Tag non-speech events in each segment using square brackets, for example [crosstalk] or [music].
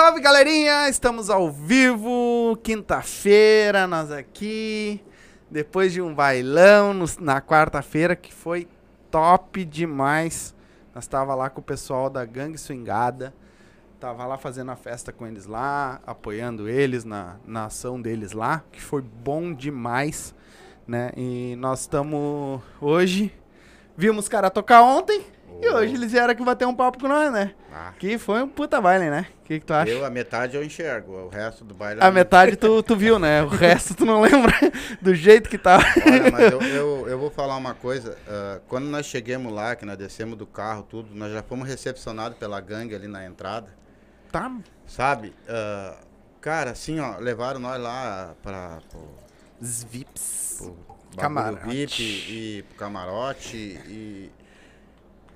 Salve, galerinha! Estamos ao vivo, quinta-feira, nós aqui, depois de um bailão no- na quarta-feira que foi top demais. Nós tava lá com o pessoal da Gangue Swingada, tava lá fazendo a festa com eles lá, apoiando eles na, na ação deles lá, que foi bom demais, né? E nós estamos hoje, vimos os caras tocar ontem, e hoje eles vieram aqui bater um papo com nós, né? Ah, Que foi um puta baile, né? O que, que tu acha? eu, a metade eu enxergo, o resto do baile... A não- metade tu, tu viu, né? O [laughs] resto tu não lembra [laughs] do jeito que tá. Olha, mas eu, [laughs] eu, eu vou falar uma coisa. ah, quando nós chegamos lá, que nós descemos do carro, tudo, nós já fomos recepcionados pela gangue ali na entrada. Tá. Sabe? Ah, cara, assim, ó, levaram nós lá pra... Pro, Os VIPs. pro Camarote. VIP e pro camarote e...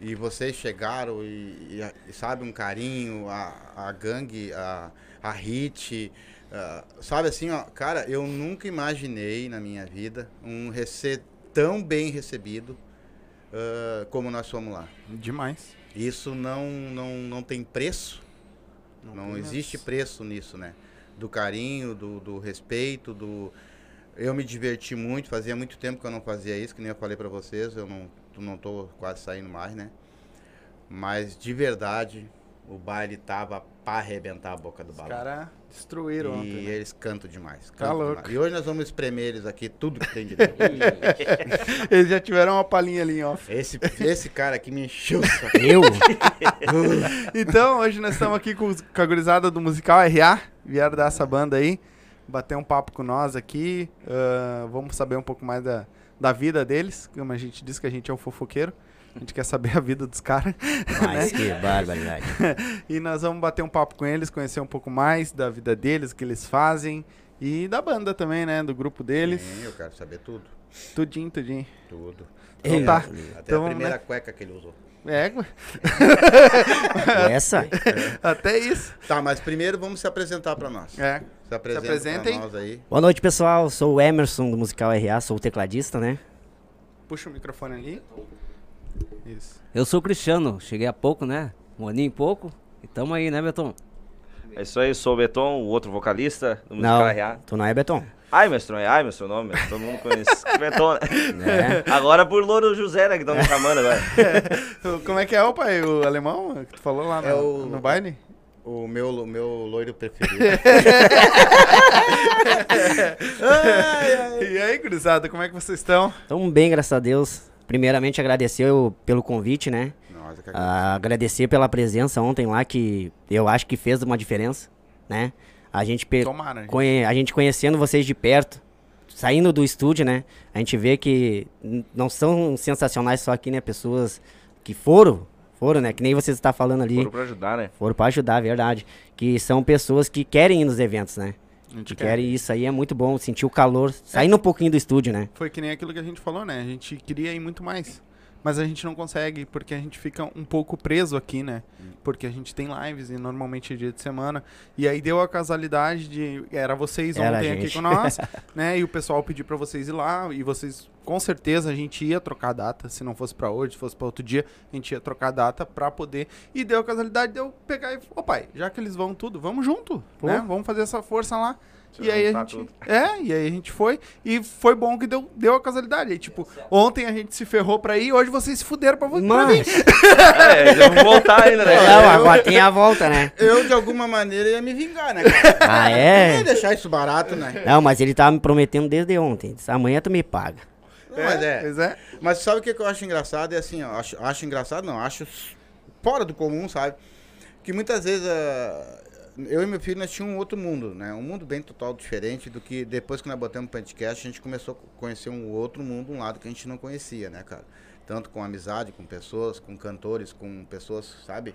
E vocês chegaram e, e, e, sabe, um carinho, a, a gangue, a, a hit, sabe assim, ó, cara, eu nunca imaginei na minha vida um rece tão bem recebido ah, como nós fomos lá. Demais. Isso não, não, não tem preço, não, tem existe mesmo. preço nisso, né? Do carinho, do, do respeito, do... Eu me diverti muito, fazia muito tempo que eu não fazia isso, que nem eu falei pra vocês, eu não, não tô quase saindo mais, né? Mas de verdade, o baile tava pra arrebentar a boca do Os balão. caras destruíram E ontem. né? eles cantam demais. Tá cantam louco. demais. E hoje nós vamos espremer eles aqui, tudo que tem de dentro. [laughs] Eles já tiveram uma palhinha ali em off. esse, esse cara aqui me encheu. Eu? [laughs] Então, hoje nós estamos aqui com, os- com a gurizada do musical RA. Vieram dar essa banda aí. Bater um papo com nós aqui. ah, vamos saber um pouco mais da, da vida deles. Como a gente diz que a gente é o fofoqueiro. A gente quer saber a vida dos caras. [laughs] Mas que barbaridade. E nós vamos bater um papo com eles, conhecer um pouco mais da vida deles, o que eles fazem. E da banda também, né? Do grupo deles. Sim, eu quero saber tudo. Tudinho, tudinho. Tudo. Então tá. Até Então, a primeira né? cueca que ele usou. É, [laughs] Essa? até isso. Tá, mas primeiro vamos se apresentar pra nós. É. Se apresentem. pra nós aí. Boa noite, pessoal. Sou o Emerson do Musical RA, sou o tecladista, né? Puxa o microfone ali. Isso. Eu sou o Cristiano, cheguei há pouco, né? Um aninho e pouco. E tamo aí, né, Beton? É isso aí, sou o Beton, o outro vocalista do Musical Não, RA. tu não é Beton. Aimerson, é Aimerson o nome, todo mundo conhece. [laughs] Beton, né? É. Agora por Louro José, né, que estão me chamando agora. [laughs] Como é que é, o pai? O alemão que tu falou lá no, É o- no baile? O meu, o meu loiro preferido. [laughs] E aí, gurizada, como é que vocês estão? Então, bem, graças a Deus. Primeiramente, agradecer pelo convite, né? É que Ah, agradecer pela presença ontem lá, que eu acho que fez uma diferença, né? A gente, Tomara. gente. conhe- a gente conhecendo vocês de perto, saindo do estúdio, né? A gente vê que não são sensacionais só aqui, né? Pessoas que foram, foram, né? Que nem você está falando ali. Foram pra ajudar, né? Foram pra ajudar, verdade. Que são pessoas que querem ir nos eventos, né? A gente Que quer. querem isso aí, é muito bom, sentir o calor, saindo um pouquinho do estúdio, né? Foi que nem aquilo que a gente falou, né? A gente queria ir muito mais. Mas a gente não consegue, porque a gente fica um pouco preso aqui, né? Porque a gente tem lives e normalmente é dia de semana. E aí deu a casualidade de. Era vocês Era ontem aqui com nós, [laughs] né? E o pessoal pediu pra vocês ir lá. E vocês, com certeza, a gente ia trocar a data. Se não fosse pra hoje, se fosse pra outro dia, a gente ia trocar a data pra poder. E deu a casualidade de eu pegar e. Ô pai, já que eles vão tudo, vamos junto, Pô. né? Vamos fazer essa força lá. E aí a gente. tudo. É, e aí a gente foi. E foi bom que deu, deu a casualidade. Aí, tipo, ontem a gente se ferrou pra ir, hoje vocês se fuderam pra, vo- pra. Mas, [laughs] É, eles vão voltar ainda, né? não, agora tem a volta, né? Eu, de alguma maneira, ia me vingar, né, cara? Ah, Não é? ia deixar isso barato, né? Não, mas ele tava me prometendo desde ontem. Amanhã tu me paga. Não, mas é. Pois é. Mas sabe o que eu acho engraçado? É assim, ó, acho, acho engraçado, não, acho fora do comum, sabe? Que muitas vezes ah, eu e meu filho nós tínhamos um outro mundo, né? Um mundo bem total diferente do que depois que nós botamos o podcast, a gente começou a conhecer um outro mundo, um lado que a gente não conhecia, né, cara? Tanto com amizade, com pessoas, com cantores, com pessoas, sabe?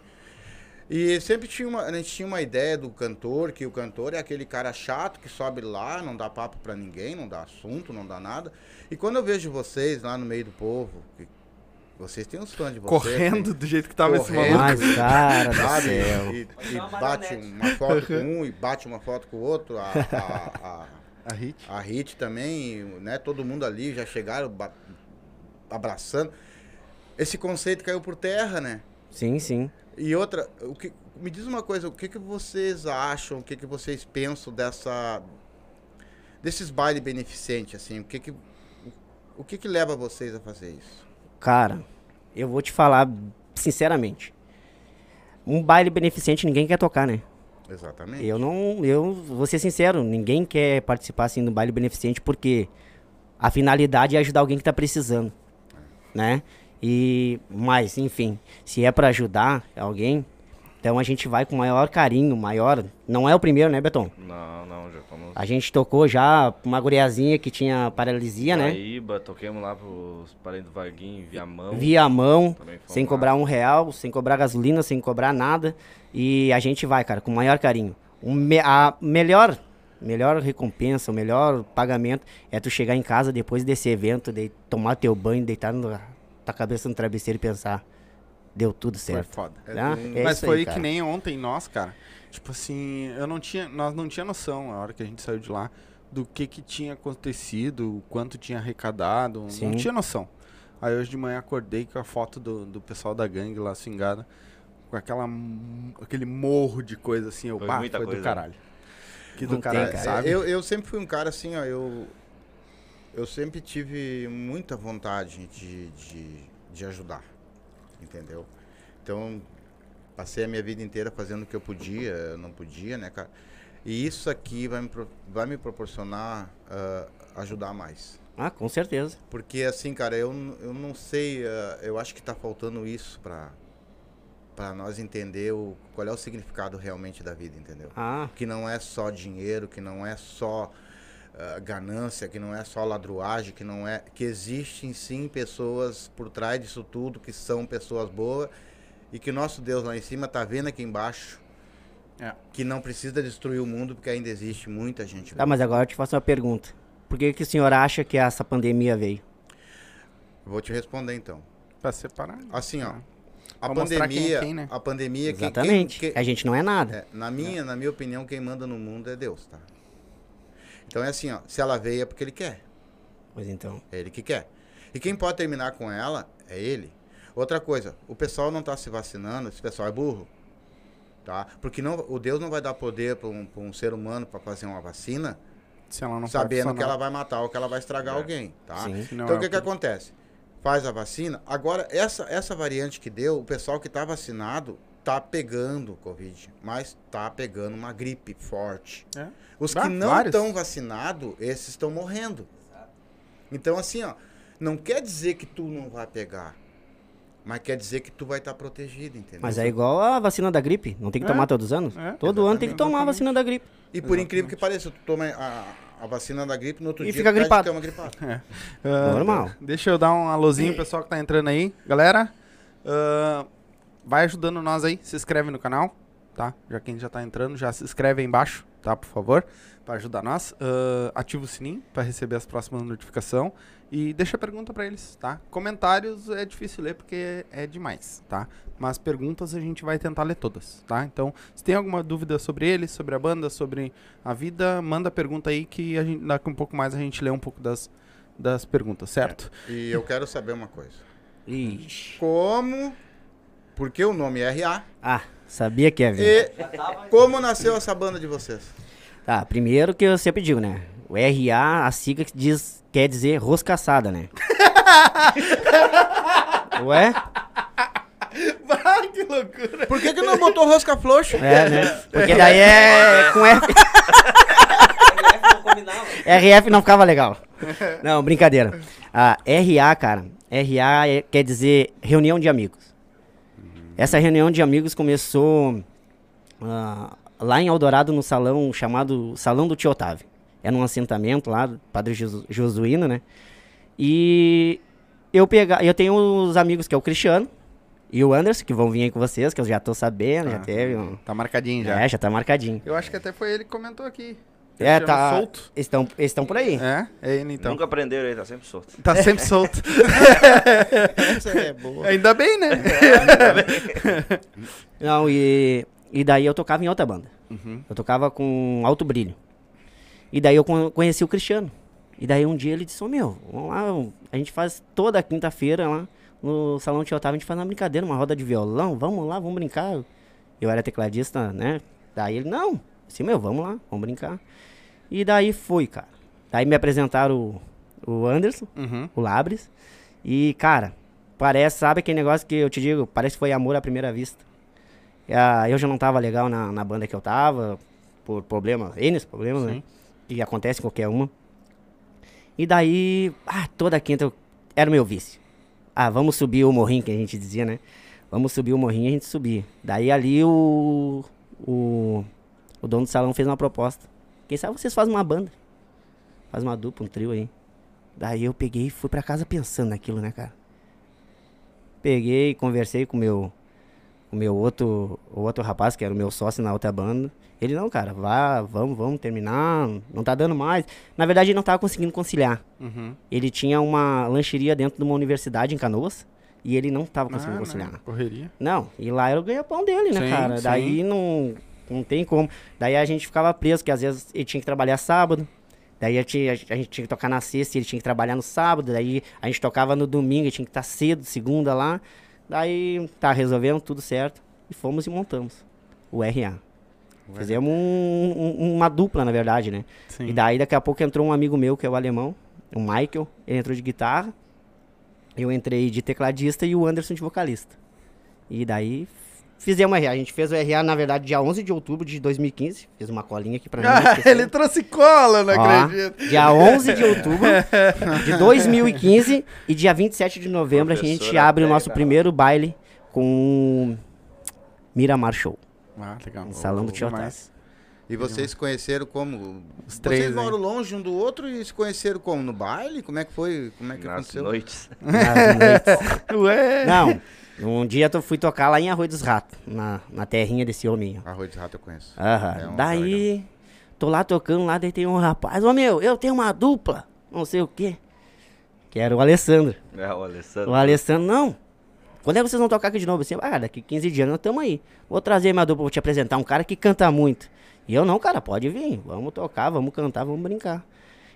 E sempre tinha uma, a gente tinha uma ideia do cantor, que o cantor é aquele cara chato que sobe lá, não dá papo pra ninguém, não dá assunto, não dá nada. E quando eu vejo vocês lá no meio do povo, que vocês têm uns fãs de vocês. Correndo do jeito que tava esse Correndo. maluco. Mas, cara do sabe? céu. E, e bate uma foto com um e bate uma foto com o outro. A, a, a, [laughs] A hit. a Hit também, né? Todo mundo ali já chegaram abraçando. Esse conceito caiu por terra, né? Sim, sim. E outra, o que, me diz uma coisa, o que, que vocês acham, o que, que vocês pensam dessa desses bailes beneficentes, assim, o que que o que que leva vocês a fazer isso? Cara, eu vou te falar sinceramente. Um baile beneficente ninguém quer tocar, né? Exatamente. Eu não, eu vou ser sincero, ninguém quer participar assim do baile beneficente porque a finalidade é ajudar alguém que tá precisando, né? E mas, enfim, se é para ajudar alguém, então a gente vai com maior carinho, maior. Não é o primeiro, né, Beton? Não, não, já fomos. A gente tocou já uma guriazinha que tinha paralisia, né? Paraíba, toquemos lá pros parentes do Varguinho, Viamão. Via mão, sem lá. cobrar um real, sem cobrar gasolina, sem cobrar nada. E a gente vai, cara, com o maior carinho. Me- a melhor, melhor recompensa, o melhor pagamento é tu chegar em casa depois desse evento, de tomar teu banho, deitar no, tua cabeça no travesseiro e pensar, deu tudo Foi certo. foda. Tá? É Mas isso foi aí, que nem ontem nós, cara. Tipo assim, eu não tinha, nós não tinha noção, a hora que a gente saiu de lá, do que que tinha acontecido, o quanto tinha arrecadado, Sim. não tinha noção. Aí hoje de manhã acordei com a foto do, do pessoal da gangue lá swingada, com aquela, aquele morro de coisa assim, eu, Foi bah, muita foi do coisa. caralho. Que Não do tem, caralho, cara. sabe? Eu, eu sempre fui um cara assim, ó, eu eu sempre tive muita vontade de, de, de ajudar, entendeu? Então, passei a minha vida inteira fazendo o que eu podia, eu não podia, né, cara? E isso aqui vai me, vai me proporcionar ah, ajudar mais. Ah, com certeza. Porque assim, cara, eu, eu não sei, ah, eu acho que tá faltando isso pra, pra nós entender o, qual é o significado realmente da vida, entendeu? Ah, que não é só dinheiro, que não é só ah, ganância, que não é só ladruagem, que não é que existem sim pessoas por trás disso tudo que são pessoas boas e que nosso Deus lá em cima tá vendo aqui embaixo É. que não precisa destruir o mundo porque ainda existe muita gente. tá, boa. mas agora eu te faço uma pergunta. Por que, que o senhor acha que essa pandemia veio? Vou te responder então. Pra separar. Assim, ó, a mostrar quem é pandemia, quem, né? a pandemia Exatamente. quem- quem- A gente não é nada. É, na minha, na minha opinião, quem manda no mundo é Deus, tá? Então é assim, ó, se ela veio é porque ele quer. Pois então. É ele que quer. E quem pode terminar com ela é ele. Outra coisa, o pessoal não tá se vacinando, esse pessoal é burro. Tá? Porque não, o Deus não vai dar poder para um, um ser humano para fazer uma vacina, Se ela não sabendo que ela vai matar ou que ela vai estragar É. alguém, tá? Sim. Então é o que, o que acontece? Faz a vacina. Agora, essa, essa variante que deu, o pessoal que tá vacinado tá pegando o Covid, mas tá pegando uma gripe forte. É. Os Ah, que não estão vacinados, esses estão morrendo. Então, assim, ó, não quer dizer que tu não vai pegar, mas quer dizer que tu vai estar protegido, entendeu? Mas é igual a vacina da gripe. Não tem que É. tomar todos os anos? É, Todo ano tem que exatamente. tomar a vacina da gripe. E por incrível que pareça, tu toma a, a vacina da gripe, no outro E dia fica tu tá de gripado. cama gripado. [laughs] Ah, Normal. Deixa eu dar um alôzinho pro pessoal que tá entrando aí. Galera, ah, vai ajudando nós aí. Se inscreve no canal, tá? Já quem já tá entrando, já se inscreve aí embaixo, tá? Por favor, pra ajudar nós. Ah, ativa o sininho pra receber as próximas notificações. E deixa a pergunta pra eles, tá? Comentários é difícil ler porque é demais, tá? Mas perguntas a gente vai tentar ler todas, tá? Então, se tem alguma dúvida sobre eles, sobre a banda, sobre a vida, manda pergunta aí que a gente, daqui um pouco mais a gente lê um pouco das, das perguntas, certo? E eu quero saber uma coisa. Ixi. Como, porque o nome é RA, Ah, sabia que ia vir. e como nasceu essa banda de vocês? Tá, primeiro que eu sempre digo, né? O RA, a sigla que diz, quer dizer roscaçada, né? [laughs] Ué? Vai, que loucura! Por que, que não botou rosca floxa? É, né? Porque daí é com F. RF não ficava legal. Não, brincadeira. A RA, cara, RA é- quer dizer reunião de amigos. Essa reunião de amigos começou ah, lá em Eldorado, no salão chamado Salão do Tio Otávio. Era um assentamento lá, Padre Josu- Josuíno, né? E eu pegar, eu tenho os amigos que é o Cristiano e o Anderson, que vão vir aí com vocês, que eu já tô sabendo, já Ah, teve um... Tá marcadinho já. É, já tá marcadinho. Eu acho que até foi ele que comentou aqui. É, tá. solto. Estão, estão por aí. É, é ele então. Nunca aprenderam aí, tá sempre solto. Tá sempre solto. [laughs] Essa é boa. Ainda bem, né? [laughs] Não, e, e daí eu tocava em outra banda. Uhum. Eu tocava com alto brilho. E daí eu con- conheci o Cristiano. E daí um dia ele disse, ô meu, vamos lá, a gente faz toda quinta-feira lá no Salão Tio Otávio, a gente faz uma brincadeira, uma roda de violão, vamos lá, vamos brincar. Eu era tecladista, né? Daí ele, não, assim, meu, vamos lá, vamos brincar. E daí foi, cara. Daí me apresentaram o, o Anderson, Uhum. o Labres. E, cara, parece, sabe aquele negócio que eu te digo? Parece que foi amor à primeira vista. Ah, eu já não tava legal na, na banda que eu tava, por problemas, N problemas, né? Que acontece qualquer uma. E daí, ah, toda quinta eu, era o meu vício. Ah, vamos subir o morrinho, que a gente dizia, né? Vamos subir o morrinho e a gente subia. Daí ali o, o, o dono do salão fez uma proposta. Quem sabe vocês fazem uma banda? Faz uma dupla, um trio aí. Daí eu peguei e fui pra casa pensando naquilo, né, cara? Peguei, conversei com o meu, o meu outro, o outro rapaz, que era o meu sócio na outra banda. Ele, não, cara, vá, vamos, vamos terminar, não tá dando mais. Na verdade, ele não tava conseguindo conciliar. Uhum. Ele tinha uma lancheria dentro de uma universidade em Canoas e ele não tava conseguindo Ah, conciliar. não, Correria. Não, e lá era o ganha-pão dele, né, Sim, cara? sim. Daí não, não tem como. Daí a gente ficava preso, que às vezes ele tinha que trabalhar sábado. Daí a, tinha- a gente tinha que tocar na sexta e ele tinha que trabalhar no sábado. Daí a gente tocava no domingo, ele tinha que estar cedo, segunda lá. Daí, tá, resolvemos tudo certo. E fomos e montamos o RA. Fizemos um- um- uma dupla, na verdade, né? Sim. E daí daqui a pouco entrou um amigo meu, que é o alemão, o Michael. Ele entrou de guitarra. Eu entrei de tecladista e o Anderson de vocalista. E daí fizemos o RA. A gente fez o RA, na verdade, dia 11 de outubro de 2015. Fiz uma colinha aqui pra mim. Ah, ele trouxe cola, não Ó, acredito. Dia 11 de outubro [laughs] de 2015 e dia 27 de novembro a gente abre o nosso primeiro baile com o Miramar Show. Ah, legal. No salão do Tio Demais. E vocês se conheceram como? Os três, Vocês hein? moram longe um do outro e se conheceram como? No baile? Como é que foi? Como é que Nas aconteceu? noites. Nas noites. [laughs] Ué. Não, um dia eu fui tocar lá em Arroio dos Ratos, na, na terrinha desse homem. ó. Arroz de rato eu conheço. Aham. É um daí, tô lá tocando lá, daí tem um rapaz, ô meu, eu tenho uma dupla, não sei o quê. Que era o Alessandro. É, o Alessandro. O Alessandro, não. Quando é que vocês vão tocar aqui de novo? Assim, ah, daqui 15 dias nós estamos aí. Vou trazer minha dupla, vou te apresentar um cara que canta muito. E eu, não, cara, pode vir. Vamos tocar, vamos cantar, vamos brincar.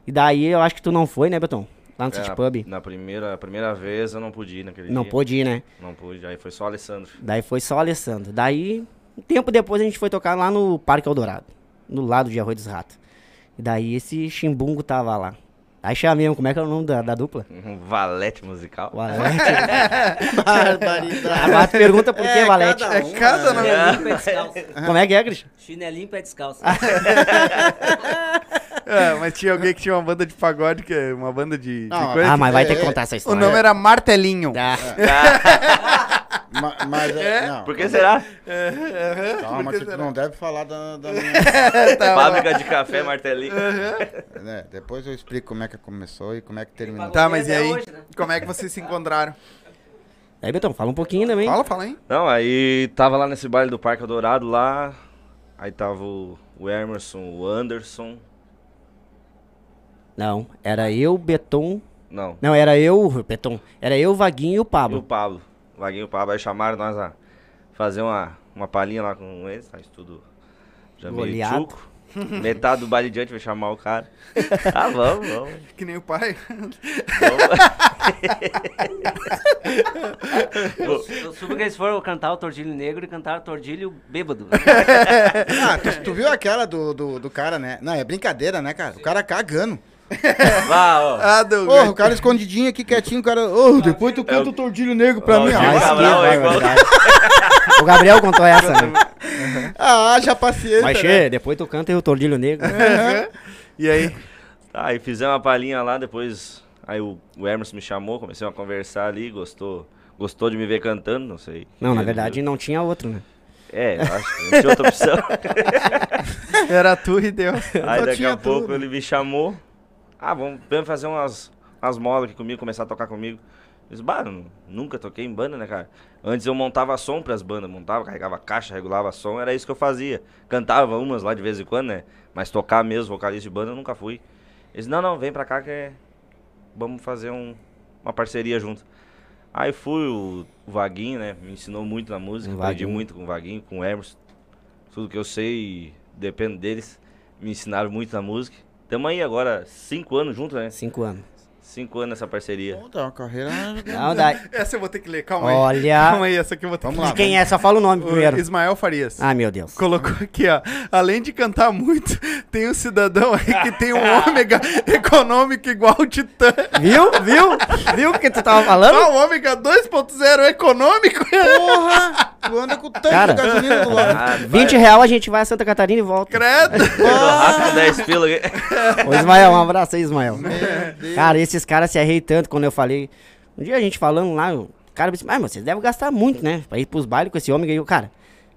E daí eu acho que tu não foi, né, Beton? Lá no É, City na- Pub. Na primeira, primeira vez eu não pude ir naquele Não dia. pôde ir, né? Não pude, aí foi só o Alessandro. Daí foi só o Alessandro. Daí, um tempo depois, a gente foi tocar lá no Parque Eldorado, no lado de Arroio dos Ratos. E daí esse chimbungo tava lá. Aí chamei, como é que é o nome da, da dupla? [laughs] Um valete musical. Valete. [laughs] Barbaridade. Agora pergunta por que É, Valete. cada É cada nome. Chinelinho pé descalço. Como é que é, Christian? Chinelinho pé descalço. [laughs] É, mas tinha alguém que tinha uma banda de pagode, que é uma banda de, de Não, coisa Ah, que- mas vai é, ter que é, contar essa O história. nome era Martelinho. Ah, [laughs] Ma- mas é, não. Por que será? Calma, Por que que tu será? não deve falar da, da minha. [laughs] Tá, Fábrica de café, martelinho. né? Depois eu explico como é que começou e como é que terminou. Tá, mas e aí? hoje, né? Como é que vocês se encontraram? Aí, Betão, fala um pouquinho também. Fala, fala aí. Não, aí tava lá nesse baile do Parque Dourado lá. Aí tava o, o Emerson, o Anderson. Não, era eu, Beton. Não. Não, era eu, Beton. Era eu, Vaguinho e o E o Pablo. Pablo. O Vaguinho e o Pablo. Aí chamaram nós a fazer uma, uma palhinha lá com eles. Aí tudo já meio tchuco. [laughs] Metade do baile diante vai chamar o cara. [laughs] Ah, vamos, vamos. Que nem o pai. vamos. [laughs] Eu, eu soube que eles foram cantar o Tordilho Negro e cantar o Tordilho Bêbado. Ah, tu, tu viu aquela do, do, do cara, né? Não, é brincadeira, né, cara? O cara cagando. [laughs] Vá, ó. Ah. Ô, o cara escondidinho aqui, quietinho, o cara. Ô, depois tu canta o tordilho negro pra mim. que Ah, é igual-. [laughs] O Gabriel contou essa, né? [laughs] Ah, já paciência. Mas, né? che, depois tu canta e o Tordilho Negro. E aí? Tá, aí fizemos uma palhinha lá, depois. Aí o, o Emerson me chamou, comecei a conversar ali, gostou. Gostou de me ver cantando, não sei. Não, na verdade não tinha outro, né? É, eu acho que não tinha outra opção. Era tu e Deus. Aí daqui a pouco ele me chamou. Ah, vamos, vamos fazer umas, umas molas aqui comigo, começar a tocar comigo. Eu disse, bah, nunca toquei em banda, né, cara? Antes eu montava som pras bandas, montava, carregava caixa, regulava som, era isso que eu fazia. Cantava umas lá de vez em quando, né? Mas tocar mesmo, vocalista de banda, eu nunca fui. Ele disse, não, não, vem pra cá que é... vamos fazer um- uma parceria junto. Aí fui, o, o Vaguinho, né? Me ensinou muito na música, aprendi muito com o Vaguinho, com o Emerson. Tudo que eu sei, depende deles. Me ensinaram muito na música. Tamo aí agora, cinco anos juntos, né? Cinco anos. Cinco anos essa parceria. Pô, tá uma carreira. [laughs] Não, daí. Essa eu vou ter que ler, calma aí. Olha. Calma aí, essa aqui eu vou ter Vamos que. De quem é? Só fala o nome O primeiro. Ismael Farias. Ah, meu Deus. Colocou aqui, ó. Além de cantar muito, tem um cidadão aí que tem um [laughs] ômega econômico igual o Titã. Viu? Viu? Viu o que tu tava falando? Ah, o ômega 2.0 econômico? Porra! [laughs] Tu anda com o tanque Cara. de gasolina do lado. Ah, 20 real a gente vai a Santa Catarina e volta. Credo. rápido 10 pila aqui. Ô, Ismael, um abraço aí, Ismael. Meu Deus. Esses caras se arrei tanto quando eu falei. Um dia a gente falando lá, o cara disse, mas vocês devem gastar muito, né? Pra ir pros bailes com esse ômega aí, o cara.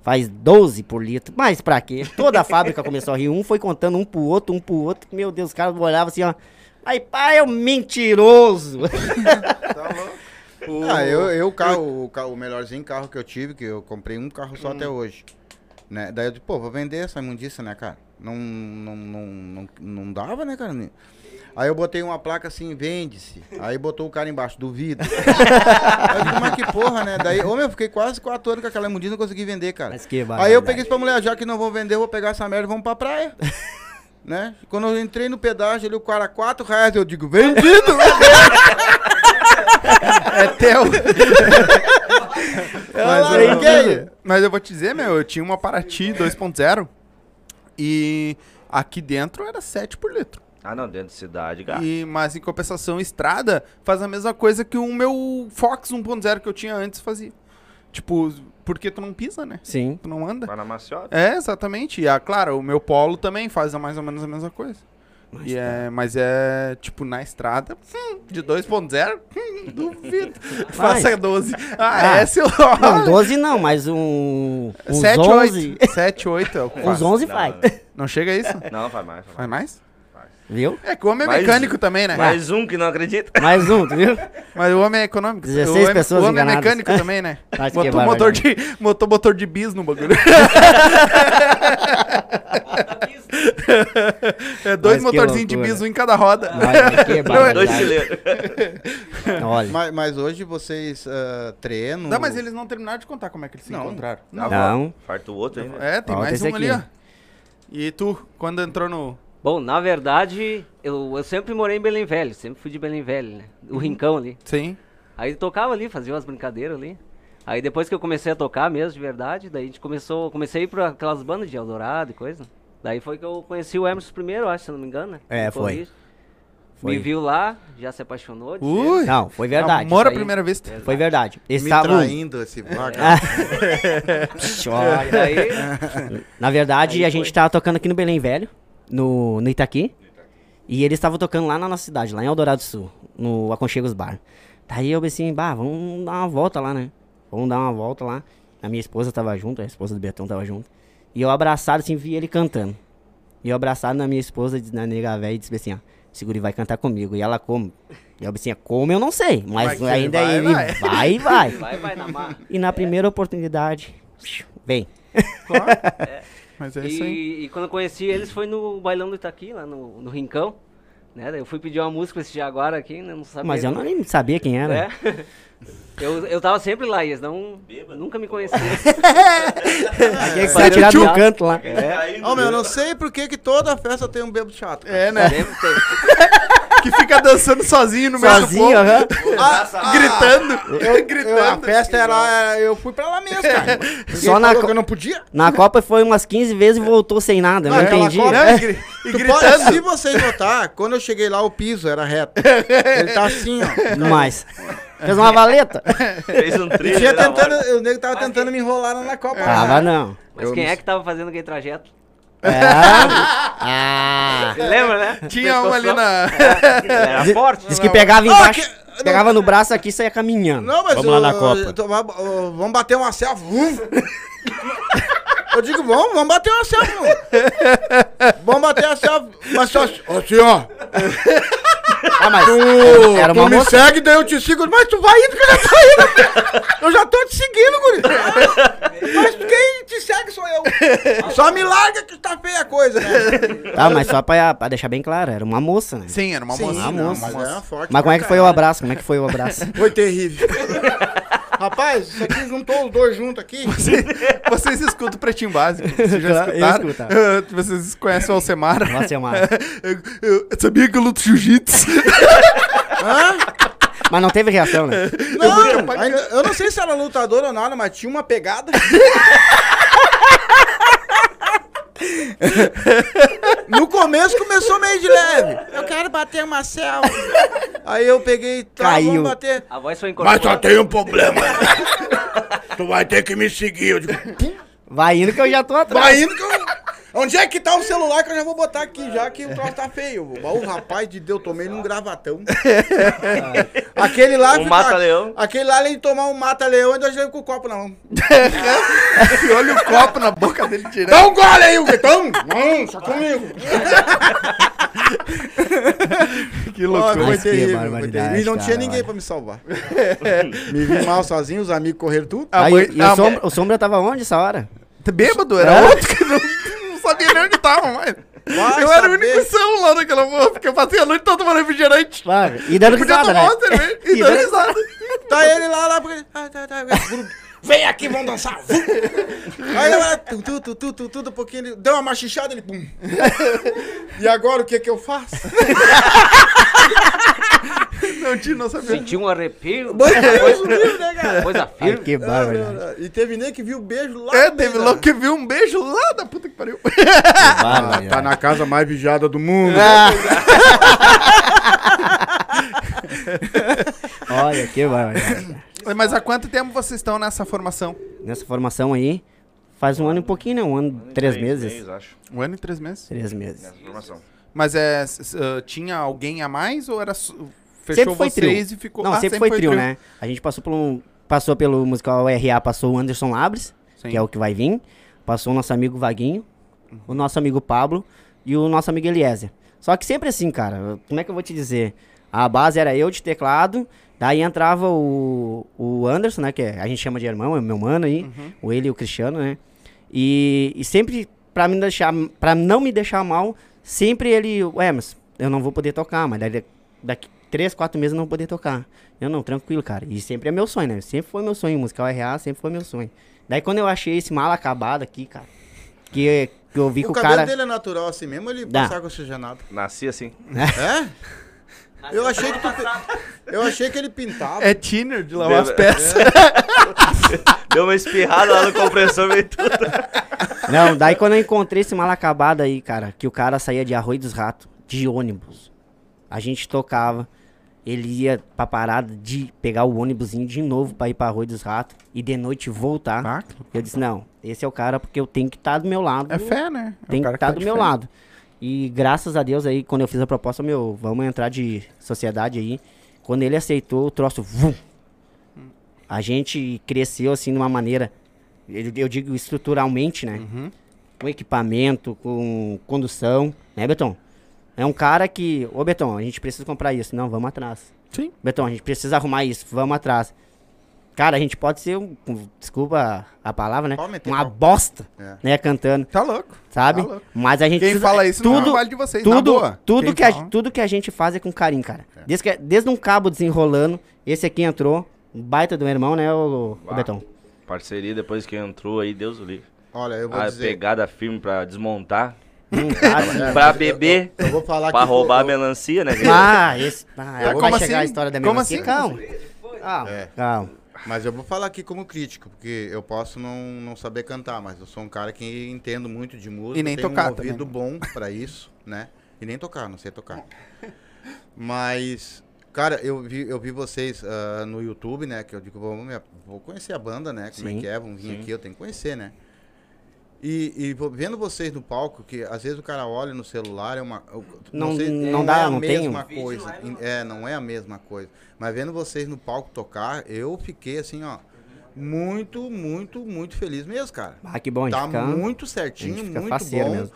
Faz 12 por litro. Mas pra quê? Toda a fábrica começou a rir. Um foi contando um pro outro, um pro outro. Meu Deus, os caras olhavam assim, ó. Aí, pai, é um mentiroso. [laughs] O- Ah, eu, eu o, carro, o, carro, o melhorzinho carro que eu tive, que eu comprei um carro só até hoje. Né? Daí eu disse, pô, vou vender essa imundícia, né, cara? Não, não, não, não, não dava, né, cara? Aí eu botei uma placa assim, vende-se. Aí botou o cara embaixo, duvido. Aí [laughs] eu mas que porra, né? Daí, ô meu, eu fiquei quase quatro anos com aquela imundícia e não consegui vender, cara. Mas que Aí eu peguei isso pra mulher, já que não vão vender, eu vou pegar essa merda e vamos pra praia. [laughs] né? Quando eu entrei no pedágio, ali o cara, quatro reais, eu digo, vendido! [laughs] É teu. Mas eu- eu. Mas eu vou te dizer, meu, eu tinha uma Paraty 2.0 e aqui dentro era 7 por litro. Ah, não, dentro de cidade, gato. E, mas em compensação, estrada faz a mesma coisa que o meu Fox 1.0 que eu tinha antes fazia. Tipo, porque tu não pisa, né? Sim. Tu não anda. Vai na maciota. É, exatamente. E, ah, claro, o meu Polo também faz mais ou menos a mesma coisa. Mas E tá. é, mas é, tipo, na estrada, hum, de 2.0, hum, duvido. [laughs] Faça 12. Ah, Ah, é seu... Não, 12 não, mas um. Uns 7, 11. 8. 7, 8 é o que faz. Uns 11 Não, faz. Não chega a isso? Não, faz mais. Faz Faz mais. mais? Viu? É que o homem é Mais- mecânico também, né? Mais um que não acredita. [laughs] Mais um, tu viu? Mas o homem é econômico. 16 o homem, pessoas O homem é enganadas. mecânico [laughs] também, né? Mas que Botou motor barbaridade. de, botou motor de bis no bagulho. é dois Mas motorzinhos de bis, um em cada roda. Que Dois fileiros. Olha. Mas, mas hoje vocês ah, treinam. Não, mas eles não terminaram de contar como é que eles se Não. encontraram. Não. Farta o outro ainda. É, tem Falta mais um ali, aqui. ó. E tu, quando entrou no... Bom, na verdade, eu, eu sempre morei em Belém Velho, sempre fui de Belém Velho, né? O Rincão ali. Sim. Aí tocava ali, fazia umas brincadeiras ali. Aí depois que eu comecei a tocar mesmo, de verdade, daí a gente começou, comecei a ir pra aquelas bandas de Eldorado e coisa. Daí foi que eu conheci o Emerson primeiro, acho, se eu não me engano, né? É, foi. Foi. Me viu lá, já se apaixonou. Ui! Não, foi verdade. Amor à primeira vista. Verdade. Foi verdade. Eles me estavam. traindo esse vaga. [laughs] [laughs] E olha. daí, Na verdade, Aí a gente foi. tava tocando aqui no Belém Velho, no, no Itaqui. E eles estavam tocando lá na nossa cidade, lá em Eldorado do Sul, no Aconchegos Bar. Daí eu pensei, bah, vamos dar uma volta lá, né? Vamos dar uma volta lá. A minha esposa tava junto, a esposa do Betão tava junto. E eu abraçado, assim, vi ele cantando. E eu abraçado na minha esposa, na nega velha, e disse assim, ó, segura e vai cantar comigo. E ela como? E eu pensei, "É como eu não sei, mas Vai ainda vai, ele vai. vai, vai. vai, vai na mar. E na primeira oportunidade, vem. Claro. [laughs] Mas é isso aí. E, e quando eu conheci eles foi no bailão do Itaqui, lá no, no Rincão. Né? Eu fui pedir uma música pra esse Jaguar aqui, né? Não sabia. Mas eu não nem sabia quem era. É. Eu, eu tava sempre lá, e eles não, nunca me conheciam. [laughs] Aqui é que tirado teatro. canto lá. Ô, meu, eu não sei por que que toda festa tem um bebo chato. cara. É, né? Sempre tem. [laughs] Que fica dançando sozinho no meio do Sozinho, povo. aham. Ah, [laughs] Gritando. Eu, eu- a gritando. festa era. Eu fui pra lá mesmo, cara. Ninguém Só na falou co- que eu não podia. Na Copa foi umas 15 vezes e voltou sem nada. Eu Não, não entendi. Copa- Não, e, e gritando. pode, se vocês notar, quando eu cheguei lá, o piso era reto. Ele tá assim, ó. Mais. Fez uma valeta? Fez um trilho. tinha na tentando, o nego tava tentando me enrolar lá na Copa. Tava não. Mas Eu quem me- é que tava fazendo aquele trajeto? É. Ah. Lembra, né? Tinha uma ali na... Era forte. Diz que pegava Ah, embaixo. que- Pegava no braço aqui e saía caminhando. Não, mas Vamos lá eu- na Copa. tô- vamos bater uma selfie. Vum. Eu digo, vamos, vamos bater uma selfie, mano. Vamos bater a selfie. Mas só assim, ó. Ah, mas Tu, era tu uma me moça. segue, daí eu te sigo. Mas tu vai indo que eu já tô indo. Eu já tô te seguindo, guri. Mas quem te segue sou eu. Só me larga que tá feia a coisa, né? Tá, mas só pra, pra deixar bem claro, era uma moça, né? Sim, era uma Sim, moça. uma não, moça. mas forte. Mas como é que foi o abraço? Como é que foi o abraço? Foi terrível. Rapaz, isso aqui juntou os dois juntos aqui. Vocês, vocês escutam o Pretinho Básico. Vocês já eu escutaram? escuto. Eh, [laughs] Vocês conhecem o Alcemar? Nossa, é uma... eu, eu sabia que eu luto jiu-jitsu. [laughs] Mas não teve reação, né? Não, ainda- eu não sei se era lutador ou nada, mas tinha uma pegada. [laughs] No começo começou meio de leve. Eu quero bater uma selva. Aí eu peguei, tá, Caiu. vamos bater. A voz foi Mas só incorporada. tem um problema. tu vai ter que me seguir. Eu digo, Vai indo que eu já tô atrás. vai indo que eu... Onde é que tá o celular que eu já vou botar aqui, já que o troço tá feio? O rapaz de Deus, tomei num gravatão. [laughs] Aquele lá... Um mata-leão. Aquele lá, além de tomar um mata-leão, ainda levei com o copo na mão. Olha o copo na boca dele direto. Dá um gole aí, o Guetão! Não, só comigo. [laughs] Que loucura. que terrível. E não cara, tinha ninguém olha. pra me salvar. [laughs] me vi mal sozinho, os amigos correram tudo. Aí, mãe- e a o, sombra, o Sombra tava onde essa hora? Bêbado, era É? outro que não, nem onde tava mais. Vai eu era o único são lá naquela porra, porque eu passei a noite toda tomando refrigerante. Claro. E dando risada, né? cerveja [laughs] e E dando risada. Tá ele lá, lá, porque... Vem aqui, vamos dançar. Aí ela, tu, tu, tu, tu, tu, tudo um pouquinho, ele deu uma machichada, ele pum. E agora o que que eu faço? [laughs] Não tinha, não sabia. Senti um arrepio. O livre, né, cara? Coisa Ai, firme. que Não, barbaridade. não, não. E teve nem que viu o beijo lá. É, teve da- louco que viu um beijo lá da puta que pariu. Ah, tá na casa mais vigiada do mundo. [laughs] Olha, que barbaridade. Mas há quanto tempo vocês estão nessa formação? Nessa formação aí, faz um ano e pouquinho, né? Um ano, três meses. Três, acho. Um ano e três meses. Três meses. Nessa formação. Mas é, ah, tinha alguém a mais ou era fechou Sempre foi vocês trio. e ficou Não, Ah, sempre, foi trio, né? A gente passou pelo, passou pelo musical RA, passou o Anderson Labres, Sim. que é o que vai vir. Passou o nosso amigo Vaguinho, o nosso amigo Pablo e o nosso amigo Eliezer. Só que sempre assim, cara, como é que eu vou te dizer? A base era eu de teclado, daí entrava o, o Anderson, né, que é- a gente chama de irmão, é meu mano aí, o ele e o Cristiano, né? E, e sempre, pra, me deixar, pra não me deixar mal, sempre ele, ué, mas eu não vou poder tocar, mas daí, daqui três, quatro meses eu não poder tocar. Eu não, tranquilo, cara. E sempre é meu sonho, né? Sempre foi meu sonho, musical RA sempre foi meu sonho. Daí quando eu achei esse mal acabado aqui, cara, que, que eu vi que O o cabelo cara... dele é natural assim mesmo, ele Dá. passar com oxigenado. Nasci assim. É? Eu achei que tu, eu achei que ele pintava. É thinner de lavar as Beba- peças. [laughs] Deu uma espirrada lá no compressor, veio tudo. Não, daí quando eu encontrei esse mal acabado aí, cara, que o cara saía de Arroio dos Ratos, de ônibus. A gente tocava, ele ia pra parada de pegar o ônibusinho de novo pra ir pra Arroio dos Ratos e de noite voltar. Ah, Eu disse, não, esse é o cara porque eu tenho que estar do meu lado. É fé, né? É tem que estar tá do de meu fé. lado. E graças a Deus aí, quando eu fiz a proposta, meu, vamos entrar de sociedade aí. Quando ele aceitou, o troço, vum. A gente cresceu assim de uma maneira, eu, eu digo estruturalmente, né? Uhum. Com equipamento, com condução, né, Beton? É um cara que, ô Beton, a gente precisa comprar isso. Não, vamos atrás. Sim. Beton, a gente precisa arrumar isso, vamos atrás. Cara, a gente pode ser, um, um- desculpa a palavra, né? Uma pau. bosta, É. né, cantando, Tá louco. sabe? Tá louco. Mas a gente Quem precisa- fala isso não é tudo, trabalho de vocês, na tudo, boa. tudo Quem que, a, tudo que a gente faz é com carinho, cara. Desde, que, desde um cabo desenrolando, esse aqui entrou, um baita do meu irmão, né, o, o. Betão? Parceria depois que entrou aí, Deus o livre. Olha, eu vou A dizer. pegada firme pra desmontar. Hum, cara, É, pra eu- beber. Eu, eu vou falar Pra roubar a melancia, né? ah, esse, ah, Eu- vai como chegar a assim? história da Como melancia. assim? Calma. Calma, É. calma. Mas eu vou falar aqui como crítico, porque eu posso não, não saber cantar, mas eu sou um cara que entendo muito de música. E nem tenho tocar um ouvido também. bom pra isso, né? E nem tocar, não sei tocar. Mas, cara, eu vi, eu vi vocês ah, no YouTube, né? Que eu digo, vou, vou conhecer a banda, né? Como Sim, é que é, vamos vir sim. aqui, eu tenho que conhecer, né? E, e vendo vocês no palco, que às vezes o cara olha no celular, é uma. eu- Não- sei, não dá, é a não mesma coisa. É, não é a mesma coisa. Mas vendo vocês no palco tocar, eu fiquei assim, ó, muito, muito, muito feliz mesmo, cara. Ah, que bom, a gente Tá fica... muito certinho, muito bom. mesmo.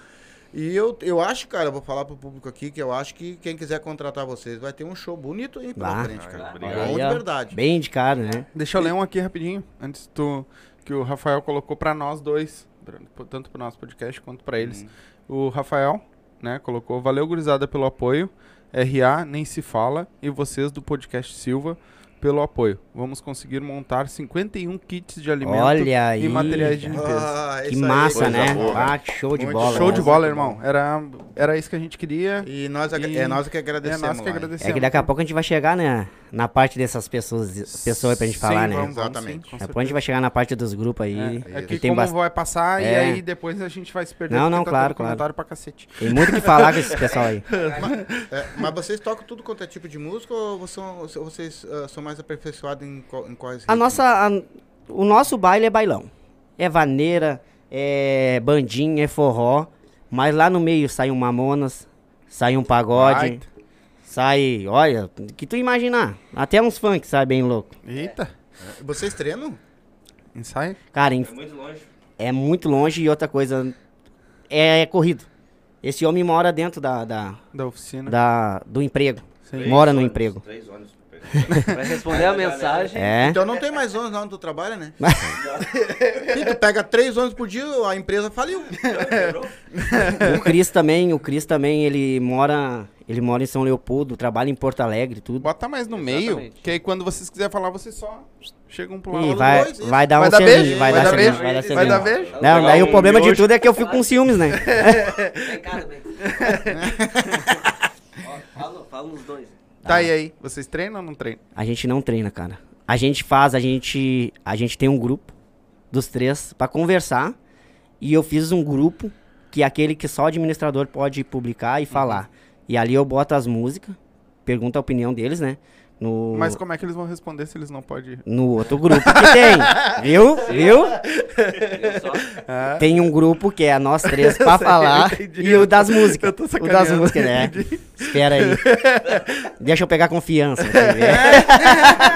E eu, eu acho, cara, eu vou falar pro público aqui que eu acho que quem quiser contratar vocês vai ter um show bonito aí pela frente, cara. Obrigado. Bom de verdade. Bem indicado, né? Deixa eu ler um aqui rapidinho, antes tu, que o Rafael colocou pra nós dois, pra- tanto pro nosso podcast quanto pra eles. O Rafael, né, colocou, valeu gurizada pelo apoio, RA nem se fala, e vocês do podcast Silva pelo apoio. Vamos conseguir montar 51 kits de alimento Olha aí, e materiais de limpeza. Ah, Que aí, massa, coisa né? boa. Ah, que show de Muito bola. Show né? de bola, irmão. Era, era isso que a gente queria. E nós, agra- E- é nós que É agradecemos. nós que agradecemos. É que daqui a pouco a gente vai chegar, né? na parte dessas pessoas, pessoas aí pra gente Sim, falar, né? vamos, vamos, Exatamente. sim, com Depois a gente vai chegar na parte dos grupos aí. É, é que que tem, como bast- vai passar e É. aí depois a gente vai se perder. Não, não, tá claro, claro. comentário pra cacete. tem muito o que falar com esse pessoal aí. [laughs] É, mas vocês tocam tudo quanto é tipo de música ou vocês são, vocês, ah, são mais aperfeiçoados em, qual- em quais A nossa, a- o nosso baile é bailão. É vaneira, é bandinha, é forró. Mas lá no meio sai um Mamonas, sai um pagode, sai, olha, o que tu imaginar. Até uns funk, sai bem louco. Eita, Vocês treinam? ensaio. Cara, em- É muito longe. é muito longe e outra coisa, é, corrido. Esse homem mora dentro da, da, Da oficina. da- do emprego. Sim. Mora no ônibus, emprego. Três ônibus. [laughs] Vai responder a mensagem. É. Então não tem mais ônibus lá onde tu trabalha, né? Sim, [laughs] tu pega três ônibus por dia, a empresa faliu. O Cris também, o Cris também, ele mora, ele mora em São Leopoldo, trabalha em Porto Alegre, tudo. Bota mais no meio, Exatamente. que aí quando vocês quiserem falar, vocês só chegam pro lado. vai, dois, vai dar Vai um beijo? vai, Vai dar beijo? vai dar Vai selinho. dar beijo? Não, daí o problema de tudo é que eu fico com ciúmes, né? Vem cá também. [laughs] Fala nos dois. Tá, e aí? Vocês treinam ou não treinam? A gente não treina, cara. A gente faz, a gente, a gente tem um grupo dos três pra conversar e eu fiz um grupo que é aquele que só o administrador pode publicar e Uhum. falar. E ali eu boto as músicas, pergunto a opinião deles, né? No, Mas como é que eles vão responder se eles não podem... no outro grupo que tem. [laughs] Viu? Viu? Eu só. Tem um grupo que é nós [laughs] três pra falar entendi. e o das músicas. Eu tô O das músicas, né? entendi. Espera aí. [laughs] Deixa eu pegar confiança. vê.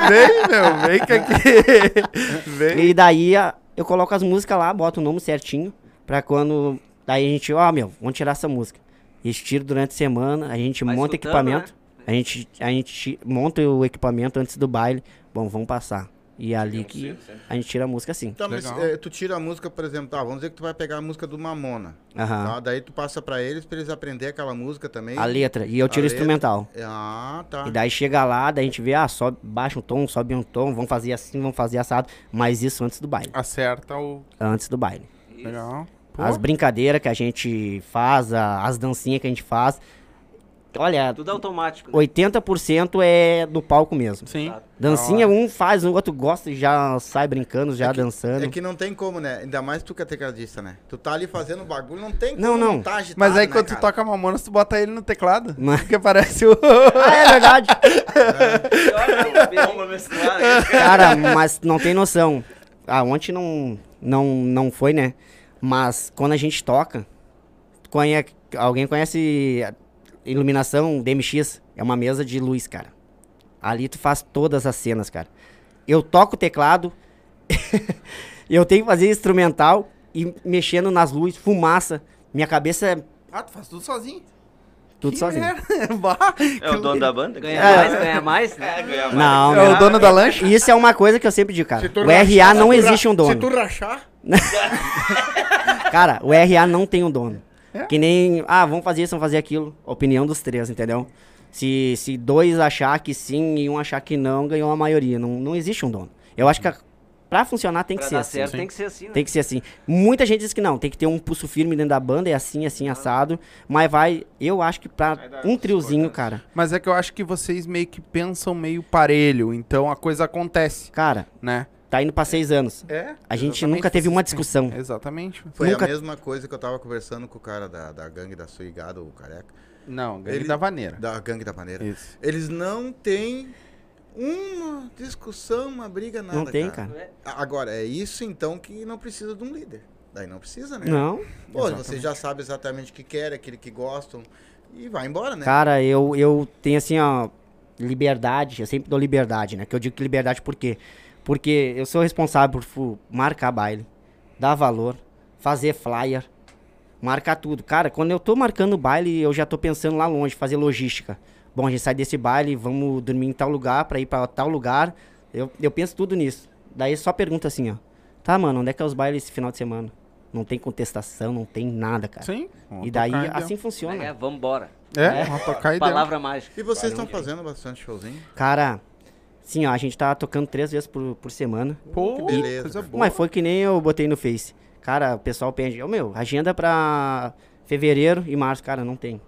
Vem, meu, vem que aqui... Vem. E daí a- eu coloco as músicas lá, boto o nome certinho, pra quando. Daí a gente, ó, meu, vamos tirar essa música. Estiro durante a semana, a gente Vai monta equipamento. A gente, a gente monta o equipamento antes do baile. Bom, vamos passar. E é ali que a gente tira a música assim. Então, mas, eh, tu tira a música, por exemplo, tá, vamos dizer que tu vai pegar a música do Mamona. Aham. Tá? Daí tu passa pra eles, pra eles aprender aquela música também. A letra. E eu tiro o letra. instrumental. Ah, tá. E daí chega lá, daí a gente vê, ah, sobe, baixa um tom, sobe um tom, vamos fazer assim, vamos fazer assado. Mas isso antes do baile. Acerta o... Antes do baile. Legal. Pô, As brincadeiras que a gente faz, a- as dancinhas que a gente faz. Olha, Tudo automático. né? 80% é do palco mesmo. Sim. Dancinha, um faz, o outro gosta e já sai brincando, já dançando. É que não tem como, né? Ainda mais tu que é tecladista, né? Tu tá ali fazendo bagulho, não tem Não, como não. tá agitado, Mas aí né, quando tu cara? toca Mamonas, tu bota ele no teclado. Mas- Porque parece o... [laughs] Ah, é verdade. Cara, mas não tem noção. Ah, ontem não, não, não foi, né? Mas quando a gente toca, conhe... alguém conhece iluminação DMX? É uma mesa de luz, cara. Ali tu faz todas as cenas, cara. Eu toco o teclado, [laughs] eu tenho que fazer instrumental e mexendo nas luzes, fumaça. Minha cabeça é Ah, tu faz tudo sozinho. tudo Que sozinho. [laughs] Bah, É o dono da banda? Ganha É. mais, ganha mais, né? ganha mais. Não, É o dono da lancha? Isso é uma coisa que eu sempre digo, cara. Se O rachar, RA não se existe um Se dono. tu rachar, [laughs] Cara, o RA não tem um dono. É? Que nem, ah, vamos fazer isso, vamos fazer aquilo. Opinião dos três, entendeu? Se, se dois achar que sim e um achar que não, ganhou a maioria. Não, não existe um dono. Eu acho que a- pra funcionar tem que Pra ser dar assim. certo tem que ser assim, né? Tem que ser assim. Muita gente diz que não, tem que ter um pulso firme dentro da banda, é assim, assim, assado. Mas vai, eu acho que pra um triozinho, cara. Mas é que eu acho que vocês meio que pensam meio parelho, então a coisa acontece, Cara, né? Tá indo pra seis anos. É. A gente nunca teve uma discussão. [laughs] Exatamente. foi Nunca- a mesma coisa que eu tava conversando com o cara da, da gangue da Suigado, o careca. Não, gangue Ele- da vaneira. Da gangue da maneira. Isso. Eles não têm uma discussão, uma briga, nada. Não tem, cara. A- Agora, é isso então que não precisa de um líder. Daí não precisa, né? Não. Pô, você já sabe exatamente o que quer, aquele que gostam. E vai embora, né? Cara, eu, eu tenho assim, ó, liberdade, eu sempre dou liberdade, né? Que eu digo que liberdade por quê? Porque eu sou responsável por marcar baile, dar valor, fazer flyer, marcar tudo. Cara, quando eu tô marcando baile, eu já tô pensando lá longe, fazer logística. Bom, a gente sai desse baile, vamos dormir em tal lugar pra ir pra tal lugar. Eu, eu penso tudo nisso. Daí só pergunta assim, ó. Tá, mano, onde é que é os bailes esse final de semana? Não tem contestação, não tem nada, cara. Sim. E daí assim funciona. É, vambora. É, vamos tocar e deu. Palavra mágica. E vocês estão fazendo bastante showzinho? Cara, sim, ó, a gente tá tocando três vezes por, por semana. Pô, Que beleza, coisa boa. Mas foi que nem eu botei no Face. Cara, o pessoal pede, ô meu, agenda pra fevereiro e março. Cara, não tem.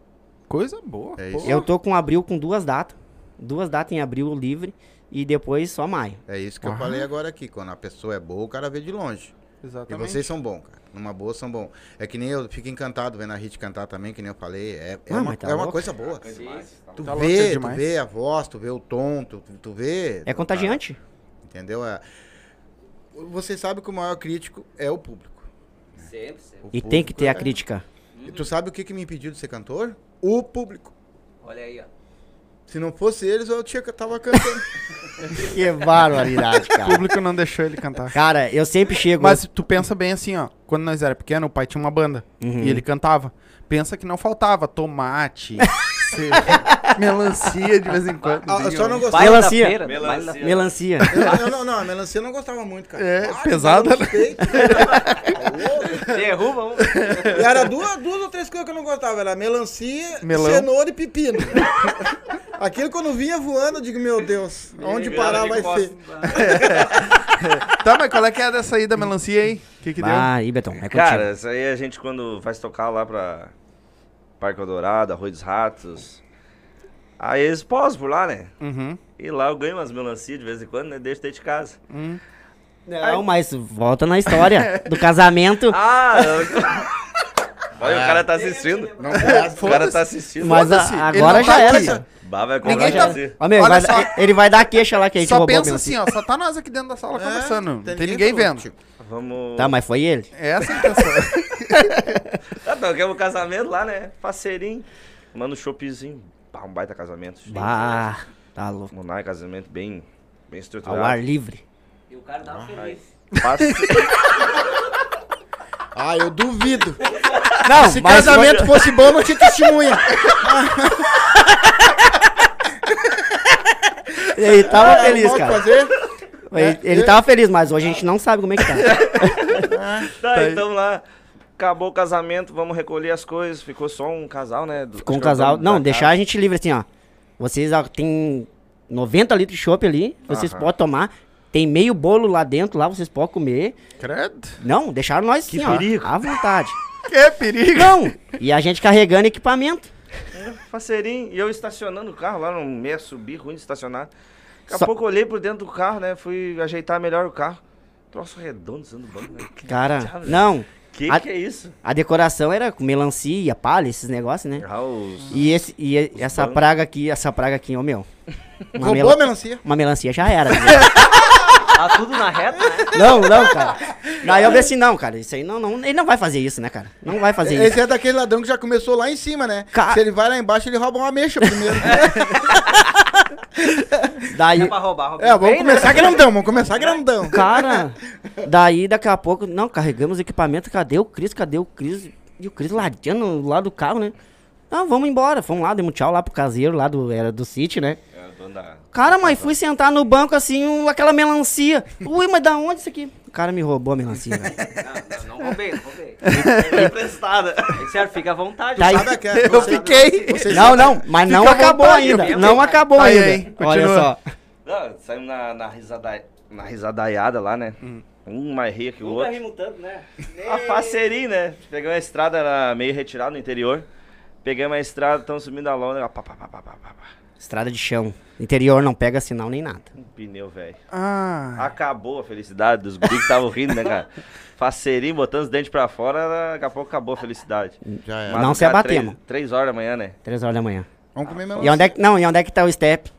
Coisa boa. É. Eu tô com abril com duas datas. Duas datas em abril livre e depois só maio. É isso que eu falei agora aqui. Quando a pessoa é boa, o cara vê de longe. E Exatamente. vocês são bons, cara. Numa boa são bons. É que nem eu fico encantado vendo a Hit cantar também, que nem eu falei. É, é uma, tá é uma coisa boa. Tu Tá louco, é vê, tu demais. vê a voz, tu vê o tom, tu, tu vê. É contagiante. Entendeu? É, você sabe que o maior crítico é o público. Sempre, sempre. O E tem que público ter a é- crítica. E tu sabe o que, que me impediu de ser cantor? O público. Olha aí, ó. Se não fosse eles, eu tinha, tava cantando. [laughs] [laughs] Que barbaridade, O cara. público não deixou ele cantar. Cara, eu sempre chego. Mas tu pensa bem assim, ó. Quando nós era pequeno, o pai tinha uma banda. Uhum. E ele cantava. Pensa que não faltava tomate, [laughs] melancia de vez em quando. Ah, eu só não gostava. Melancia. feira. Melancia. Melancia. Eu, não, não, a melancia eu não gostava muito, cara. É, Ah, pesada, louco? [laughs] Derruba um. E era duas, duas ou três coisas que eu não gostava. Era melancia, Melão. cenoura e pepino. Aquilo quando vinha voando, eu digo, meu Deus, onde parar vai ser. [laughs] Tá, mas qual é que é dessa aí da melancia aí? O que que deu? Ah, aí, Betão, é contigo. Cara, isso aí a gente quando faz tocar lá pra Parque Eldorado, Arroio dos Ratos. Aí eles posam por lá, né? Uhum. E lá eu ganho umas melancias de vez em quando, né? Deixo dentro de casa. Não, mas volta na história do casamento. [laughs] Ah! eu- Olha, o cara tá assistindo. Não pode. O cara tá assistindo. Mas a- agora já tá era. Bah, vai Ninguém comprar tá- Olha vai- só. ele vai dar queixa lá que a gente Só pensa melancia. assim, ó. Só tá nós aqui dentro da sala É, conversando. Não tem ninguém vendo. contigo. Vamos. Tá, mas foi ele. É essa a intenção. [laughs] Ah, não, quer um casamento lá, né? Faceirinho. Manda um choppzinho. Pá, um baita casamento. Bah, tá louco. Monai, casamento bem, bem Ao estruturado. ar livre. E o cara tava feliz. Passe- [laughs] Ah, eu duvido. Não, Se casamento fosse bom, não tinha testemunha. [laughs] ele tava feliz, Pode cara. fazer? Ele, ele tava feliz, mas hoje a gente não sabe como é que tá. Tá, então lá. Acabou o casamento, vamos recolher as coisas. Ficou só um casal, né? do- é o casal. Não, deixar a gente livre assim, ó. Vocês ó, tem 90 litros de chopp ali, vocês Aham. podem tomar. Tem meio bolo lá dentro, lá vocês podem comer. Credo. Não, deixaram nós Que assim, ó, perigo. à vontade. [laughs] Que perigo. Não, e a gente carregando equipamento. Faceirinho. E eu estacionando o carro lá no meio, subir, ruim de estacionar. Daqui a Só- pouco eu olhei por dentro do carro, né? Fui ajeitar melhor o carro. Troço redondo dentro do banco, né? Que [laughs] Cara, diabo, não, Que A- que é isso? a decoração era com melancia, palha, esses negócios, né? Ah, os- E, esse, e essa bancos. praga aqui, essa praga aqui, ô meu. [laughs] Uma, Roubou mela- a melancia? uma melancia já era. [laughs] Tá tudo na reta, né? não, não, cara. Daí eu falei assim, não, cara, isso aí não, não, ele não vai fazer isso, né, cara? Não vai fazer isso. Esse é daquele ladrão que já começou lá em cima, né? Ca- Se ele vai lá embaixo, ele rouba uma mecha primeiro. [laughs] Daí, É pra roubar, roubar. é, vamos bem, né? começar grandão, vamos começar grandão. cara, daí daqui a pouco, não, carregamos equipamento, cadê o Cris, cadê o Cris? E o Cris ladeando lá do carro, né? Ah, vamos embora, fomos lá, demos tchau lá pro caseiro lá do, era do City, né? É, o dono da- Cara, mas fui sentar no banco assim, um- aquela melancia. Ui, mas da onde isso aqui? O cara me roubou a melancia, velho. Não, não, não roubei, não roubei. [laughs] Emprestada. Sério, fica à vontade. Tá aí. Sabe aquela- Eu você- fiquei. você Não, não, mas não acabou vontade, ainda. Não fico. acabou Aí, ainda. aí, Olha só. Não, saímos na, na, risada, na risadaiada lá, né? Um mais ria que o Nunca outro. rimo tanto, né? A faceirinha, né? Pegamos a estrada, era meio retirada no interior. Pegamos a estrada, estamos subindo a lona. Pá, pá, pá, pá, pá, pá. Estrada de chão. Interior não pega sinal nem nada. Um pneu, velho. Ah. Acabou a felicidade dos guris que estavam rindo, né, cara? [laughs] Faceirinho, botando os dentes pra fora, daqui a pouco acabou a felicidade. Já é. Não se abatemos. Três, três horas da manhã, né? Três horas da manhã. Vamos comer E melancia. onde é que, não, e onde é que tá o step?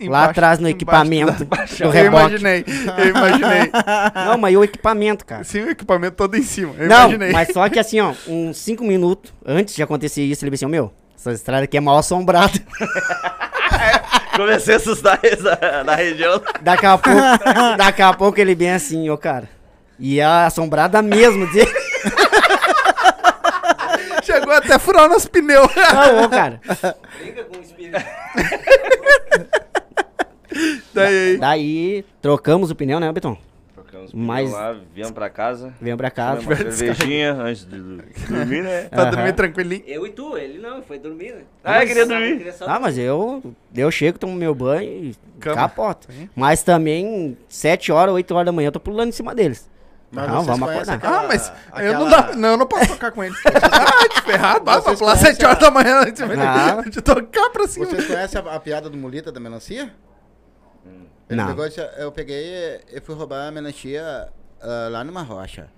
Lá Embaixo- atrás no equipamento do Eu reboque. imaginei, eu imaginei. [laughs] Não, mas e o equipamento, cara? Sim, o equipamento todo em cima. Eu não, imaginei. mas só que assim, ó, uns cinco minutos antes de acontecer isso, ele disse assim, meu, essa estrada aqui é mal assombrada. [laughs] Comecei a assustar essa, na região. Daqui a pouco, daqui a pouco ele bem assim, ó, cara. E a assombrada mesmo, dele. [laughs] Chegou até a furar nos pneus. Não, ô, cara. Briga com o espírito. Daí, Daí, trocamos o pneu, né, Beton? Trocamos Mas- Mas... lá, viemos pra casa. Viemos pra casa. Uma cervejinha antes de dormir, né? pra Aham. dormir tranquilinho. Eu e tu, ele não, foi dormir, né? Ah, eu queria dormir. só Ah, mas eu, eu chego, tomo meu banho e Cama. capota. Sim. Mas também, 7 horas, 8 horas da manhã, eu tô pulando em cima deles. Mas Não, vamos acordar. Ah, mas eu não, aquela- dá, não, eu não posso tocar com eles. [laughs] ah, de ferrado, basta Vocês falar conhecem 7 horas a- da manhã antes Não. de tocar pra cima. Vocês conhecem a, a piada do Mulita da melancia? Ele Não. disse, eu peguei e fui roubar a melancia ah, lá numa rocha.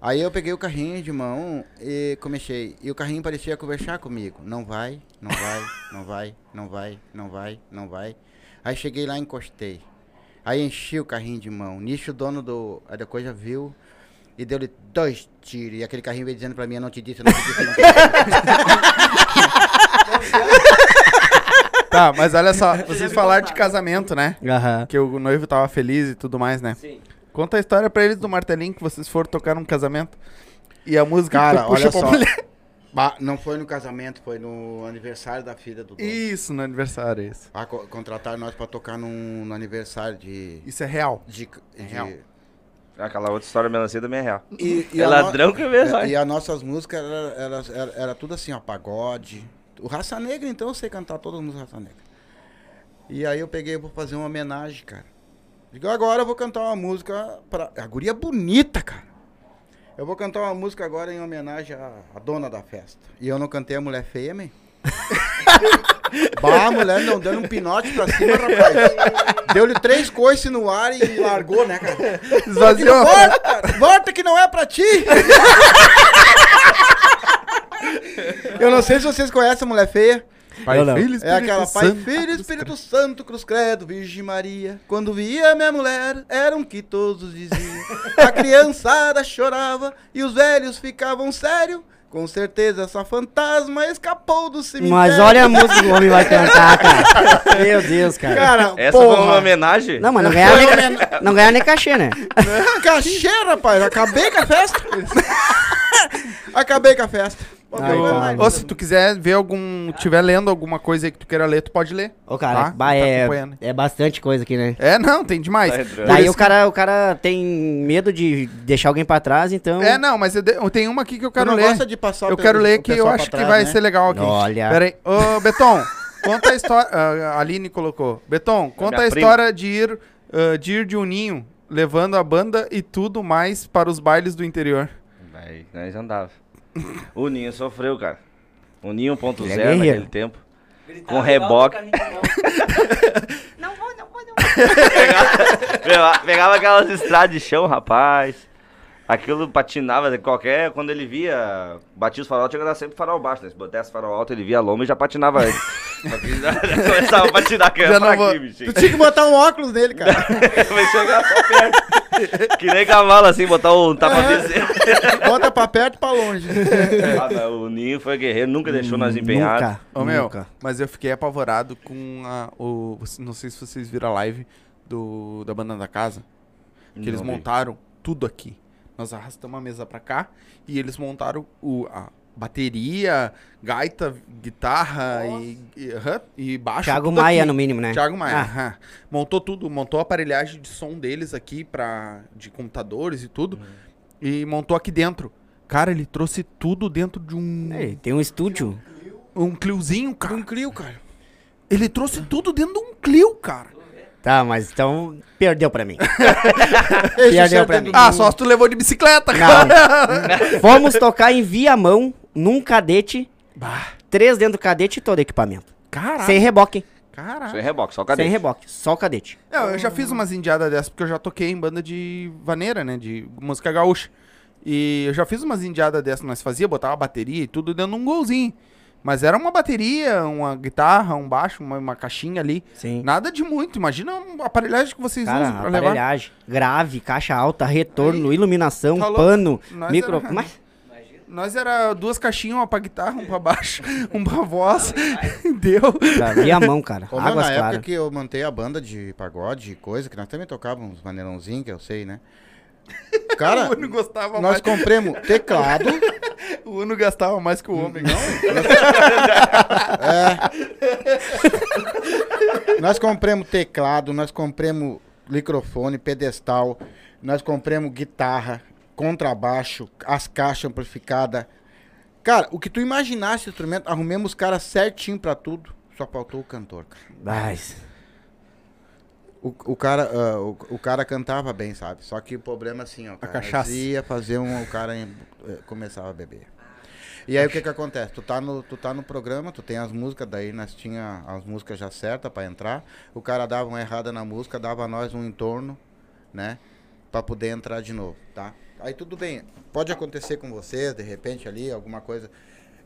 Aí eu peguei o carrinho de mão e comecei. E o carrinho parecia conversar comigo. Não vai, não vai, não vai, não vai, não vai, não vai. Aí cheguei lá e encostei. Aí enchi o carrinho de mão. Nisso o dono do, da coisa viu e deu-lhe dois tiros. E aquele carrinho veio dizendo pra mim, eu não te disse, eu não te disse. eu não te [laughs] Tá, mas olha só, vocês falaram de casamento, né? Aham. Que o noivo tava feliz e tudo mais, né? Sim. Conta a história pra eles do martelinho que vocês foram tocar num casamento. E a música Cara, olha só. mulher. Ba- não foi no casamento, foi no aniversário da filha do dono. Isso, no aniversário, isso. Ah, co- contrataram nós pra tocar num, no aniversário de. Isso é real. de, de- real. Aquela outra história melancia também é real. E, É a ladrão que eu vejo, E, olha. e as nossas músicas era, era, era, era tudo assim, ó, pagode. O Raça Negra, então eu sei cantar todas as músicas Raça Negra. E aí eu peguei vou fazer uma homenagem, cara. Digo, agora eu vou cantar uma música pra. A guria bonita, cara. Eu vou cantar uma música agora em homenagem à, à dona da festa. E eu não cantei a mulher feia, man. [laughs] bah, a mulher não dando um pinote pra cima, rapaz. Deu-lhe três coices no ar e largou, né, cara? Esvaziou. Volta, cara, volta que não é pra ti. [laughs] Eu não sei se vocês conhecem a mulher feia. Pai, Eu não. filho, É Espírito aquela Pai, Santo. Filho, Espírito Santo, Cruz Credo, Virgem Maria. Quando via minha mulher, eram que todos diziam. A criançada chorava e os velhos ficavam sérios. Com certeza essa fantasma escapou do cemitério. Mas olha a música que o homem vai cantar, cara. Meu Deus, cara. Cara, Essa foi uma porra. homenagem? Não, mas não ganhava nem, não ganhava nem cachê, né? Cachê, rapaz. Acabei com a festa. [laughs] Acabei com a festa. Ai, cara. Ô, se tu quiser ver algum. tiver lendo alguma coisa aí que tu queira ler, tu pode ler. Ô, cara, Tá? bah, Tá é, acompanhando. é bastante coisa aqui, né? É, não, tem demais. Tá entrando. Por Daí isso o cara, o cara tem medo de deixar alguém pra trás, então. que- É, não, mas eu, de- eu tenho uma aqui que eu Tu quero não ler. gosta de passar Eu quero ler o que eu pessoal acho que trás, vai né? ser legal aqui. Olha. Pera aí. Ô, Beton, [laughs] conta a história. ah, A Aline colocou. Beton, conta a minha prima. história de ir, ah, de ir de um ninho, levando a banda e tudo mais para os bailes do interior. Aí, nós andava. O Ninho sofreu, cara. O Ninho 1.0 Ele é naquele tempo. Com reboque. Não vou, não vou, não [laughs] pegava, pegava aquelas estradas de chão, rapaz. Aquilo patinava qualquer. Quando ele via, batia os farol, tinha que dar sempre farol baixo, né? Se botasse farol alto, ele via a loma e já patinava [laughs] já [laughs] começava a patinar, que Já era não pra vou- aqui, bichinho. Tu tinha que botar um óculos nele, cara. [laughs] Vai chegar só perto. Que nem cavalo assim, botar um tapa descer. Bota pra perto e pra longe. Ah, o Ninho foi guerreiro, nunca deixou nós empenhados. Nunca, Ô, meu, nunca. mas eu fiquei apavorado com a, o. Não sei se vocês viram a live do, da banda da casa. Que eles Não vi. montaram tudo aqui. Nós arrastamos a mesa pra cá e eles montaram o, a bateria, gaita, guitarra e, e, e baixo. Thiago tudo Maia, aqui. no mínimo, né? Thiago Maia. Ah. Montou tudo, montou a aparelhagem de som deles aqui pra, de computadores e tudo. E montou aqui dentro. Cara, ele trouxe tudo dentro de um, É, tem um estúdio. um Cliozinho, cara. Um Clio, cara. Ele trouxe tudo dentro de um Clio, cara. Tá, mas então perdeu pra mim. [laughs] Perdeu pra é mim. Ah, só se tu levou de bicicleta, cara. [laughs] Fomos tocar em Viamão, num cadete, três dentro do cadete e todo equipamento. Caralho. Sem reboque, hein? Caralho. Sem reboque, só Sem cadete. reboque, só o cadete. Não, eu já fiz umas indiadas dessas, porque eu já toquei em banda de vaneira, né? De música gaúcha. E eu já fiz umas indiadas dessas, nós fazia, botava bateria e tudo dentro de um golzinho. Mas era uma bateria, uma guitarra, um baixo, uma, uma caixinha ali. Sim. Nada de muito. Imagina a aparelhagem que vocês Cara, usam pra levar. aparelhagem, grave, caixa alta, retorno, iluminação, Tá louco. pano, Nós micro... era- [laughs] Mas, Nós era duas caixinhas, uma pra guitarra, um pra baixo, [laughs] um pra voz. [laughs] Deu. cara, Viamão, cara. Ô, meu, Águas na época claras. que eu montei a banda de pagode e coisa, que nós também tocávamos uns maneirãozinhos, que eu sei, né? [laughs] Cara, o Uno gostava nós mais. compramos teclado. [laughs] O Uno gastava mais que o homem. Nós compramos teclado, nós compramos microfone, pedestal, nós compramos guitarra, contrabaixo, as caixas amplificadas. Cara, o que tu imaginasse instrumento, arrumemos os caras certinho pra tudo. Só faltou o cantor, cara. Mas, O, o cara, ah, o, o cara cantava bem, sabe? Só que o problema assim, ó. Cara, cachaça. nós ia fazer um. O cara em- eh, começava a beber. E aí o que que acontece? Tu tá, no, tu tá no programa, tu tem as músicas, daí nós tinha as músicas já certas pra entrar. O cara dava uma errada na música, dava a nós um entorno, né? Pra poder entrar de novo, tá? Aí tudo bem. Pode acontecer com vocês, de repente ali, alguma coisa.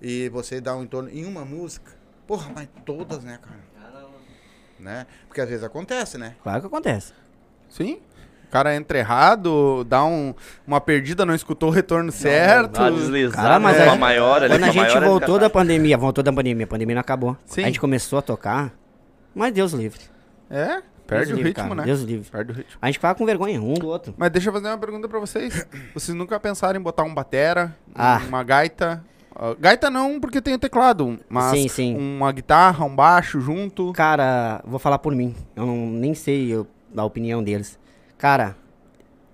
E você dá um entorno em uma música. Porra, mas todas, né, cara? Né? Porque às vezes acontece, né? Claro que acontece. Sim. O cara entra errado, dá um, uma perdida, não escutou o retorno certo. Dá uma deslizada, Cara, mas né? a uma gente- maior ali, Quando a gente voltou da pandemia, voltou da pandemia, a pandemia não acabou. Sim. A gente começou a tocar, mas Deus livre. É, perde Deus o livre, ritmo, cara, né? Deus livre. Perde o ritmo. A gente ficava com vergonha um do outro. Mas deixa eu fazer uma pergunta pra vocês. Vocês nunca pensaram em botar um batera, Ah. uma gaita? Ah, gaita não, porque tem o teclado, mas Sim, sim. uma guitarra, um baixo junto. Cara, vou falar por mim. Eu não, nem sei eu, a opinião deles. Cara,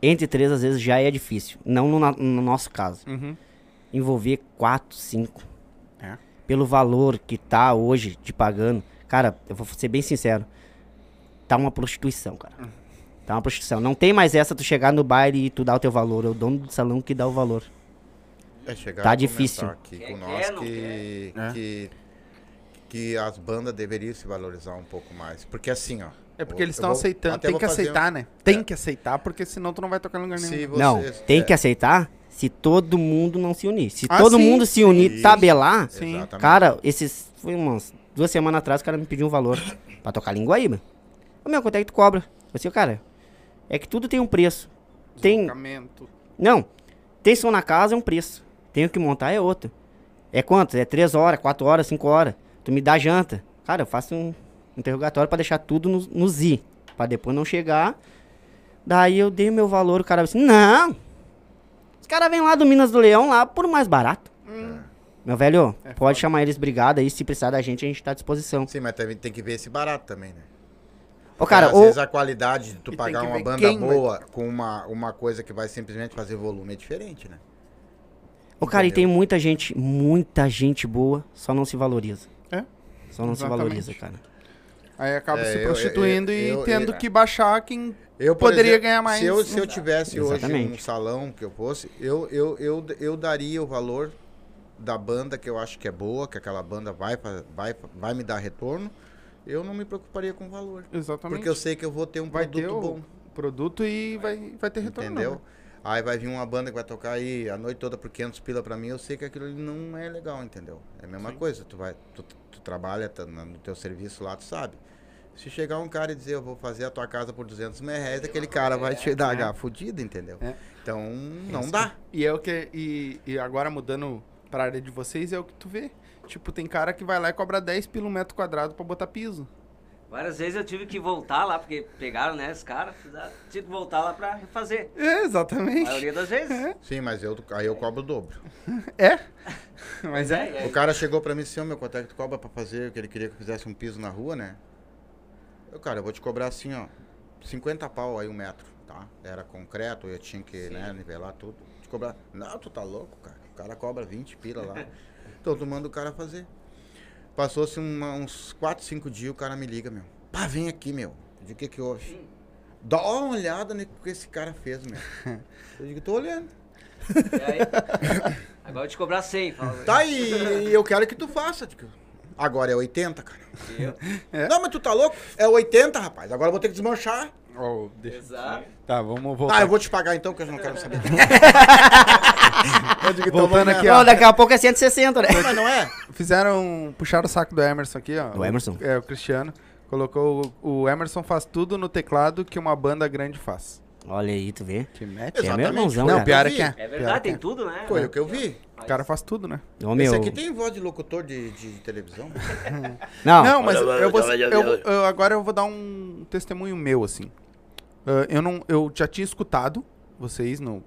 entre três às vezes já é difícil. Não no, no nosso caso. Uhum. Envolver quatro, cinco. É. Pelo valor que tá hoje te pagando. Cara, eu vou ser bem sincero. Tá uma prostituição, cara. Hum. Tá uma prostituição. Não tem mais essa tu chegar no baile e tu dar o teu valor. É o dono do salão que dá o valor. É chegar Tá difícil. aqui com nós que? É. que, que as bandas deveriam se valorizar um pouco mais. Porque assim, ó. É porque eles estão aceitando. Tem que fazer um- aceitar, né? Tem que aceitar, porque senão tu não vai tocar em lugar nenhum. Se não, vocês- tem é, que aceitar se todo mundo não se unir. Se Ah, todo sim, mundo se unir, sim. tabelar, Sim. Cara, esses. Foi umas duas semanas atrás o cara me pediu um valor pra tocar Linguaíba. Ô meu, quanto é que tu cobra? Eu disse, cara, é que tudo tem um preço. Tem. Não. Tem som na casa é um preço. Tenho que montar é outro. É quanto? É três horas, quatro horas, cinco horas. Tu me dá janta. Cara, eu faço um interrogatório pra deixar tudo no, no Z. Pra depois não chegar. Daí eu dei meu valor, o cara disse, não. Os caras vêm lá do Minas do Leão lá por mais barato. Meu velho, É pode chamar eles brigada aí, se precisar da gente, a gente tá à disposição. Sim, mas também tem que ver esse barato também, né? Ô, cara, às ou, vezes a qualidade de tu E pagar uma banda quem vai boa com uma, uma coisa que vai simplesmente fazer volume é diferente, né? Ô, cara, e entendeu? tem muita gente, muita gente boa, só não se valoriza. É. Só não se Exatamente. valoriza, cara. Aí acaba É, se eu- prostituindo eu- e eu- tendo eu- que baixar quem Eu, poderia exemplo, ganhar mais. Se eu, se eu tivesse hoje um Exatamente. salão que eu fosse, eu, eu, eu, eu daria o valor da banda que eu acho que é boa, que aquela banda vai, fa- vai, vai me dar retorno. Eu não me preocuparia com o valor. Exatamente. Porque eu sei que eu vou ter um vai produto ter bom. produto e vai, vai ter retorno. Entendeu? né? Aí vai vir uma banda que vai tocar aí a noite toda por 500 pila pra mim, eu sei que aquilo ali não é legal, entendeu? É a mesma coisa, tu vai, tu, tu trabalha tá no teu serviço lá, tu sabe. Se chegar um cara e dizer, eu vou fazer a tua casa por 200 mil reais, aquele cara vai te dar H fudido, entendeu? É. Então, não dá. E é o que. E, e agora mudando pra área de vocês, é o que tu vê. Tipo, tem cara que vai lá e cobra 10 pelo metro quadrado pra botar piso. Várias vezes eu tive que voltar lá, porque pegaram, né, os caras, tive que voltar lá pra refazer. É, A exatamente. maioria das vezes. Sim, mas eu, aí eu cobro o dobro. É. [laughs] Mas é. É, O cara chegou pra mim e disse, ô meu, quanto é que tu cobra pra fazer, que ele queria que eu fizesse um piso na rua, né? Eu, cara, eu vou te cobrar assim, ó, 50 pau aí um metro, tá? Era concreto, eu tinha que, né, nivelar tudo. Te cobrar, não, tu tá louco, cara. O cara cobra 20 pila lá. [laughs] então tu manda o cara fazer. Passou-se uns 4, 5 dias, o cara me liga, meu. Pá, vem aqui, meu. O que que houve? Dá uma olhada no que esse cara fez, meu. [laughs] Eu digo, tô olhando. E aí, [laughs] agora eu vou te cobrar 100. Fala, Tá aí, e eu quero que tu faça. Digo, Agora é 80, cara. Eu? [laughs] Não, mas tu tá louco? É 80, rapaz. Agora eu vou ter que desmanchar. Oh, deixa- Exato. Tá, vamos voltar. Ah, eu vou te pagar então, que eu não quero saber. [laughs] eu digo, Voltando aqui. Ó, daqui a pouco é 160, né? Mas não é? Fizeram. Puxaram o saco do Emerson aqui, ó. Do Emerson? É, o Cristiano. Colocou. O Emerson faz tudo no teclado que uma banda grande faz. Olha aí, tu vê. Que mete. É meu Exatamente. irmãozão, Não, cara. pior é que é. É verdade, que é. tem tudo, né? Foi o que eu vi. O cara faz tudo, né? Ô, meu. Esse aqui tem voz de locutor de, de televisão. [laughs] Não, Não, mas eu, vou, eu- eu- agora eu vou dar um testemunho meu, assim. Ah, eu não, eu já tinha escutado vocês no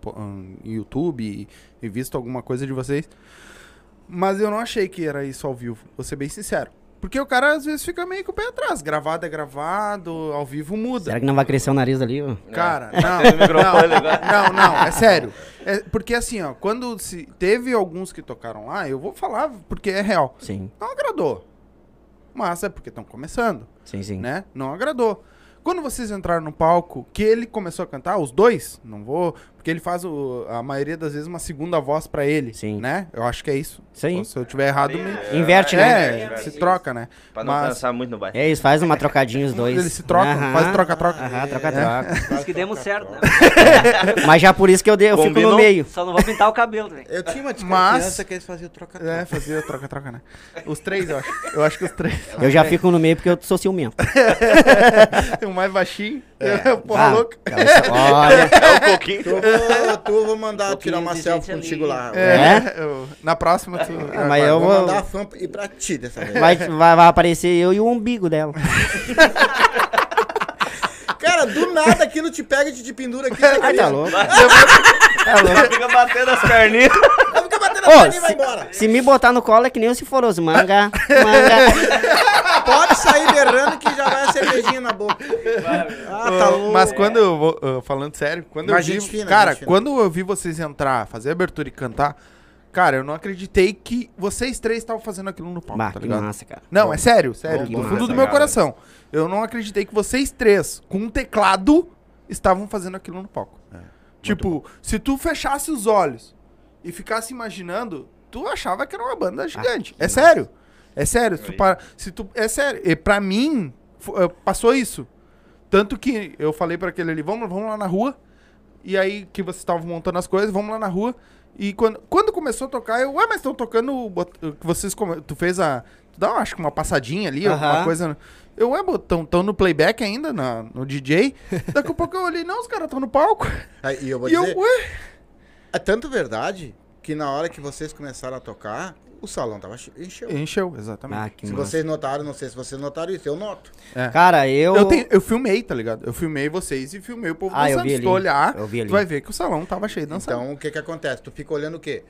po- ahn, YouTube e, e visto alguma coisa de vocês, mas eu não achei que era isso ao vivo. Vou ser bem sincero, porque o cara às vezes fica meio com o pé atrás. Gravado é gravado, ao vivo muda. será que não vai crescer o nariz ali? ó? Cara, [laughs] Tem o não, não, não, não, é sério. É porque assim, ó, quando se teve alguns que tocaram lá, eu vou falar porque é real. Sim, Não agradou. Mas é porque estão começando sim, sim. né? Não agradou. Quando vocês entraram no palco, que ele começou a cantar, os dois, não vou. Porque ele faz o- a maioria das vezes uma segunda voz pra ele. Sim. Né? Eu acho que é isso. Sim. Se eu tiver errado, me. Inverte, né? É, se troca, né? Pra não Mas cansar muito no bairro. É isso, faz uma trocadinha os [laughs] dois. eles se trocam, Aham. faz troca-troca. Aham, troca-troca. Por isso que demos certo, né? [laughs] Mas já por isso que eu, dei, eu fico no Combinou? meio. Só não vou pintar o cabelo, velho. Eu tinha uma Mas- desconfiança que eles faziam troca É, fazia troca-troca, né? Os três, eu acho. Eu acho que os três. Eu já fico no meio porque eu sou ciumento. [laughs] o mais baixinho. Eu, porra Ah, louca. Olha, É o coquinho. Tu, eu vou, tu vou mandar Pouquinho tirar uma selfie contigo ali. lá. É, eu- na próxima tu. Ah, mas eu vou vou. mandar a fã ir pra ti dessa vez. Vai, vai, vai aparecer eu e o umbigo dela. [laughs] Cara, do nada aquilo te pega e te, te pendura aqui. [laughs] Ai, tá louco. Tá louco. Fica batendo as perninhas. Ô, e embora. Se me botar no colo é que nem o ciforoso. Manga, [laughs] manga. Pode sair berrando que já vai a cervejinha na boca. Ah, tá louco. Mas quando eu vou. falando sério, quando Mas eu vi. fina, cara, fina. quando eu vi vocês entrar, fazer abertura e cantar, cara, eu não acreditei que vocês três estavam fazendo aquilo no palco, Bah, tá que ligado? massa, cara. Não, é sério, sério. Bom do fundo do cara. meu coração. Eu não acreditei que vocês três, com um teclado, estavam fazendo aquilo no palco. tipo, se tu fechasse os olhos e ficasse imaginando, tu achava que era uma banda gigante. é sério. É sério. Se tu para, se tu, é sério. E pra mim, eh, passou isso. Tanto que eu falei pra aquele ali, vamos, vamos lá na rua. E aí que vocês estavam montando as coisas, vamos lá na rua. E quando, quando começou a tocar, eu, ué, mas estão tocando. o bot- que vocês. Tu fez a. Tu dá, acho que uma passadinha ali, alguma Aham. coisa. Eu, ué, estão tão no playback ainda, na, no DJ. [laughs] Daqui a pouco eu olhei, não, os caras estão no palco. Aí, e eu vou E eu, dizer, ué. É tanto verdade que na hora que vocês começaram a tocar, o salão tava che- encheu. Encheu, exatamente. Ah, que Se massa. vocês notaram, não sei se vocês notaram isso, eu noto. Cara, eu. Eu, tenho- eu filmei, tá ligado? Eu filmei vocês e filmei o povo Ah, eu dançando. vi Se tu olhar, Eu vi ali. tu vai ver que o salão tava cheio de dançando. Então, o que que acontece? Tu fica olhando o quê?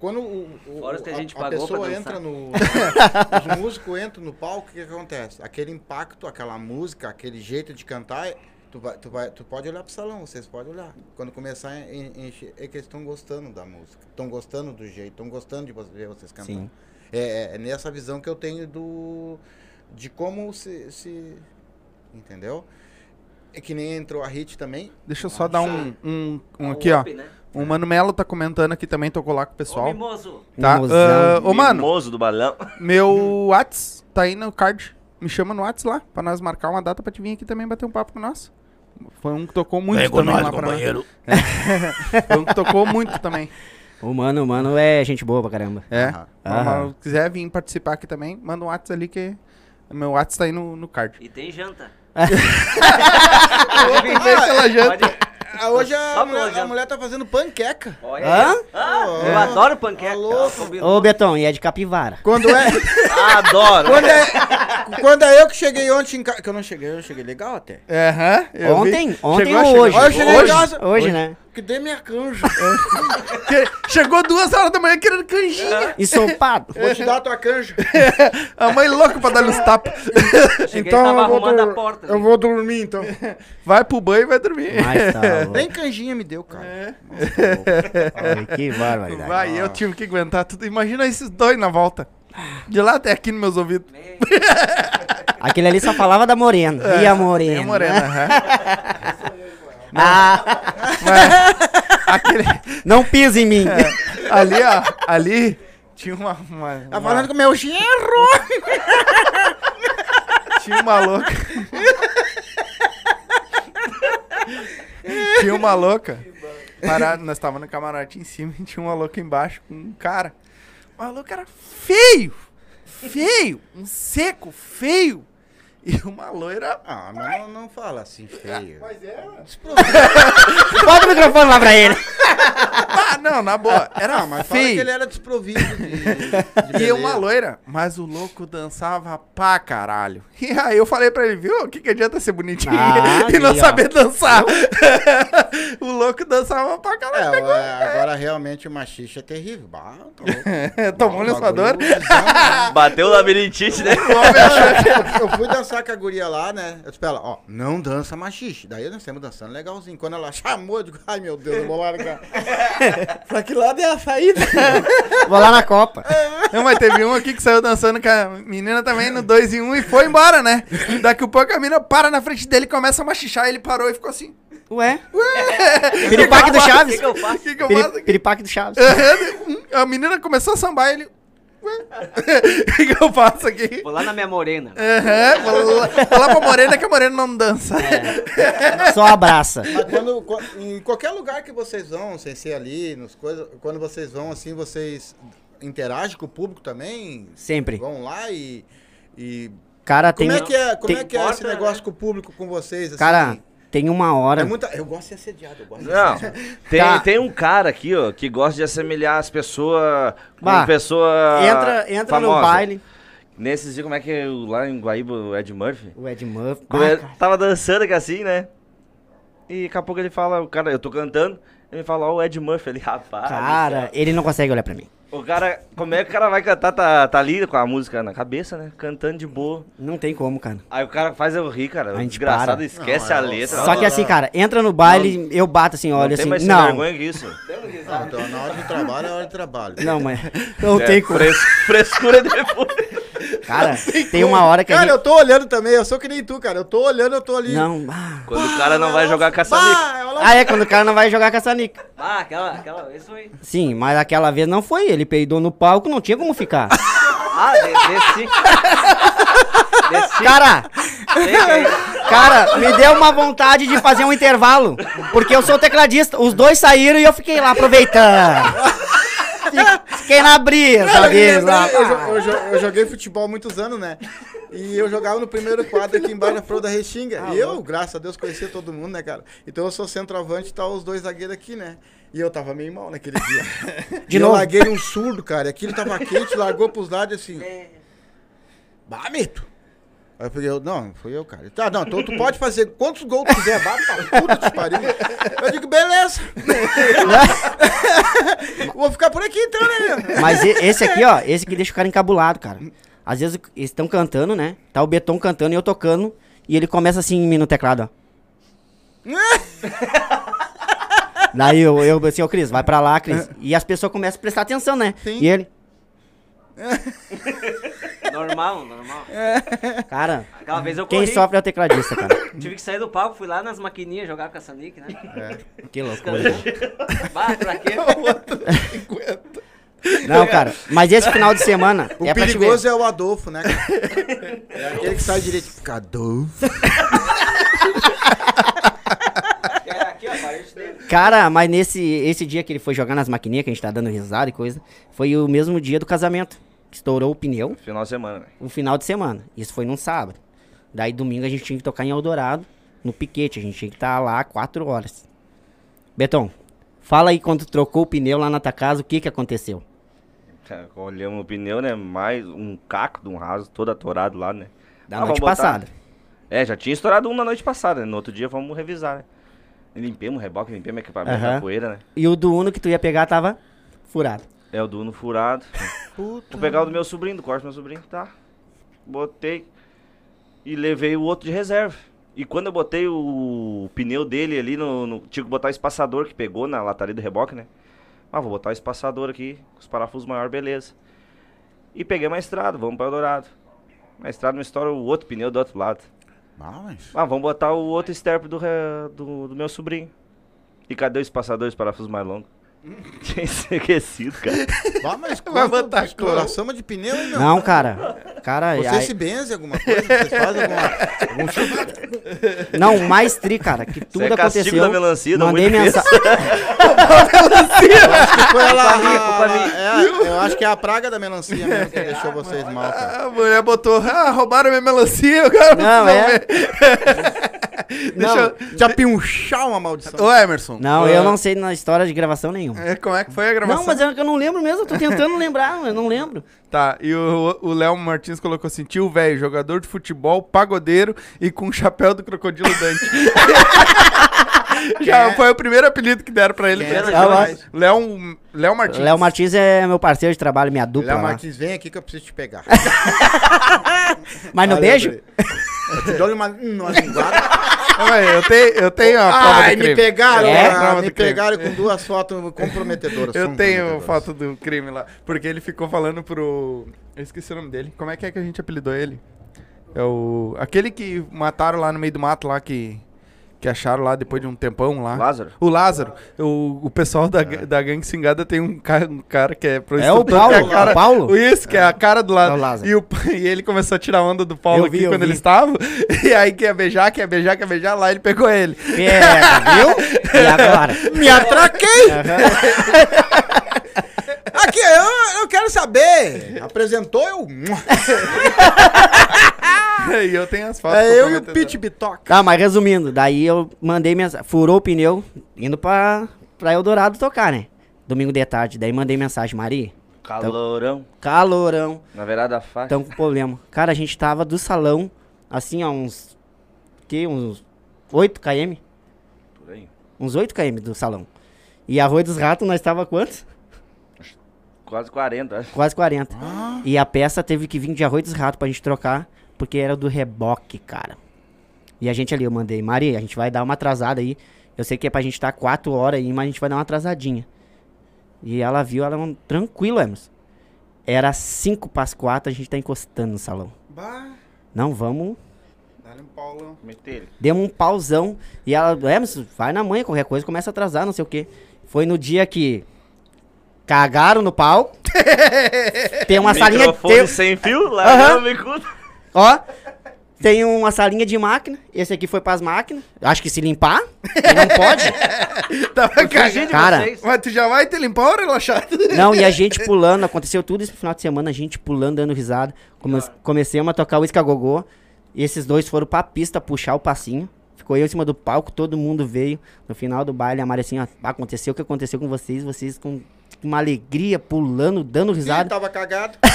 Quando o, o- Fora os que a gente a pagou pra pessoa dançar. entra no... [laughs] os músicos entram no palco, o que que acontece? Aquele impacto, aquela música, aquele jeito de cantar, tu, vai, tu, vai, tu pode olhar pro salão, vocês podem olhar. Quando começar a en- encher, é que eles estão gostando da música, estão gostando do jeito, estão gostando de ver vocês cantando. É, é- é nessa visão que eu tenho do de como se, se entendeu? É que nem entrou a hit também. Deixa eu só dar um, um, um O aqui, ó. up, né? O Mano Melo tá comentando aqui também, tocou lá com o Ô, pessoal. mimoso. Tá? Mimosão. Ah, ô, mano, Mimoso do balão. meu Whats tá aí no card. Me chama no Whats lá, pra nós marcar uma data pra te vir aqui também bater um papo com nós. Foi um que tocou muito também lá pra nós. [laughs] Foi um que tocou muito também. O mano, o mano é gente boa pra caramba. É. Aham. Mas Se quiser vir participar aqui também, manda um Whats ali que meu Whats tá aí no, no card. E tem janta. [laughs] Pode vir pela janta. Pode. Ah, hoje a mulher, a mulher tá fazendo panqueca. Olha Hã? Ah, eu adoro panqueca. Tá. Ah, combinou. Ô, Betão, e é de capivara. Quando é, [laughs] Adoro. quando é, quando é eu que cheguei ontem em casa, que eu não cheguei, eu cheguei legal até. Aham. eu Ontem? vi. Ontem Chegou, ou chegou. hoje? Cheguei em casa. Hoje, né? Que dê minha canja. [laughs] Que- Chegou duas horas da manhã querendo canjinha. Ensopado. Vou te dar a tua canja. [laughs] A mãe louca pra dar uns tapas. Cheguei, tava eu vou, arrumando dur- a porta. eu vou dormir então. Vai pro banho e vai dormir. Mas tá [laughs] louco. Nem canjinha me deu, cara. Ai, que barbaridade. Vai, eu tive que aguentar tudo. Imagina esses dois na volta. De lá até aqui nos meus ouvidos. Aquele ali só falava da morena. e a morena? É morena, aham. Ah, [laughs] Aquele, não pisa em mim. ali, ó. Ali tinha uma. uma, Tá uma- falando com o meu genro. tinha uma louca. tinha uma louca. Parado, nós tava no camarote em cima e tinha uma louca embaixo com um cara. O maluco era feio. Feio. Um seco, feio. E uma loira. Ah, mas não, não fala assim feio. [laughs] Bota o microfone lá pra ele. [laughs] Ah, não, na boa. Era Ah, mas fala que feio. ele era desprovido de, de [laughs] E uma loira, mas o louco dançava pra caralho. E aí eu falei pra ele, viu? O que, que adianta ser bonitinho Ah, e não aí, ó. saber dançar? o louco dançava pra É, caralho. é, agora realmente o machixe é terrível. Bah. Tomou um lençador. Bagulho bizarro. Bateu o labirintite, né? eu, eu fui dançar com a guria lá, né? Eu disse pra ela, ó, não dança machixe. Daí nós estamos dançando legalzinho. Quando ela chamou, eu digo, ai meu Deus, eu vou largar. [laughs] pra que lado é a saída? [laughs] Vou lá na Copa. Não, mas teve um aqui que saiu dançando com a menina também no 2 em 1 um, e foi embora, né? Daqui a pouco a menina para na frente dele, começa a machichar, ele parou e ficou assim. Ué? Piripaque do Chaves. O que, que eu faço? O que, que eu Piri- faço aqui? Piripaque do Chaves. [laughs] A menina começou a sambar ele. [laughs] O que, que eu faço aqui? Vou lá na minha morena. Aham, vou lá, vou lá pra Morena que a Morena não dança. Só abraça. Mas quando, qua- em qualquer lugar que vocês vão, sem ser ali, nos coisas, quando vocês vão assim, vocês interagem com o público também? Sempre. Vão lá e. e Cara, tem. como é que é, como tem- é, que é esse Importa, negócio com o público, com vocês? assim? Cara, tem uma hora. é muita, eu gosto de ser assediado, eu gosto Não, assediado. tem, Tá. tem um cara aqui, ó, que gosta de assemelhar as pessoas com Bah, pessoa Entra, entra no baile. Nesses dias, como é que é o- lá em Guaíba, o Ed Murphy? O Ed Murphy. Ah, tava dançando aqui assim, né? E daqui a pouco ele fala, o cara, eu tô cantando, ele fala, ó, o Ed Murphy, ele, rapaz. Cara, ele não consegue olhar pra mim. O cara, como é que o cara vai cantar? Tá, tá ali com a música na cabeça, né? Cantando de boa. Não tem como, cara. Aí o cara faz eu rir, cara. A gente desgraçado para. esquece Não, a é, letra. Só que assim, cara, entra no baile, eu bato assim, não olha tem assim. mais sem Não, vergonha que isso. Não, então, na hora de trabalho é hora de trabalho. não, mas [laughs] não É, tem como. fres- frescura depois. Cara, [laughs] tem uma hora que Cara, gente... eu tô olhando também, eu sou que nem tu, cara. Eu tô olhando, eu tô ali. Não, ah. Quando o cara não vai jogar. Bah, olha lá. Ah, é quando o cara não vai jogar caça-níquel. Ah, aquela, aquela, isso aí. Sim, mas aquela vez não foi. Ele peidou no palco, não tinha como ficar. [laughs] Ah, de- desci. desci. Cara, cara, me deu uma vontade de fazer um intervalo. Porque eu sou tecladista. Os dois saíram e eu fiquei lá aproveitando. [laughs] Fiquei na brisa, Cara, eu, eu, jo- eu jo- eu joguei futebol há muitos anos, né? E eu jogava no primeiro quadro aqui embaixo da Flor da Restinga. Ah, e eu, graças a Deus, conhecia todo mundo, né, cara? Então eu sou centroavante e tá os dois zagueiros aqui, né? E eu tava meio mal naquele dia. [laughs] De e novo? eu larguei um surdo, cara. E aquilo tava quente, largou pros lados e assim. Bah, Mito! Aí eu falei, eu, não, fui eu, cara. Tá, não, então tu pode fazer quantos gols tu quiser, bate pra puta te pariu. Eu digo, beleza. [laughs] Vou ficar por aqui então, né? Mas esse aqui, ó, esse aqui deixa o cara encabulado, cara. Às vezes eles estão cantando, né? Tá o Beton cantando e eu tocando. E ele começa assim em mim no teclado, ó. [laughs] Daí eu, eu assim, ô Cris, vai pra lá, Cris. E as pessoas começam a prestar atenção, né? Sim. E ele, [laughs] Normal, normal. cara, Aquela vez eu quem corri. sofre é o tecladista, cara. [laughs] Tive que sair do palco, fui lá nas maquininhas jogar caça-nique, né? Que loucura. Bah, [laughs] pra quê? Não, cara, mas esse final de semana O é pra te ver. perigoso é o Adolfo, né? cara? É aquele que sai direito. Adolfo. É aqui, ó, a parede dele. Cara, mas nesse esse dia que ele foi jogar nas maquininhas, que a gente tá dando risada e coisa, foi o mesmo dia do casamento. Estourou o pneu Final de semana, velho. o final de semana. Isso foi num sábado. Daí domingo a gente tinha que tocar em Eldorado, no piquete. A gente tinha que estar lá quatro horas. Betão, fala aí quando trocou o pneu lá na tua casa, o que que aconteceu? Cara, Olhamos o pneu, né? Mais um caco de um raso, todo atorado lá, né? Da Ah, noite botar- passada. É, já tinha estourado um na noite passada, né? No outro dia vamos revisar, né? Limpemos o reboque, limpemos o equipamento Aham. da poeira, né? E o do Uno que tu ia pegar tava furado. É o do Uno furado. [laughs] Puta. Vou pegar o do meu sobrinho, do corte do meu sobrinho, tá? Botei e levei o outro de reserva. E quando eu botei o pneu dele ali no, no- Tinha que botar o espaçador que pegou na lataria do reboque, né? Ah, vou botar o espaçador aqui, com os parafusos maiores, beleza. E peguei uma estrada, vamos pra Eldorado. Na estrada não estoura o outro pneu do outro lado. Ah, mas... Ah, vamos botar o outro esterpe do, re- do, do meu sobrinho. E cadê o espaçador, os parafusos mais longos? [laughs] Tinha esquecido, cara. Ah, mas Vai botar exploração de pneu, hein, meu? Não, cara. Cara, Vocês aí- se benzem alguma coisa? Vocês fazem alguma... algum chamado? não, o mais tri, cara, que tudo é castigo aconteceu. da melancia, mandei mensagem. [laughs] Foi ela, [laughs] culpa a- é, eu acho que é a praga da melancia mesmo que deixou vocês mal, cara. A mulher botou, ah, roubaram minha melancia, o cara Não, precisou é. [laughs] Deixa eu... Já pinchar uma maldição. Ô, Emerson. não, ah, eu não sei na história de gravação nenhuma. é, como é que foi a gravação? Não, mas é que eu não lembro mesmo, eu tô tentando [laughs] lembrar, mas eu não lembro. Tá, e o o Léo Martins colocou assim, tio velho, jogador de futebol, pagodeiro e com chapéu do crocodilo Dante. [laughs] [laughs] Já é? foi o primeiro apelido que deram pra ele. É? Léo Ah, Léo Léo Martins. Léo Martins é meu parceiro de trabalho, minha dupla Léo. Martins, vem aqui que eu preciso te pegar. [laughs] Mas no beijo? Eu te dou uma, uma linguada. Eu tenho, eu tenho a prova Ai, do me crime. pegaram, É? ah, me do pegaram com duas fotos comprometedoras. Eu tenho foto do crime lá. Porque ele ficou falando pro. Eu esqueci o nome dele. Como é que é que a gente apelidou ele? É o. Aquele que mataram lá no meio do mato lá que. Que acharam lá depois de um tempão lá. Lázaro? O Lázaro. O, o pessoal da, da gangue Singada tem um cara, um cara que é É o Paulo, a cara, o Paulo? Isso, que é a cara do É o Lázaro. E, o, e ele começou a tirar onda do Paulo Eu vi, aqui eu quando vi. eles estavam. [laughs] E aí quer beijar, quer beijar, quer beijar. Lá ele pegou ele. Pega, viu? [laughs] E agora? Me atraquei! [laughs] eu, eu quero saber. [laughs] Apresentou eu. [laughs] e eu tenho as fotos. É eu e o. Pete Bitoca. Tá, mas resumindo, daí eu mandei mensagem, furou o pneu, indo pra, pra Eldorado tocar, né? Domingo de tarde. Daí mandei mensagem, Mari, Calorão. calorão, Na verdade, da faixa. tamo com problema. Cara, a gente tava do salão, assim, ó, uns. Que? Uns 8 km? Por aí. Uns 8 km do salão. E a Rua dos Ratos, nós tava quantos? Quase 40, acho. Quase 40. E a peça teve que vir de Arroio dos Ratos pra gente trocar, porque era do reboque, cara. E a gente ali, eu mandei, Mari, a gente vai dar uma atrasada aí. Eu sei que é pra gente estar 4 horas aí, mas a gente vai dar uma atrasadinha. E ela viu, ela, falou, tranquilo, Emerson. Era 5 para as 4, a gente tá encostando no salão. Bah, Não, vamos. dá-lhe um Paulão. Meter ele. Demos um pauzão. E ela, Emerson, vai na manhã, qualquer coisa, começa a atrasar, não sei o quê. Foi no dia que cagaram no pau. [laughs] tem uma salinha. Tem, sem fio, lá cuida. Ó, tem uma salinha de máquina. Esse aqui foi pras máquinas. Acho que se limpar, não pode. [laughs] Tava cagando. de Cara. vocês. Mas tu já vai te limpar ou relaxado? Não, e a gente pulando. Aconteceu tudo esse final de semana, a gente pulando, dando risada. Come Comecemos a tocar o escagogô. E esses dois foram pra pista puxar o passinho. Ficou eu em cima do palco, todo mundo veio. No final do baile, a Mari assim, ó, aconteceu o que aconteceu com vocês. Vocês com uma alegria, pulando, dando Ele risada. tava cagado. [laughs]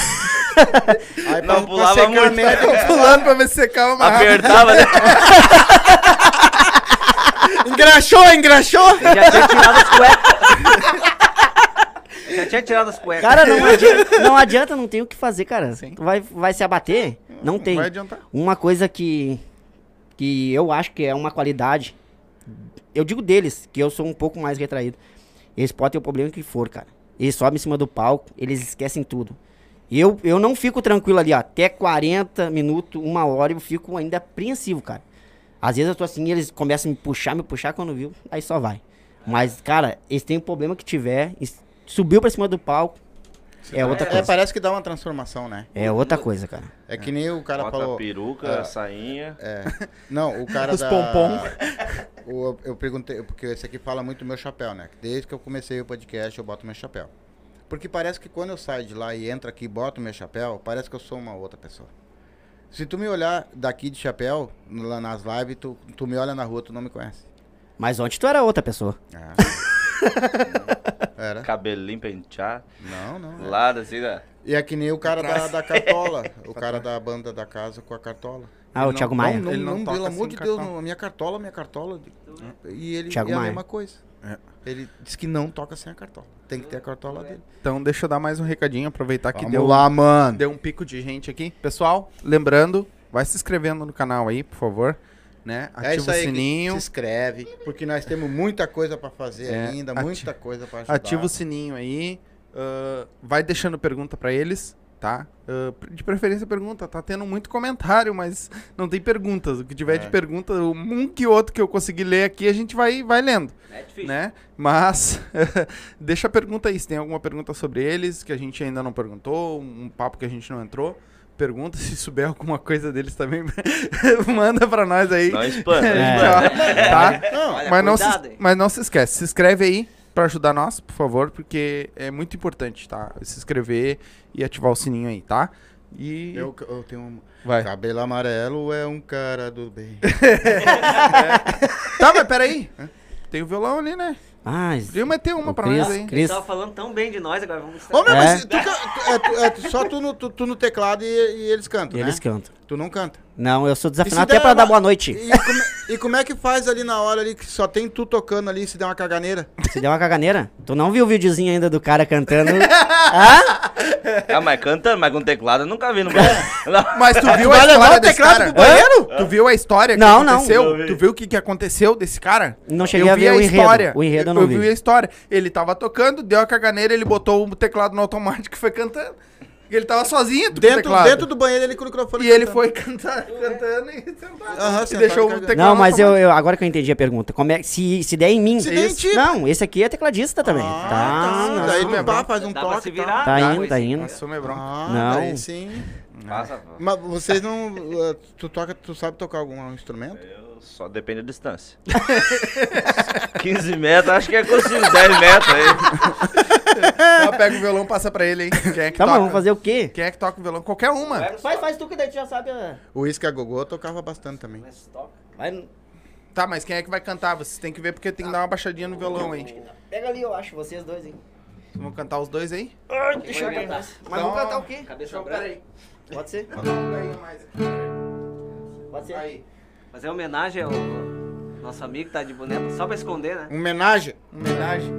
Aí Não pulava secar a muito. merda, [laughs] Pulando pra ver se secava mais. Apertava, né? [laughs] Engraxou, engraxou. Já tinha tirado as cuecas. já tinha tirado as cuecas. Cara, não adianta, não adianta, não tem o que fazer, cara. Sim. Tu vai, vai se abater? Não tem. Vai adiantar. Uma coisa que, que eu acho que é uma qualidade, eu digo deles, que eu sou um pouco mais retraído. Eles podem ter o problema que for, cara. Eles sobem em cima do palco, eles esquecem tudo. Eu, eu não fico tranquilo ali, ó. Até 40 minutos, uma hora, eu fico ainda apreensivo, cara. Às vezes eu tô assim, eles começam a me puxar, me puxar, quando viu, aí só vai. Mas, cara, eles têm o problema que tiver, subiu pra cima do palco, é outra É, coisa. parece que dá uma transformação, né? É outra coisa, cara. É que nem o cara Bota falou. a peruca, É. a sainha. É. Não, o cara Os da... pompom. O- eu, perguntei, porque esse aqui fala muito do meu chapéu, né? Desde que eu comecei o podcast, eu boto meu chapéu. Porque parece que quando eu saio de lá e entro aqui e boto meu chapéu, parece que eu sou uma outra pessoa. Se tu me olhar daqui de chapéu, lá nas lives, tu, tu me olha na rua, tu não me conhece. Mas ontem tu era outra pessoa. É. [laughs] Era? Cabelinho penteado. Não, não. Lado assim, né? E é que nem o cara da, da cartola. [laughs] o cara da banda da casa com a cartola. Ah, o Ele Thiago não- Maia. Não, Ele não não, toca pelo amor assim de Deus, cartola. não, a minha cartola, minha cartola. E ele Thiago é a Maia. mesma coisa. Ele disse que não toca sem a cartola. Tem que ter a cartola dele. Então deixa eu dar mais um recadinho, aproveitar que Vamos deu, lá, mano. deu um pico de gente aqui. Pessoal, lembrando, vai se inscrevendo no canal aí, por favor. Né? Ativa é isso aí, o sininho. se inscreve, porque nós temos muita coisa pra fazer É, ainda, ati- muita coisa pra ajudar. Ativa o sininho aí. ah, vai deixando pergunta pra eles, tá? Ah, de preferência pergunta. Tá tendo muito comentário, mas não tem perguntas. O que tiver de É. pergunta, um que outro que eu conseguir ler aqui, a gente vai, vai lendo. É difícil. né? Mas [laughs] deixa a pergunta aí, se tem alguma pergunta sobre eles que a gente ainda não perguntou, um papo que a gente não entrou. Pergunta [laughs] se souber alguma coisa deles também. [laughs] Manda pra nós aí. Não [laughs] tá? Não, Olha, mas, não se, mas não se esquece, se inscreve aí pra ajudar nós, por favor, porque é muito importante, tá? Se inscrever e ativar o sininho aí, tá? E eu, eu tenho um... vai. Cabelo amarelo é um cara do bem. Tá, mas peraí. Tem o violão ali, né? Ah, Podia meter uma pra Cris- nós aí. Ele Cris, tava falando tão bem de nós, agora vamos... Ô, meu, É. mas tu, é, tu- é tu- só tu no, tu, tu no teclado e, e eles cantam, eles né? cantam. Tu não canta. Não, eu sou desafinado até pra der dar uma- boa noite. E como, e como é que faz ali na hora ali que só tem tu tocando ali se der uma caganeira? Se der uma caganeira. Tu não viu o videozinho ainda do cara cantando? [laughs] Hã? Ah, mas cantando, mas com teclado eu nunca vi no banheiro. [laughs] Não. Mas tu viu a história o desse teclado cara? pro banheiro? Tu viu a história que Não, não. aconteceu? Não vi. Tu viu o que, que aconteceu desse cara? Não cheguei eu a ver a o enredo. história. O enredo eu eu, não eu vi. vi a história. Ele tava tocando, deu a caganeira, ele botou o teclado no automático e foi cantando. E ele tava sozinho com o Dentro, dentro do banheiro ele com o microfone. E ele cantando. foi [laughs] cantar, cantando e sentado. Aham, e deixou o teclado Não, mas eu, eu- agora que eu entendi a pergunta. Como é, se, se der em mim. Se der em ti. Não, esse aqui é tecladista também. Ah, tá, não. Daí pá, faz um toque tal. virar. Tá Dá, indo, tá indo. Assume bronca. Ah, Não. daí sim. Passa, Mas vocês não. uh, Tu toca, tu sabe tocar algum instrumento? eu só depende da distância. [laughs] 15 metros, acho que é consigo, 10 metros aí. Então pega o violão, passa pra ele, hein? Quem é que Tá, mas toca? vamos fazer o quê? Quem é que toca o violão? Qualquer uma. Faz, faz tu que daí tu já sabe. O Isca Gogô tocava bastante também. Vai, Tá, mas quem é que vai cantar? Vocês têm que ver porque tem que dar uma baixadinha no violão aí. pega ali, eu acho, vocês dois, hein? Vamos cantar os dois aí? Deixa eu cantar. Mas Não. vamos cantar o quê? Cabeça Então, branca. peraí. Pode ser? Pode ser. Aí. Fazer homenagem ao nosso amigo que tá de boneco, só pra esconder, né? Homenagem. Homenagem.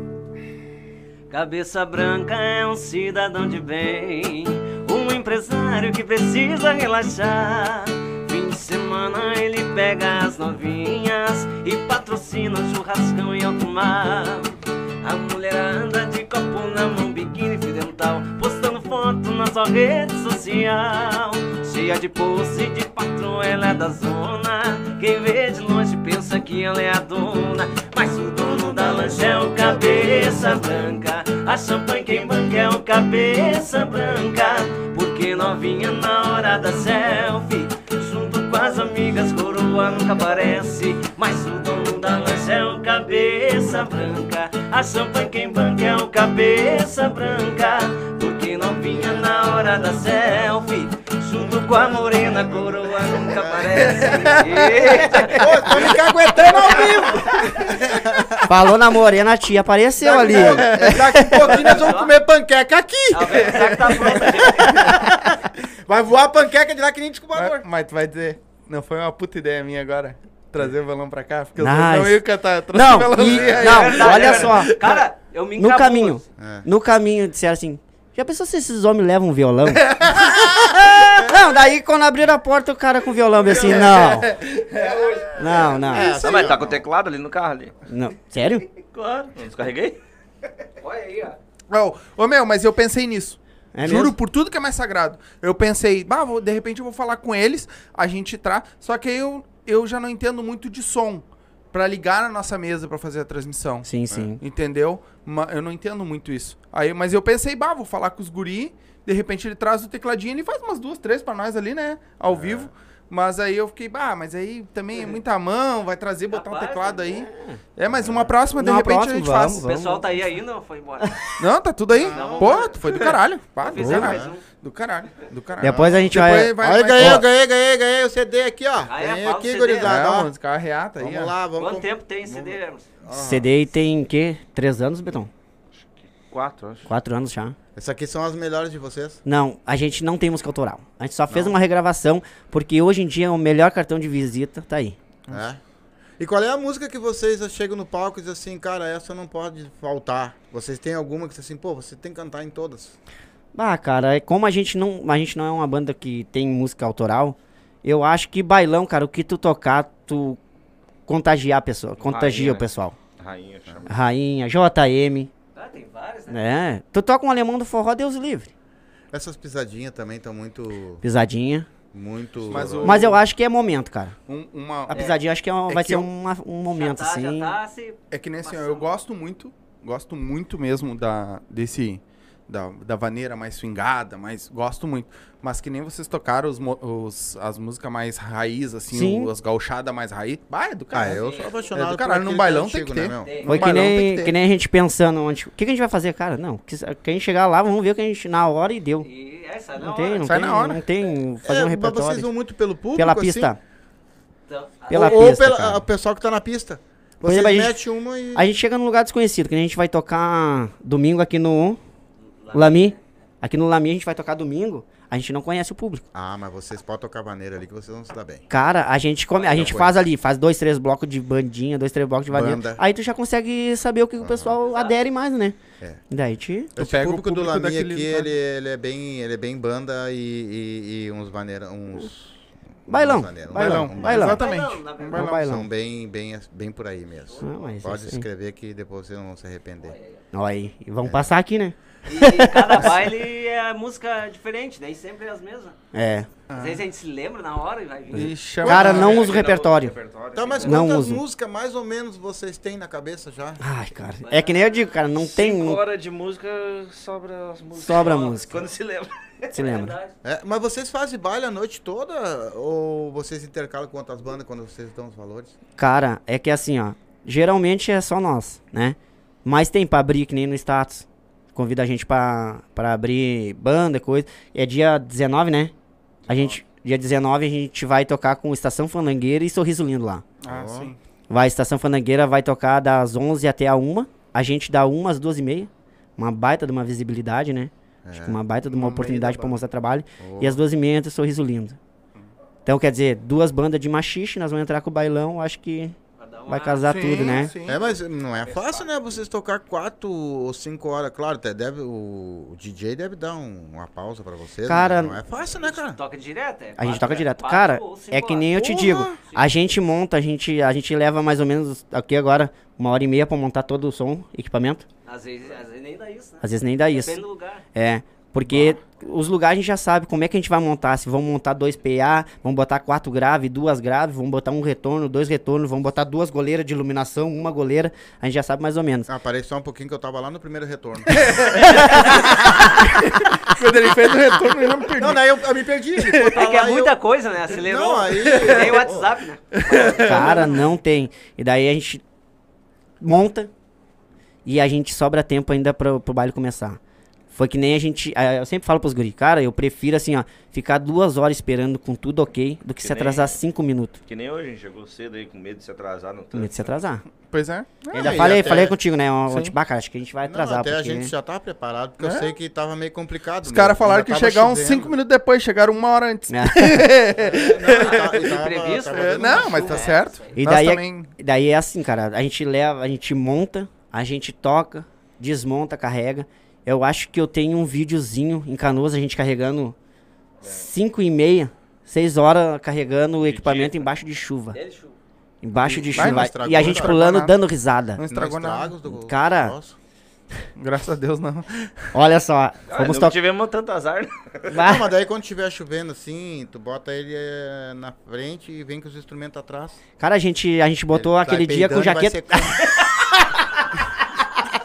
Cabeça branca é um cidadão de bem, um empresário que precisa relaxar. Fim de semana ele pega as novinhas e patrocina o churrascão em alto mar. A mulher anda de copo na mão, biquíni fio dental, postando foto na sua rede social. Cheia de pose de patrão, ela é da zona. Quem vê de longe pensa que ela é a dona. Mas o dono da lancha é o cabeça branca. A champanhe quem banca é o cabeça branca. Porque novinha na hora da selfie. Junto com as amigas, coroa nunca aparece. Mas o dono é o cabeça branca. A champanhe quem banca é o cabeça branca. Porque novinha na hora da selfie. Junto com a morena, coroa nunca aparece. Eita. Ô, tô me caguetando ao vivo. Falou na morena, a tia apareceu ali. Daqui a pouquinho nós vamos comer panqueca aqui. A tá pronta, gente? Vai voar panqueca de lá que nem Mas, desculpador. mas tu vai dizer, não foi uma puta ideia minha agora? Trazer o violão pra cá? Porque eu Nice. não ia cantar. Trouxe Não, o e- aí. não, É olha é só. Cara, eu me No caminho, É. no caminho disseram assim, já pensou se esses homens levam um violão? [laughs] não, daí quando abriram a porta o cara com o violão, eu assim, não. Não, não, É, Não, mas tá com o teclado ali no carro ali. não. Sério? Claro, não descarreguei? Olha aí, ó. Ô, ô, meu, mas eu pensei nisso. É Juro mesmo? por tudo que é mais sagrado. Eu pensei, bah, vou- de repente eu vou falar com eles, a gente traz. Só que aí eu, eu já não entendo muito de som. Pra ligar na nossa mesa pra fazer a transmissão. Sim, sim. Entendeu? Eu não entendo muito isso. Aí, mas eu pensei, bah, vou falar com os guri. De repente ele traz o tecladinho, ele faz umas duas, três pra nós ali, né? Ao vivo. Mas aí eu fiquei, bah, mas aí também é muita mão, vai trazer, botar um Capaz, teclado né? aí. É, mas uma próxima, de Uma repente próxima, a gente vamos, faz. O vamos. pessoal tá aí ainda ou foi embora? Não, tá tudo aí. Não, Pô, foi do caralho. Pá, do mais um. Do caralho. Do caralho. Depois a gente Depois vai... Aí vai. ganhei, ó. ganhei, ganhei, ganhei o CD aqui, ó. É? ganhei Fala o aqui, CD, gurizada. É, ó. vamos carreata aí, Vamos ó. lá, vamos. Quanto tempo tem CD, Hermes? CD tem o quê? Três anos, Betão? Quatro, acho. Quatro anos já. Essas aqui são as melhores de vocês. Não, a gente não tem música autoral. A gente só fez uma regravação, porque hoje em dia o melhor cartão de visita tá aí. É. E qual é a música que vocês chegam no palco e dizem assim, cara, essa não pode faltar? Vocês têm alguma que dizem assim, pô, você tem que cantar em todas? Ah, cara, é como a gente não, a gente não é uma banda que tem música autoral, eu acho que bailão, cara, o que tu tocar, tu contagiar a pessoa, contagia Rainha, o pessoal. Rainha, chama. Rainha, JM, Ah, tem várias, né? né? Tu toca um alemão do forró, Deus livre. Essas pisadinhas também estão muito, Pisadinha. muito... Mas o- Mas eu acho que é momento, cara. Um- uma, A pisadinha acho que é um- É vai que ser eu- uma- um momento, já tá, assim. Já tá se... É que nem assim, ó, eu gosto muito, gosto muito mesmo da, desse, da, da vaneira mais swingada, mas gosto muito. Mas que nem vocês tocaram os, os- as músicas mais raiz, assim, o- as gauchadas mais raiz. Bah, é do Ah, caralho. eu sou apaixonado É do caralho, num bailão antigo, tem que ter. né, meu? Tem. Foi que nem, que ter. que nem a gente pensando onde. O que, que a gente vai fazer, cara? Não. Que, que a gente chegar lá, vamos ver o que a gente na hora e deu. E essa Não não, tem, não Sai tem, na hora. não tem fazer É, um mas repertório. vocês vão muito pelo público, Pela assim? pista. Então, Pela ou, ou pista, pela- cara. o pessoal que tá na pista. Por Vocês exemplo, a gente- e... A gente chega num lugar desconhecido, que a gente vai tocar domingo aqui no Lami. Aqui no Lami a gente vai tocar domingo, a gente não conhece o público. Ah, mas vocês podem tocar maneira ali que vocês vão se dar bem. Cara, a gente come, a gente conheço. faz ali, faz dois, três blocos de bandinha, dois, três blocos de vaneira. Banda. Aí tu já consegue saber o que o pessoal adere mais, né? É. E daí te... Tu Esse pega o público, do Lami aqui, ele, ele é bem, ele é bem banda e, e, e uns maneira, uns Bailão, um bailão, um bailão. Exatamente. Bailão, Bailão. bailão. São bem, bem, bem por aí mesmo. Ah, mas Pode aí. escrever que depois vocês não vão se arrepender. Ó aí, e vamos passar aqui, né? E cada baile é música diferente, nem sempre é as mesmas. É. Às vezes a gente se lembra na hora e vai vir. Chama- Cara, não usa o repertório. Tá, mas Não quantas uso. músicas mais ou menos vocês têm na cabeça já? Ai, cara. É que nem eu digo, cara, não tem. Cinco Não horas de música, sobra as músicas. Sobra música. Quando se lembra. se lembra. Verdade. É, mas vocês fazem baile a noite toda ou vocês intercalam com outras bandas quando vocês dão os valores? Cara, é que assim, ó. Geralmente é só nós, né? Mas tem pra abrir, que nem no status. Convida a gente pra, pra abrir banda, coisa. É dia 19, né? A gente. Dia 19 a gente vai tocar com Estação Fandangueira e Sorriso Lindo lá. Ah, Ó. sim. Vai, Estação Fandangueira vai tocar das 11 até a 1. A gente dá 1 às 2 e meia. Uma baita de uma visibilidade, né? Acho que uma baita de uma meio oportunidade banda. mostrar trabalho. Oh. E às 12 e meia entra Sorriso Lindo. Então, quer dizer, duas bandas de machixe, nós vamos entrar com o bailão, acho que uma- vai casar Sim, tudo, né? sim. É, mas não é fácil, né? Vocês tocar quatro ou cinco horas. Claro, até deve, o, DJ deve dar um- uma pausa pra vocês. Cara- né? Não é fácil, né, cara? Toca direto, é? A gente quatro- toca direto. quatro Cara, é que nem eu te Porra! digo. A gente monta, a gente, a gente leva mais ou menos aqui agora uma hora e meia pra montar todo o som, equipamento. Às vezes, às vezes nem dá isso, né? Às vezes nem dá isso. Depende do lugar. É. Porque os lugares a gente já sabe como é que a gente vai montar. Se vamos montar dois PA, vamos botar quatro graves, duas graves, vamos botar um retorno, dois retornos, vamos botar duas goleiras de iluminação, uma goleira. A gente já sabe mais ou menos. Ah, parei só um pouquinho que eu tava lá no primeiro retorno. [laughs] Quando ele fez o retorno, ele não perdeu. não, daí eu, eu me perdi. É que é muita eu- coisa, né? Acelerou. Não, aí- [laughs] Tem o WhatsApp, né? Cara, não tem. E daí a gente monta e a gente sobra tempo ainda pro, pro baile começar. Foi que nem a gente. ah, Eu sempre falo pros guri, cara, eu prefiro assim, ó, ficar duas horas esperando com tudo ok do que, Que se atrasar nem- cinco minutos. Que nem hoje, a gente chegou cedo aí com medo de se atrasar no Com trânsito. medo de se atrasar. Pois é. ainda e falei, até- falei contigo, né? Sim. Tipo, ah, cara, acho que a gente vai Não, atrasar. até a porque- gente já tava preparado, porque É. eu sei que tava meio complicado. Os né? caras falaram Ainda que tava chegar uns. 5 minutos depois, chegaram uma hora antes. É. [laughs] Não, tá- [laughs] e tava- tava né? É, não, mas tá certo. E daí, também. é, daí é assim, cara. A gente leva, a gente monta, a gente toca, desmonta, carrega. Eu acho que eu tenho um videozinho em Canoas, a gente carregando 5 e meia, 6 horas carregando o equipamento embaixo de chuva. Embaixo de não chuva. estragou, E a não gente pulando, nada. dando risada. Não Não estragou nada. estragos do- Cara. Nossa. [laughs] Graças a Deus, não. Olha só, Ah, vamos não tocar. tivemos tanto azar. né? [laughs] Não, mas daí quando tiver chovendo assim, tu bota ele eh, na frente e vem com os instrumentos atrás. Cara, a gente, a gente botou Ele aquele vai dia com jaqueta. [laughs]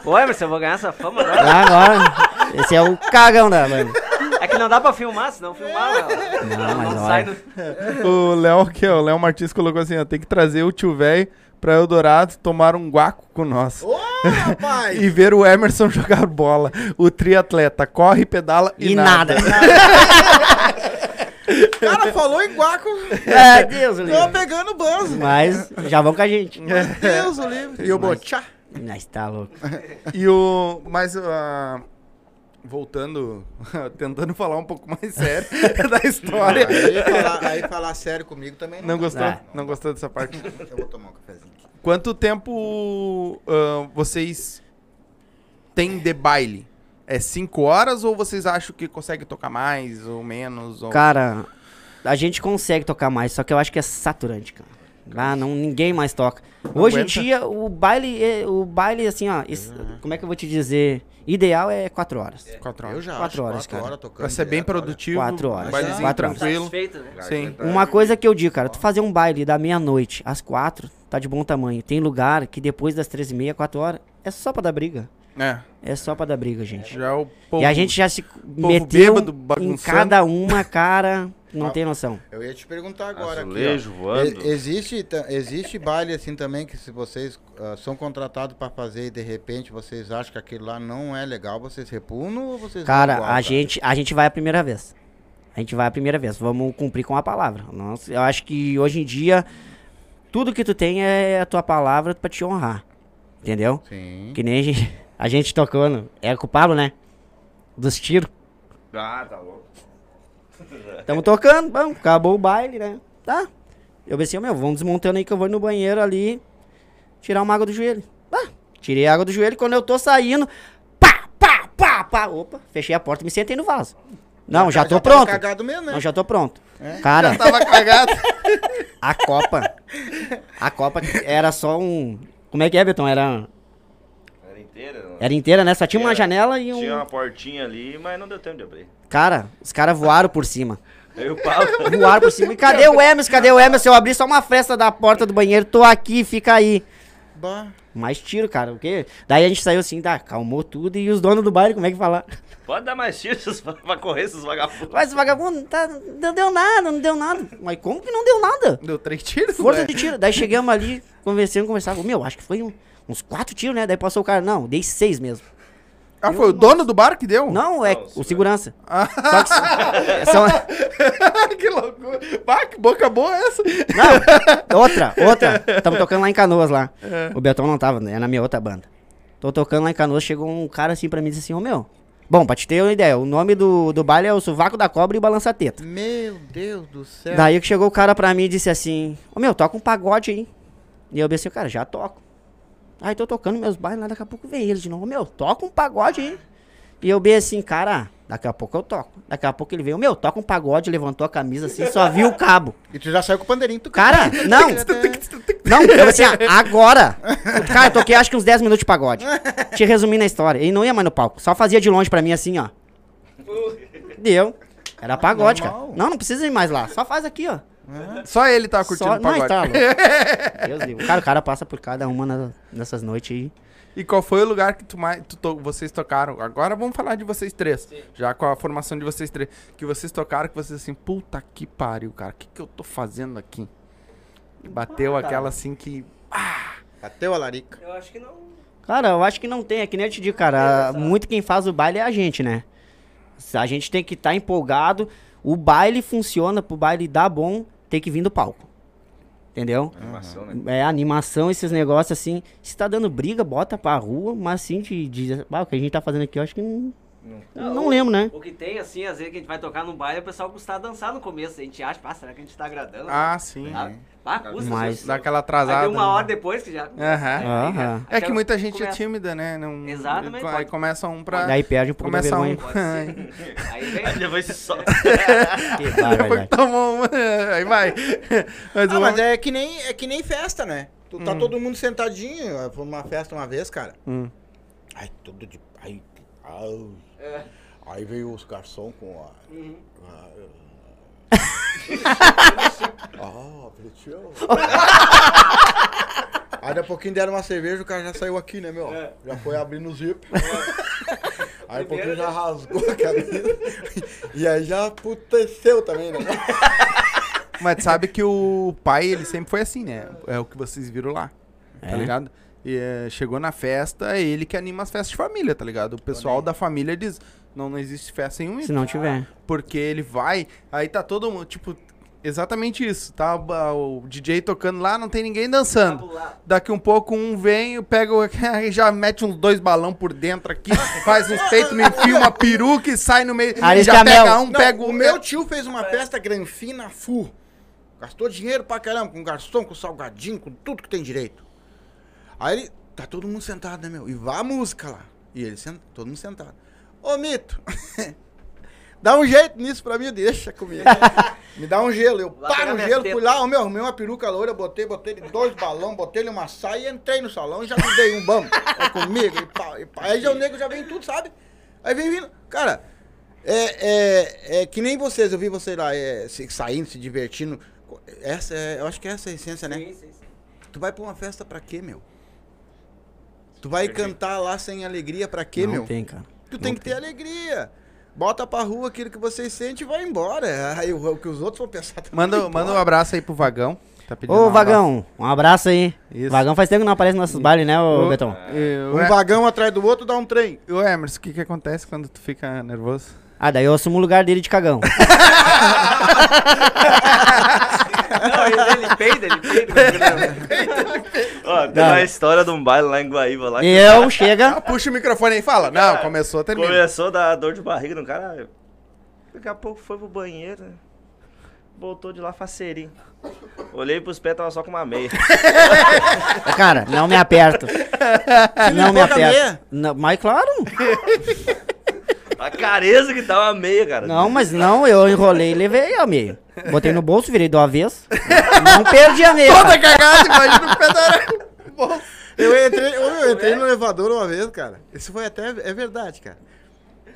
Pô, Emerson, eu vou ganhar essa fama agora. Ah, agora. Esse é o cagão da mano. É que não dá pra filmar, senão filmava. Não, mas Não sai olha. no... O Léo, que é o Léo Martins colocou assim, ó, tem que trazer o tio velho pra Eldorado tomar um guaco com nós. Ô, rapaz! [laughs] E ver o Emerson jogar bola. O triatleta corre, pedala e, E nada. O cara falou em guaco, É, Deus, o tô livre. pegando o banzo. Mas já vão com a gente. Deus o livre. E o Mas- Mas tá louco. [laughs] E o. Mas. ah, voltando. [laughs] tentando falar um pouco mais sério [laughs] da história. Aí falar, aí falar sério comigo também Não dá. gostou? Ah. Não gostou dessa parte? Eu vou tomar um cafezinho aqui. Quanto tempo ah, vocês têm de baile? É cinco horas ou vocês acham que consegue tocar mais ou menos? Ou... Cara, a gente consegue tocar mais, só que eu acho que é saturante, cara. Lá não, ninguém mais toca. Hoje em aguenta? dia, o baile, é- o baile, assim, ó, isso- como é que eu vou te dizer? Ideal é quatro horas. Quatro Eu horas. já Quatro acho, horas, quatro cara. horas tocando Vai ser bem produtivo. Quatro horas. Bailezinho Quatro horas. tranquilo. Satisfeito, né? Sim. Uma coisa que eu digo, cara, tu fazer um baile da meia-noite às quatro, tá de bom tamanho. Tem lugar que depois das três e meia, quatro horas, é só pra dar briga. É. É só pra dar briga, gente. Já é o povo. E a gente já se meteu bêbado, em cada uma, cara, [laughs] não Ah. tem noção. Eu ia te perguntar agora aqui, Azulejo ó. voando. E- existe, existe baile assim também que se vocês ah, são contratados pra fazer e de repente vocês acham que aquilo lá não é legal, vocês repugnam ou vocês Cara, igual, a gente, a gente vai a primeira vez. A gente vai a primeira vez. Vamos cumprir com a palavra. Nossa, eu acho que hoje em dia tudo que tu tem é a tua palavra pra te honrar. Entendeu? Sim. Que nem a gente, [laughs] a gente tocando. É com o Pablo, né? Dos tiros. Ah, tá louco. [laughs] Tamo tocando, bom, acabou o baile, né? Tá. Eu pensei, meu, vamos desmontando aí que eu vou no banheiro ali tirar uma água do joelho. Tá. Tirei a água do joelho quando eu tô saindo, pá, pá, pá, pá. Opa, fechei a porta e me sentei no vaso. Não, já, tô tava pronto. cagado mesmo, né? Não, já tô pronto. Cara, Tava cagado. [laughs] a Copa. A Copa era só um. Como é que é, Betão? Era. Era inteira, né? Só tinha uma Era- janela e um. Tinha uma portinha ali, mas não deu tempo de abrir. Cara, os caras voaram por cima. Aí o Paulo. [laughs] Voaram por cima. E cadê o Emerson? Cadê o Emerson? Eu abri só uma fresta da porta do banheiro. Tô aqui, fica aí. Bah. Mais tiro, cara. O quê? Daí a gente saiu assim, tá, calmou tudo. E os donos do baile, como é que fala? Pode dar mais tiros pra correr esses vagabundos. Mas vagabundo, tá, não deu nada, não deu nada. Mas como que não deu nada? Deu três tiros, Força né? de tiro. Daí chegamos ali, conversando, conversava. Meu, acho que foi um- uns quatro tiros, né? Daí passou o cara, não, dei seis mesmo. Ah, foi o dono do bar que deu? Não, é Não, o segurança. [laughs] Ah, Só que é, são, [laughs] que loucura. Bah, que boca boa é essa. Não, [laughs] outra, outra. Tamo tocando lá em Canoas lá. O Betão não tava, né? É na minha outra banda. Tô tocando lá em Canoas, chegou um cara assim pra mim e disse assim, ô meu. Bom, pra te ter uma ideia, o nome do, do baile é o Sovaco da Cobra e Balança Teta. Meu Deus do céu. Daí que chegou o cara pra mim e disse assim, ô meu, toca um pagode aí. E eu pensei, cara, já toco. Aí tô tocando meus bailes lá, daqui a pouco vem ele de novo, meu, toca um pagode aí. E eu bem assim, cara, daqui a pouco eu toco. Daqui a pouco ele veio, meu, toca um pagode, levantou a camisa assim, só viu o cabo. E tu já saiu com o pandeirinho. Tu... Cara, [laughs] não. Não, eu assim, ah, [laughs] agora. Cara, eu toquei acho que uns 10 minutos de pagode. Te resumindo a história. Ele não ia mais no palco, só fazia de longe pra mim assim, ó. Deu. Era pagode, cara. Normal. Não, não precisa ir mais lá. Só faz aqui, ó. Só ele tá curtindo Só... o pagode. Não, tá louco. Deus livre. Cara, o cara passa por cada uma na- nessas noites aí. E qual foi o lugar que tu mais, tu to- vocês tocaram? Agora vamos falar de vocês três. Já com a formação de vocês três. Que vocês tocaram, que vocês assim, puta que pariu, cara. O que, que eu tô fazendo aqui? Bateu aquela assim que. Bateu a larica. Eu acho que não. Cara, eu acho que não tem, é que nem eu te digo, cara. Muito quem faz o baile é a gente, né? A gente tem que estar empolgado. O baile funciona, pro baile dar bom, tem que vir do palco. Entendeu? Animação, né? É, animação, esses negócios assim. Se tá dando briga, bota pra rua, mas assim, de, de ah, o que a gente tá fazendo aqui, eu acho que não. Não, lembro, né? O que tem, assim, às vezes que a gente vai tocar no baile, o pessoal custa dançar no começo. A gente acha, pá, será que a gente tá agradando? Ah, sim. Pá, custa. Mas- Dá aquela Aí atrasada. tem uma né? hora depois que já. Aham. Aham. É que muita gente é começa. tímida, né? Não, Exatamente, Aí pode- começa um pra. Daí perde um pouco Começa um. vergonha. [laughs] Aí vem. Aí depois se solta. Que Depois que tomou uma. Aí vai. Mas, Ah, uma- mas é que nem, é que nem festa, né? Tu tá todo mundo sentadinho. eu Fui numa festa uma vez, cara. Hum. Aí tudo de. Aí, au. aí veio os garçons com a. [laughs] Ah, pretinho. Aí daqui a pouquinho deram uma cerveja, o cara já saiu aqui, né, meu? Já foi abrindo o zip. Aí um pouquinho já rasgou a camisa. E aí já aputeceu também, né? Mas sabe que o pai, ele sempre foi assim, né? É o que vocês viram lá. Tá É? ligado? E, é, chegou na festa, é ele que anima as festas de família, tá ligado? O pessoal da família diz: não, não existe festa sem um Se não tiver. Porque ele vai, aí tá todo mundo, tipo, exatamente isso. Tá o o DJ tocando lá, não tem ninguém dançando. pular. Daqui um pouco um vem, pega o, [laughs] aí já mete uns dois balão por dentro aqui, [laughs] faz uns peitos, me enfia uma peruca e sai no meio. Ares já pega um, Não, pega o meu tio fez uma festa granfina full. Gastou dinheiro pra caramba, com garçom, com salgadinho, com tudo que tem direito. Aí ele, tá todo mundo sentado, né, meu? E vai a música lá. E ele, senta, todo mundo sentado. Ô, Mito, [laughs] dá um jeito nisso pra mim, deixa comigo. [laughs] Me dá um gelo. Eu paro o minhas gelo, fui lá, ô, meu, arrumei uma peruca loira, botei, botei ele dois balão, botei ele uma saia e entrei no salão e já me dei um bam. É comigo, e pá, e pá. Aí já o nego já vem tudo, sabe? Aí vem vindo. Cara, é, é, é que nem vocês, eu vi vocês lá é, se- saindo, se divertindo. Essa é, eu acho que essa é a essência, né? Sim, sim, sim. Tu vai pra uma festa pra quê, meu? Tu vai cantar lá sem alegria pra quê, não meu? tem, cara. Tu tem que ter alegria. Bota pra rua aquilo que vocês sentem e vai embora. [laughs] Aí o, que os outros vão pensar também. Manda, [laughs] manda um abraço aí pro Vagão. Tá pedindo Ô, um Vagão, um abraço aí. Isso. Vagão faz tempo que não aparece nos nossos bailes, né, ô Ô, Betão? o Um E- vagão atrás do outro dá um trem. o Emerson, o que que acontece quando tu fica nervoso? Ah, daí eu assumo o lugar dele de cagão. [laughs] Não, ele, ele peida, ele peida. Ó, tem uma história de um baile lá em Guaíba lá. que eu chega. Puxa o microfone aí e fala. Não, começou, termina. Começou a dar dor de barriga no cara. Daqui a pouco foi pro banheiro, né? Voltou de lá faceirinho. Olhei pros pés, tava só com uma meia. [laughs] Cara, não me aperto. [laughs] não me aperto. Não, mas claro. A careza que tava a meia, cara. Não, mas não, eu enrolei e levei a meia. Botei no bolso, virei do avesso. Não perdi a meia. Toda cagada, imagina o pé da... Eu entrei, eu entrei no elevador uma vez, cara. Isso foi até. É verdade, cara.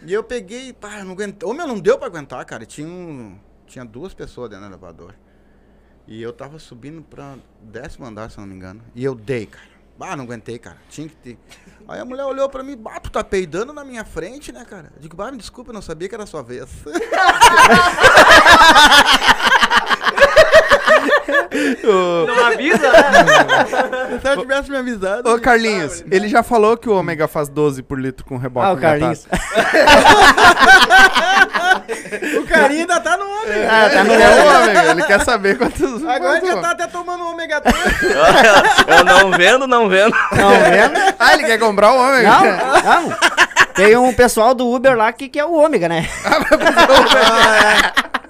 E eu peguei, pá, não aguentei. Ô, meu, não deu pra aguentar, cara. Tinha, um, tinha duas pessoas dentro do elevador. E eu tava subindo pra décimo andar, se não me engano. E eu dei, cara. Bah, não aguentei, cara. Tinha que ter. Aí a mulher olhou pra mim, bah, tu tá peidando na minha frente, né, cara? Eu digo, bah, me desculpa, eu não sabia que era a sua vez. [laughs] [laughs] [laughs] Não avisa, né? Se ela tivesse me avisado. Ô, Carlinhos, ele já falou que o ômega faz 12 por litro com reboque. Ah, o Carlinhos. [laughs] O carinha ainda tá no ômega. Ah, tá no Ele é o ômega, ele quer saber quantos... [laughs] Agora quantos já tá até tomando ômega 3. Eu não vendo, não vendo. Não, vendo? Ah, ele quer comprar o ômega? Não, não. Tem um pessoal do Uber lá que, que é o ômega, né?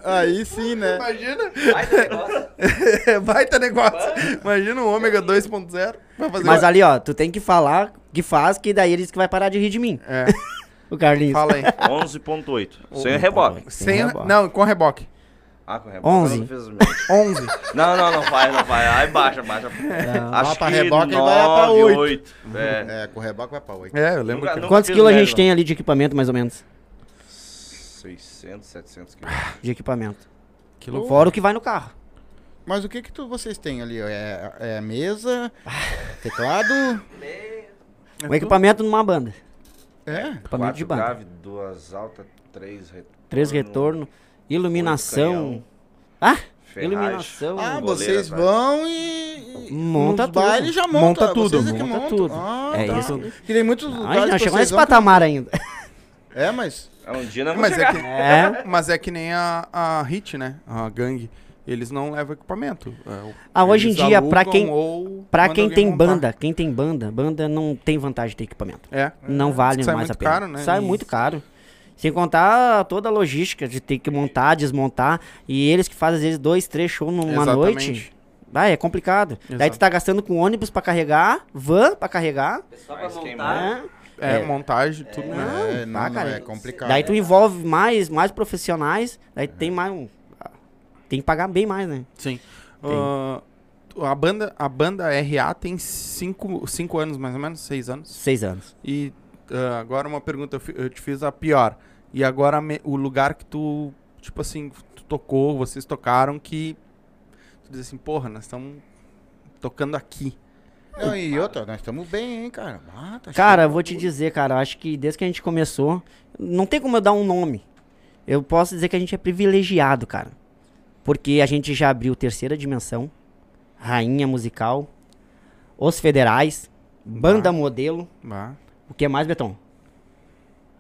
Aí sim, né? Imagina. Vai do negócio. Baita negócio. [laughs] Imagina o ômega 2.0. Vai fazer Mas ali, ó, tu tem que falar que faz, que daí ele diz que vai parar de rir de mim. É, [laughs] O Carlinhos. fala aí. 11.8. Sem reboque. Sem, reboque. Não, com reboque. Ah, com reboque. 11. eu não fiz os meus. 11. Não, não, não faz, não faz. Aí baixa, baixa. Acho Lá pra que reboque ele vai 9, pra oito. 8. É. É, com reboque vai pra 8. É, eu lembro Nunca- que... Quantos quilos a gente tem ali de equipamento, mais ou menos? 600, 700 quilos. De equipamento. Que louco. Fora o que vai no carro. Mas o que que tu, vocês têm ali? É, é mesa, teclado? O equipamento numa banda. É. Equipamento de Quatro banda. grave, duas altas, três retorno. Três retorno, iluminação. Ah, ferragem. iluminação. Ah, vocês vão e. e Monta tudo. bailes já monta, Monta tudo, Vocês é que monta montam. tudo. Ah, É tá. isso. Que tem muitos Ai, lugares não chegou nesse vão patamar ainda. É, mas. Um dia não Mas é, que, É. mas é que nem a, a Hit, né? A gangue. Eles não levam equipamento. É, Ah, hoje em dia, pra alugam quem- ou Pra quem tem montar. banda, quem tem banda, banda não tem vantagem de ter equipamento. É. Não vale Sai mais a pena. caro, né? Sai E- muito caro. Sem contar toda a logística de ter que montar, desmontar. E eles que fazem, às vezes, dois, três shows numa Exatamente. noite. Ah, é complicado. Daí tu tá gastando com ônibus pra carregar, van pra carregar. Só pra montar. queimar. né? É, É. montagem, tudo, né? É, não, tá, não, cara. é complicado. Daí tu envolve mais, mais profissionais, daí tem mais um. Tem que pagar bem mais, né? Sim. Ah, a, banda, a banda RA tem cinco, cinco anos, mais ou menos, seis anos. Seis anos. E ah, agora uma pergunta, eu te fiz a pior. E agora me- o lugar que tu, tipo assim, tu tocou, vocês tocaram, que tu diz assim, porra, nós estamos tocando aqui. Não, e outra, nós estamos bem, hein, cara. Ah, tá Cara, eu vou te dizer, cara, eu acho que desde que a gente começou, não tem como eu dar um nome. Eu posso dizer que a gente é privilegiado, cara. Porque a gente já abriu Terceira Dimensão, Rainha Musical, Os Federais, Banda Modelo, Bah. o que mais, Beton?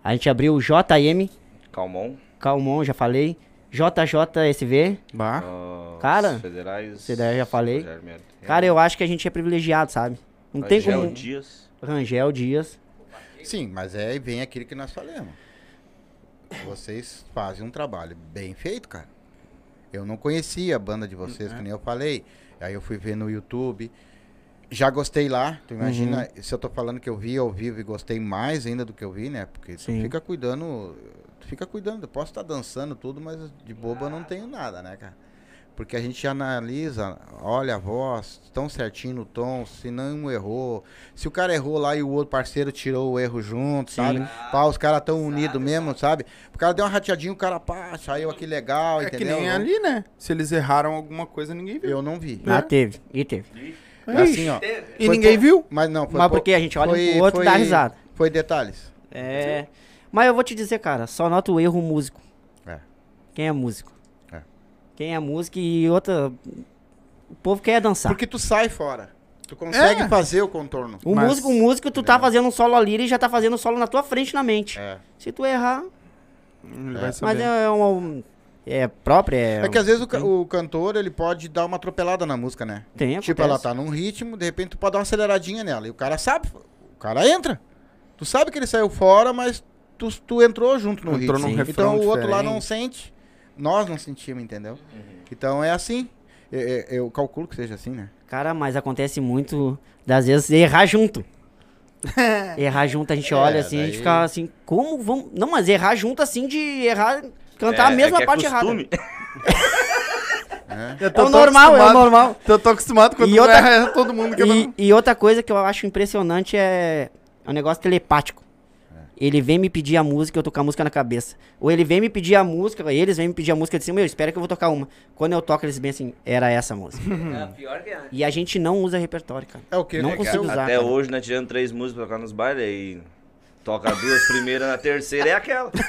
A gente abriu JM, Calmon. Calmon, já falei, JJSV, Bah. ah, Cara, os Federais. Federais já falei. Cara, eu acho que a gente é privilegiado, sabe? Não tem Rangel como... Dias. Rangel Dias. Sim, mas é, vem aquilo que nós falamos. Vocês fazem um trabalho bem feito, cara. Eu não conhecia a banda de vocês, Uhum. que nem eu falei. Aí eu fui ver no YouTube. Já gostei lá. Tu imagina, Uhum. se eu tô falando que eu vi ao vivo e gostei mais ainda do que eu vi, né? Porque tu Sim. fica cuidando. Fica cuidando. Eu posso estar dançando tudo, mas de boba eu não tenho nada, né, cara? Porque a gente analisa, olha a voz, tão certinho no tom, se não errou. Se o cara errou lá e o outro parceiro tirou o erro junto, sabe? Pá, os caras tão unidos mesmo, sabe? O cara deu uma rateadinha, o cara, pá, saiu aqui legal, É que entendeu? nem Não- ali, né? Se eles erraram alguma coisa, ninguém viu. Eu não vi. Ah, teve. E teve. É assim, ó. E Foi ninguém pou- viu? Mas não, foi Mas porque a gente olha foi- pro outro e dá foi- risada. Foi detalhes. É. Mas eu vou te dizer, cara, só nota o erro músico. É. Quem é músico? É. Quem é músico e outra. O povo quer dançar. Porque tu sai fora. Tu consegue É. fazer o contorno. O Mas- músico, o músico, tu tá fazendo um solo ali e já tá fazendo um solo na tua frente na mente. É. Se tu errar, Ele É. vai saber. mas é uma. É própria, é. É que às vezes o, ca- o cantor, ele pode dar uma atropelada na música, né? Tem, Tipo, acontece. ela tá num ritmo, de repente tu pode dar uma aceleradinha nela. E o cara sabe, o cara entra. Tu sabe que ele saiu fora, mas tu, tu entrou junto no Entrou refrão então o outro lá não diferente. sente, nós não sentimos, entendeu? Então é assim. Eu, eu- eu calculo que seja assim, né? Cara, mas acontece muito das vezes errar junto. [laughs] errar junto, a gente É, olha assim, a gente daí- fica assim, como vamos. Não, mas errar junto assim de errar, cantar a É- mesma é é parte errada. costume. [laughs] Eu É o normal, é o normal. Eu tô acostumado quando E tu outra- erra, é todo mundo que E, e outra coisa que eu acho impressionante é o negócio telepático. Ele vem me pedir a música e eu tocar a música na cabeça. Ou ele vem me pedir a música, eles vêm me pedir a música e dizem, meu, espera que eu vou tocar uma. Quando eu toco, eles bem assim, era essa música. [laughs] É, pior que é. e a gente não usa repertório, cara. É o que? Não É consigo usar. Até cara. hoje, nós tirando três músicas pra tocar nos bailes e toca duas primeiras, na terceira é aquela. [laughs]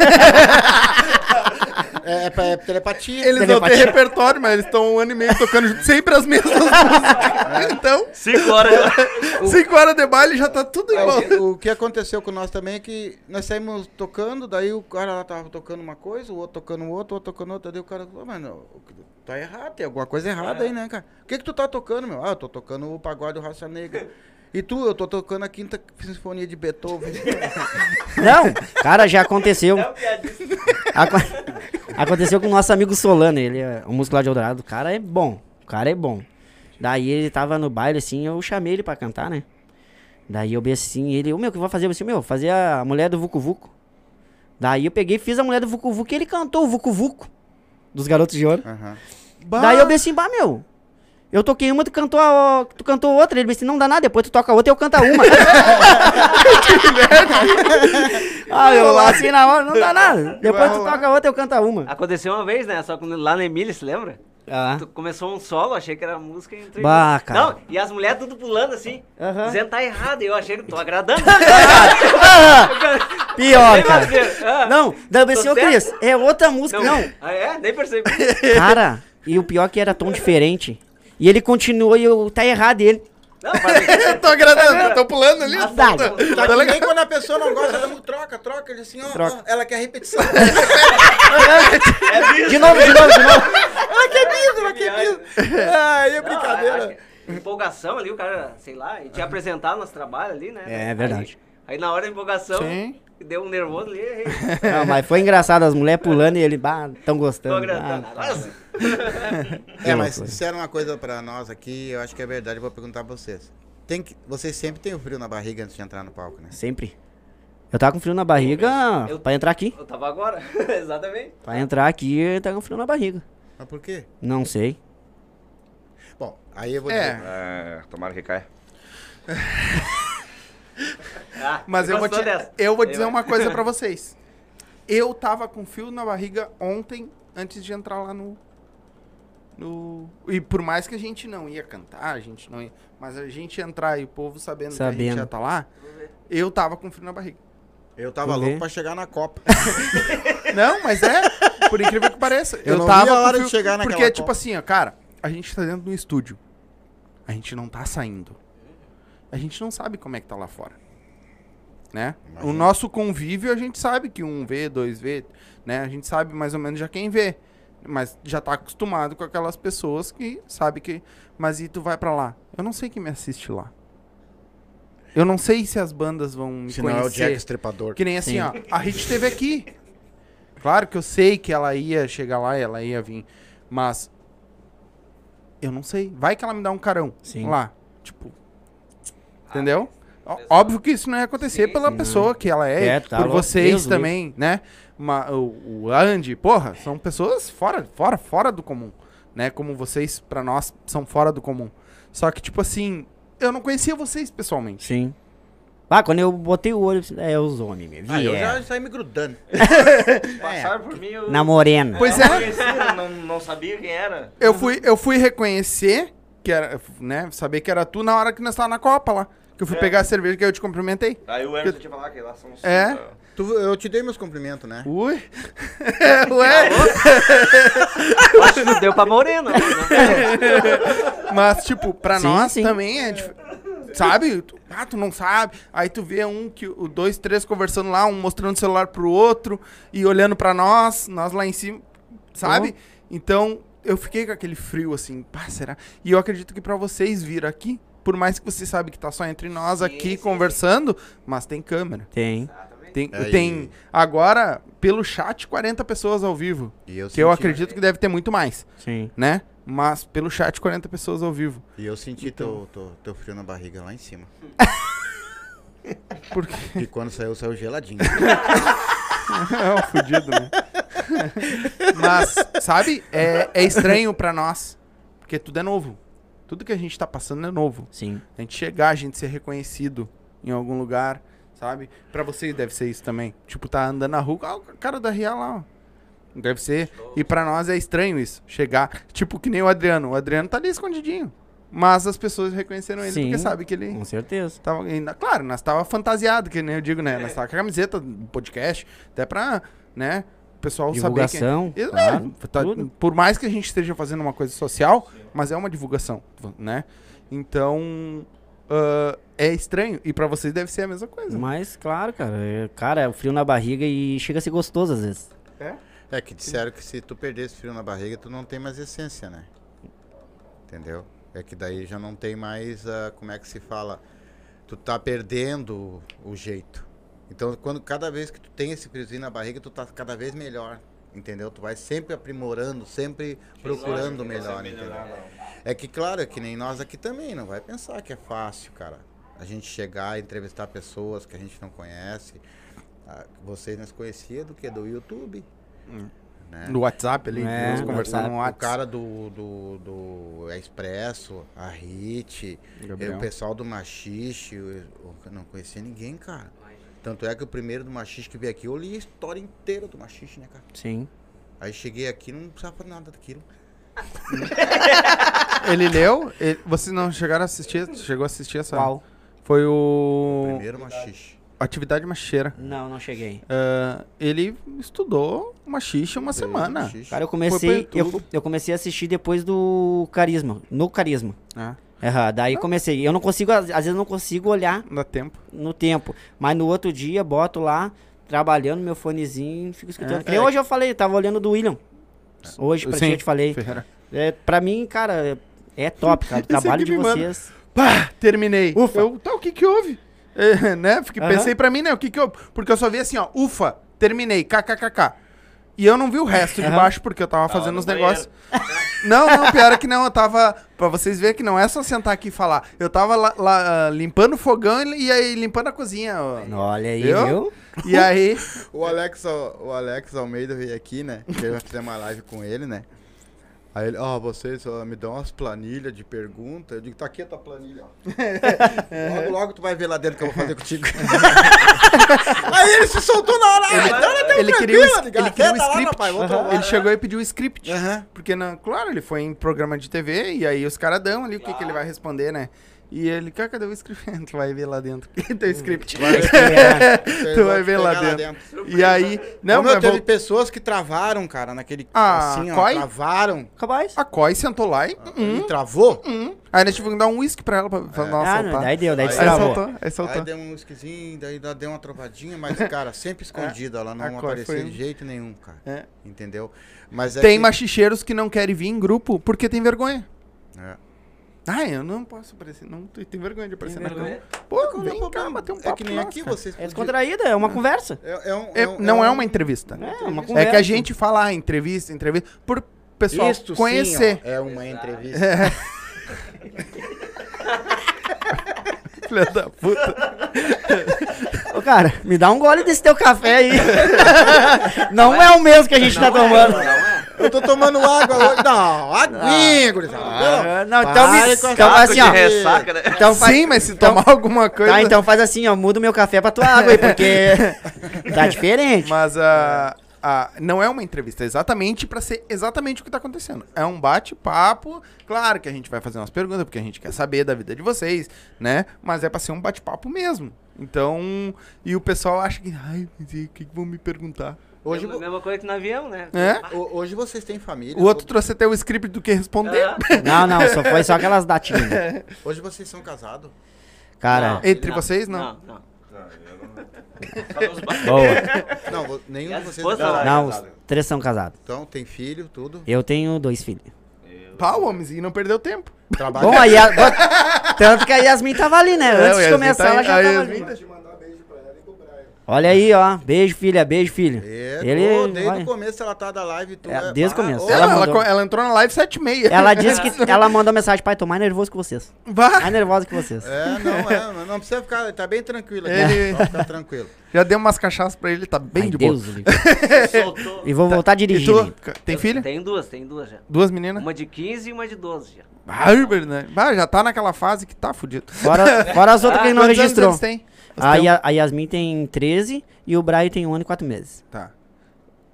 É, é, pra- é telepatia. Eles não têm Telepatia. repertório, mas eles estão um ano e meio tocando junto, sempre as mesmas músicas. Então, Cinco horas. cinco horas de baile já tá tudo É, igual. o, que, o que aconteceu com nós também é que nós saímos tocando, daí o cara lá tava tocando uma coisa, o outro tocando outro, o outro tocando outra, daí o cara falou, mano, tá errado, tem alguma coisa errada aí, né, cara? O que que tu tá tocando, meu? Ah, eu tô tocando o pagode do Raça Negra. E tu, eu tô tocando a quinta sinfonia de Beethoven. Não, cara, já aconteceu. Aco- aconteceu com o nosso amigo Solano, ele é um músico lá de Eldorado. O cara é bom, o cara é bom. Daí ele tava no baile assim, eu chamei ele pra cantar, né? Daí eu bem assim, ele, o meu, o que eu vou fazer? Eu disse, meu, fazer a mulher do Vucu Vucu. Daí eu peguei e fiz a mulher do Vucu Vucu e ele cantou o Vucu Vucu dos Garotos de Ouro. Aham. Daí eu bem assim, bah, meu. Eu toquei uma, tu cantou, a, tu cantou outra. Ele disse, não dá nada, depois tu toca outra e eu canto a uma. [laughs] ah, eu lá assim na hora, não dá nada. Depois tu toca outra e eu canto a uma. Aconteceu uma vez, né? Só quando lá na Emília, se lembra? Ah. Tu começou um solo, achei que era música e entrei. Bah, cara. Não, e as mulheres tudo pulando assim, Aham. dizendo tá errado. E eu achei que tô agradando. [laughs] Pior, cara. Ah. Não, daí eu ô Cris, é outra música. Não. Ah, é? Nem percebi. Cara, e o pior é que era tão diferente. E ele continuou e eu, tá errado ele. Não, mas... [laughs] Eu tô agradando, eu tô pulando ali. Ah, tá. Tá que nem quando a pessoa não gosta da música, troca, troca, ele assim, ó, Troca. ó, ela quer repetição. [laughs] De novo, de novo, de novo. ela quer bis, ela quer bis. Ai, é Não, brincadeira. empolgação ali, o cara, sei lá, e tinha apresentado nosso trabalho ali, né? É, é verdade. Aí, aí na hora da empolgação, Sim. deu um nervoso ali, errei. Não, mas foi engraçado, as mulheres pulando e ele, bah, tão Tô gostando. agradando. Ah. [laughs] É, mas disseram uma coisa pra nós aqui, eu acho que é verdade, eu vou perguntar pra vocês. Tem que, vocês sempre têm o frio na barriga antes de entrar no palco, né? Sempre. Eu tava com frio na barriga Eu- pra entrar aqui. Eu tava agora, [laughs] exatamente. Pra entrar aqui, eu tava com frio na barriga. Mas por quê? Não sei. Bom, aí eu vou É. dizer. É, tomara que caia. [laughs] Ah, Mas eu vou, te, eu vou dizer vai. uma coisa pra vocês. Eu tava com fio na barriga ontem, antes de entrar lá no, no... E por mais que a gente não ia cantar, a gente não ia... Mas a gente ia entrar e o povo sabendo, que a gente Sabendo. ia estar lá, eu tava com frio na barriga. Eu tava louco pra chegar na Copa. [laughs] Não, mas é, por incrível que pareça. Eu Eu, não tava vi a hora frio, de chegar naquela Porque, tipo Copa. assim, ó, cara, a gente tá dentro do estúdio. A gente não tá saindo. A gente não sabe como é que tá lá fora. Né? O nosso convívio, a gente sabe que um vê, dois vê, né? A gente sabe mais ou menos já quem vê. Mas já tá acostumado com aquelas pessoas que sabe que... Mas e tu vai pra lá? Eu não sei quem me assiste lá. Eu não sei se as bandas vão me Se não é o conhecer. Jack Estripador. Que nem assim, Sim. ó. A Hit esteve aqui. Claro que eu sei que ela ia chegar lá e ela ia vir. Mas. Eu não sei. Vai que ela me dá um carão. Sim. Lá. Tipo. Entendeu? Ó- Óbvio que isso não ia acontecer Sim, pela pessoa que ela é. É, tá por louco. vocês Deus também, né? Ma- o, o Andy, porra, são pessoas fora, fora, fora do comum. Né? Como vocês, pra nós, são fora do comum. Só que, tipo assim, eu não conhecia vocês pessoalmente. Sim. Ah, quando eu botei o olho, eu disse, é os homens, meu. Ah, eu já saí me grudando. [laughs] Passaram por mim, eu... Na morena. Pois eu é. não conhecia, não, não sabia quem era. Eu fui, eu fui reconhecer que era, né, saber que era tu na hora que nós tava na Copa lá. Que eu fui É. pegar a cerveja que eu te cumprimentei. Aí o Emerson tinha falado que lá são os É? cinco, Tu- eu te dei meus cumprimentos, né? Ui. [laughs] Ué. [laughs] Acho que deu pra morena. né? [laughs] Mas, tipo, pra Sim, nós sim. também é dif- Sabe? Tu- Ah, tu não sabe. Aí tu vê um que o dois, três conversando lá, um mostrando o celular pro outro e olhando pra nós, nós lá em cima, sabe? Então, eu fiquei com aquele frio assim, pá, será? E eu acredito que pra vocês vir aqui, por mais que você sabe que tá só entre nós Sim, aqui sim, conversando, mas tem câmera. Tem. Tem, É, tem agora, pelo chat, 40 pessoas ao vivo. E eu Que eu acredito que deve ter muito mais, Sim. né? Mas pelo chat, 40 pessoas ao vivo. E eu senti Então. teu, teu, teu frio na barriga lá em cima. [laughs] Por quê? E quando saiu, saiu geladinho. [laughs] [laughs] É um fudido, né? Mas, sabe, é, é estranho pra nós. Porque tudo é novo. Tudo que a gente tá passando é novo. Sim. A gente chegar, a gente ser reconhecido em algum lugar, sabe? Pra você deve ser isso também. Tipo, tá andando na rua, ah, o cara da Ria lá, ó. Deve ser. E pra nós é estranho isso. Chegar, tipo, que nem o Adriano. O Adriano tá ali escondidinho. Mas as pessoas reconheceram ele Sim. porque sabem que ele Com certeza. tava. ainda- Claro, nós tava fantasiado, que nem eu digo, né? Nós tava com a camiseta do podcast, até pra, né? O pessoal Divulgação, saber que. É, claro, tá- por mais que a gente esteja fazendo uma coisa social, mas é uma divulgação, né? Então. ah, é estranho. E pra vocês deve ser a mesma coisa. Mas, claro, cara. é- Cara, é o frio na barriga e chega a ser gostoso às vezes. É que disseram que se tu perdesse frio na barriga, tu não tem mais essência, né? Entendeu? É que daí já não tem mais, ah, como é que se fala? Tu tá perdendo o, jeito. Então, quando cada vez que tu tem esse friozinho na barriga, tu tá cada vez melhor, entendeu? Tu vai sempre aprimorando, sempre procurando o melhor, entendeu? É que, claro, é que nem nós aqui também, não vai pensar que é fácil, cara. A gente chegar e entrevistar pessoas que a gente não conhece. Ah, Vocês nos conheciam do que? Do YouTube. Né? No WhatsApp ali, É, nós no conversamos no O WhatsApp. cara do, do, do Expresso, a Hit, o pessoal do Machixe, eu, eu não conhecia ninguém, cara. Tanto é que o primeiro do Machixe que veio aqui, eu li a história inteira do Machixe, né, cara? Sim. Aí cheguei aqui não precisava nada daquilo. [laughs] Ele leu? ele- vocês não chegaram a assistir? Chegou a assistir essa? Qual? Foi o. Primeiro Machixe. Atividade Macheira. Não, não cheguei. Ah, ele estudou machixe uma semana. Machixe. Cara, eu comecei. Eu, eu comecei a assistir depois do Carisma. No Carisma. Ah, Aham, daí comecei. Eu não consigo, às às vezes eu não consigo olhar dá tempo. no tempo. Mas no outro dia, boto lá, trabalhando meu fonezinho, fico escutando. É. Nem hoje eu falei, eu tava olhando do William. Hoje, pra Sim, ti, eu te falei. Ferreira. É, pra mim, cara, é top, cara. O [laughs] trabalho de manda. vocês. Pá, terminei. Ufa. Eu, tá, o que que houve? É, [laughs] né? Fiquei, Aham. Pensei pra mim, né? O que que houve? Porque eu só vi assim, ó, ufa, terminei, kkkk. E eu não vi o resto de baixo, porque eu tava Tava fazendo os negócios. Não, não, pior é que não, eu tava. Pra vocês verem que não é só sentar aqui e falar. Eu tava lá, lá, ah, limpando o fogão e, e aí limpando a cozinha. ó. Olha aí, Viu? viu? E aí. O Alex, o Alex Almeida veio aqui, né? Que eu fiz uma live com ele, né? Aí ele, ó, vocês ó, me dão umas planilhas de perguntas. Eu digo, tá aqui a tua planilha, ó. [laughs] logo, logo tu vai ver lá dentro que eu vou fazer contigo. [laughs] Aí ele se soltou na hora. "Ah, então ele, Ele queria o, ele queria o lá, script. Aham. tomar." Ele chegou e pediu o script. Porque, não, claro, ele foi em programa de TV e aí os caras dão ali o que, que ele vai responder, né? E ele, cara, cadê o script? [laughs] tu vai ver lá dentro. [laughs] Tem o script. É, [laughs] Vocês tu vai ver lá pegar dentro. E aí. Não, Não, meu, mas teve vol- pessoas que travaram, cara, naquele. Ah, assim, ó, Coi? travaram. Capaz. a Coy sentou lá e. E Hum, travou. hum. Aí nós tivemos que dar um uísque pra ela pra, pra dar uma Ah, não, soltada. daí deu, daí Aí Aí destravou. soltou, aí Aí soltou. deu um esquisinho, daí deu uma travadinha, mas, cara, sempre escondida. Ela não Coi aparecia foi- de jeito nenhum, cara. É. Entendeu? Mas é Tem que- machicheiros que não querem vir em grupo porque tem vergonha. É. Ah, eu não posso aparecer. Não, tu tem vergonha de aparecer na vergonha? câmera. Pô, Qual é o vem cá, problema? bater um É papo que nem nós, aqui vocês. É descontraída, é uma conversa. É, é um- É- é um- não é um- uma entrevista. É, uma É conversa. que a gente fala ah, entrevista, entrevista, por pessoal Isto sim, conhecer. ó, é uma entrevista. [laughs] Filha da puta. Ô, cara, me dá um gole desse teu café aí. [laughs] não é o mesmo que a gente tá tomando. Eu tô tomando água hoje. Não, aguinha, gurizada. Ah, não, então, me, essa então assim, ó. ressaca, né? Então faz, Sim, mas se então- tomar alguma coisa. Tá, então faz assim, ó, muda o meu café pra tua água aí, porque [laughs] tá diferente. Mas a. a- não é uma entrevista, é exatamente pra ser exatamente o que tá acontecendo. É um bate-papo. Claro que a gente vai fazer umas perguntas, porque a gente quer saber da vida de vocês, né? Mas é pra ser um bate-papo mesmo. Então. E o pessoal acha que. Ai, mas e o que, que vão me perguntar? Hoje, Mesma, mesma coisa que no avião, né? É? ho- hoje vocês têm família. O outro trouxe até o script do que responder. Ah, [laughs] Não, não, só foi só aquelas datinhas. [laughs] Hoje vocês são casados. Cara, Entre vocês, não. Não, não. boa. Não, nenhum E de vocês é esposas casado. lá? Não, os três são casados. Então, tem filho, tudo. Eu tenho dois filhos. Pá, o homenzinho não perdeu tempo. Trabalha. Bom, aí a, tanto que a Yasmin tava ali, né? É, o Antes de Yasmin começar, tá- ela já a tava Yasmin ali. tá- Olha aí, ó. Beijo, filha. Beijo, filho. É, Ele pô, desde vai. o começo ela tá da live. Tu É, desde o Ah, começo. Ela, Ela mandou. ela entrou na live 7 e meia. Ela disse que. [laughs] Ela mandou mensagem, pai, tô mais nervoso que vocês. Bah, Mais nervosa que vocês. É, não, é, não precisa ficar, tá bem tranquilo aqui. Ele- Só ficar tranquilo. [laughs] já deu umas cachaças pra ele, tá bem Ai, de Deus, boa. Soltou. E vou voltar E dirigindo. tu, tem filha? Tem duas, tem duas já. Duas meninas? Uma de 15 e uma de 12 já. Bárbaro, né? Bah, já tá naquela fase que tá fudido. Fora, fora as [laughs] outras que ele não registrou. eles têm? Os A? Ya- a Yasmin tem 13 e o Brian tem um ano e quatro meses. Tá.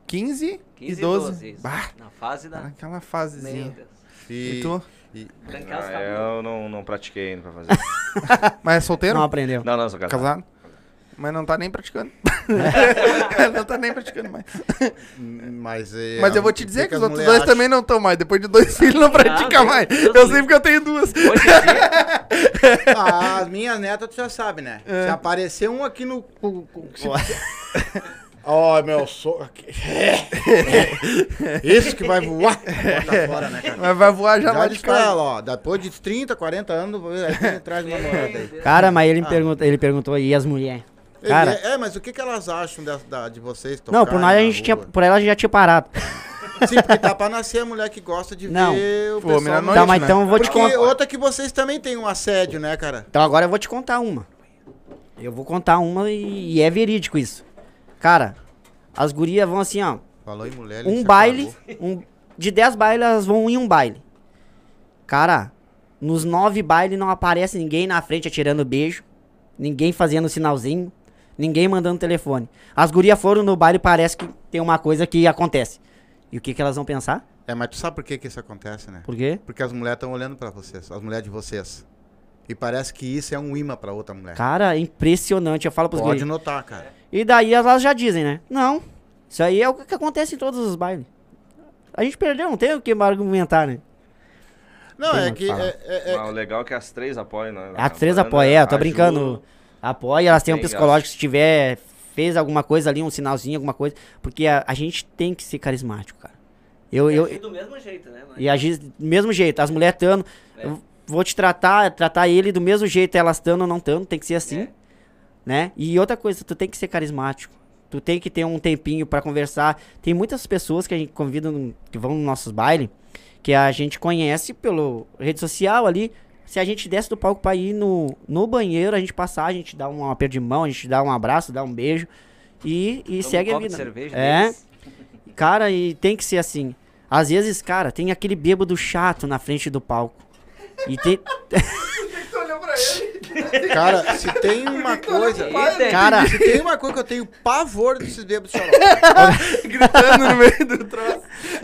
15, 15 e 12. isso. Bah, Na fase tá da. naquela fasezinha. Deus. E tu? Os Ah, cabelos. eu não, não pratiquei ainda pra fazer. [laughs] Mas é solteiro? Não aprendeu. não, não, sou casado. Casado? Mas não tá nem praticando. [laughs] não tá nem praticando mais. Mas, é, Mas eu vou te o dizer que, as os outros dois acham? também não estão mais. Depois de dois [laughs] filhos não pratica Deus mais. Deus Eu sei porque eu tenho duas. Ah, [laughs] as minhas netas tu já sabe, né? É. Se aparecer um aqui no. Ó, meu sogro. Isso que vai voar. Bota fora, né, cara? Mas vai voar já, Já lá de ela, ó. Depois de 30, 40 anos, aí traz uma namorada aí. Cara, mas Ah. ele, me pergunta, ele perguntou, e as mulheres? Cara, é, é, mas o que, que elas acham da, da- de vocês não, por nós a gente tinha, rua? por ela a gente já tinha parado. Sim, porque [laughs] tá pra nascer a mulher que gosta de Não. ver o Pô, pessoal. noite, Tá, mas né? então eu vou te Porque contar. outra que vocês também têm um assédio, né, cara? Então agora eu vou te contar uma. Eu vou contar uma e, e é verídico isso. Cara, as gurias vão assim, ó. Falou em mulher, Um baile, um, de 10 bailes elas vão em um baile. Cara, nos nove bailes não aparece ninguém na frente atirando beijo, ninguém fazendo sinalzinho, ninguém mandando telefone. As gurias foram no baile e parece que tem uma coisa que acontece. E o que, que elas vão pensar? É, mas tu sabe por que, que isso acontece, né? Por quê? Porque as mulheres estão olhando pra vocês, as mulheres de vocês. E parece que isso é um imã pra outra mulher. Cara, é impressionante. Eu falo pros Pode notar, cara. E daí elas já dizem, né? Não, isso aí é o que acontece em todos os bailes. A gente perdeu, não tem o que argumentar, né? Não, Tem é que. É, é- é- Mas o legal é que as três apoiam, né? As três apoiam, é, eu tô ajuda. brincando. Apoia, elas têm um psicológico se tiver, fez alguma coisa ali, um sinalzinho, alguma coisa. Porque a, a gente tem que ser carismático, cara. Eu, eu, agir do mesmo jeito, né? e agir do mesmo jeito, as mulheres estando, eu vou te tratar, tratar ele do mesmo jeito, elas estando ou não estando, tem que ser assim, É. né? E outra coisa, tu tem que ser carismático. Tu tem que ter um tempinho pra conversar. Tem muitas pessoas que a gente convida, no- que vão nos nossos bailes, que a gente conhece pelo rede social ali. Se a gente desce do palco pra ir no, no banheiro, a gente passar, a gente dá um aperto de mão, a gente dá um abraço, dá um beijo e, e Toma um segue a copo de vida. cerveja é, deles. cara, e tem que ser assim. Às vezes, cara, tem aquele bêbado chato na frente do palco. E tem, [laughs] [laughs] [laughs] Cara, se tem uma coisa. Cara, Se tem uma coisa que eu tenho pavor desses bêbados xarope. Gritando no meio do troço.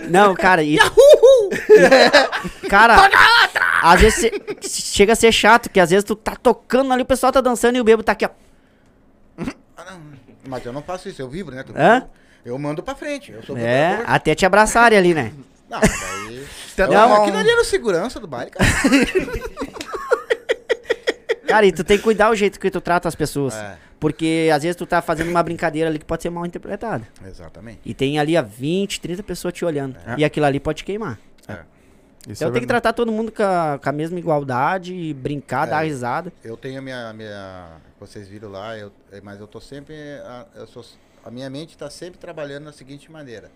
Não, cara, e. [laughs] cara, às vezes cê- chega a ser chato, que às vezes tu tá tocando ali, o pessoal tá dançando e o bêbado tá aqui, ó. Mas eu não faço isso, eu vibro, né? Hã? Eu mando pra frente. Eu sou É, até te abraçarem ali, né? Não, daí. Não, aquilo ali era segurança do baile, cara. [laughs] Cara, e tu tem que cuidar o jeito que tu trata as pessoas. É, Porque às vezes tu tá fazendo uma brincadeira ali que pode ser mal interpretada. exatamente. E tem ali, ó, 20, 30 pessoas te olhando. É. E aquilo ali pode queimar. Isso Então é tem que tratar todo mundo com a, com a mesma igualdade, brincar, É. dar risada. Eu tenho a minha. minha vocês viram lá, eu, é, mas eu tô sempre. A, eu sou, a minha mente tá sempre trabalhando da seguinte maneira.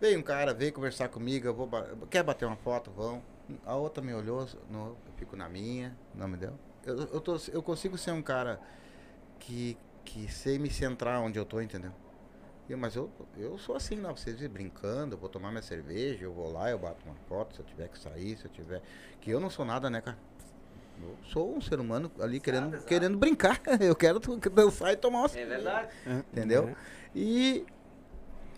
Veio um cara, veio conversar comigo, eu vou. Quer bater uma foto? Vão. A outra me olhou, no, eu fico na minha, não me deu. Eu, eu, tô, eu consigo ser um cara que, que sei me centrar onde eu tô, entendeu? Eu, mas eu, eu sou assim, não. Vocês vêm brincando, eu vou tomar minha cerveja, eu vou lá, eu bato uma foto, se eu tiver que sair, se eu tiver. Que eu não sou nada, né, cara? Eu sou um ser humano ali querendo, exato. querendo brincar. [laughs] Eu quero dançar e tomar uma É cerveja, verdade. Entendeu? E.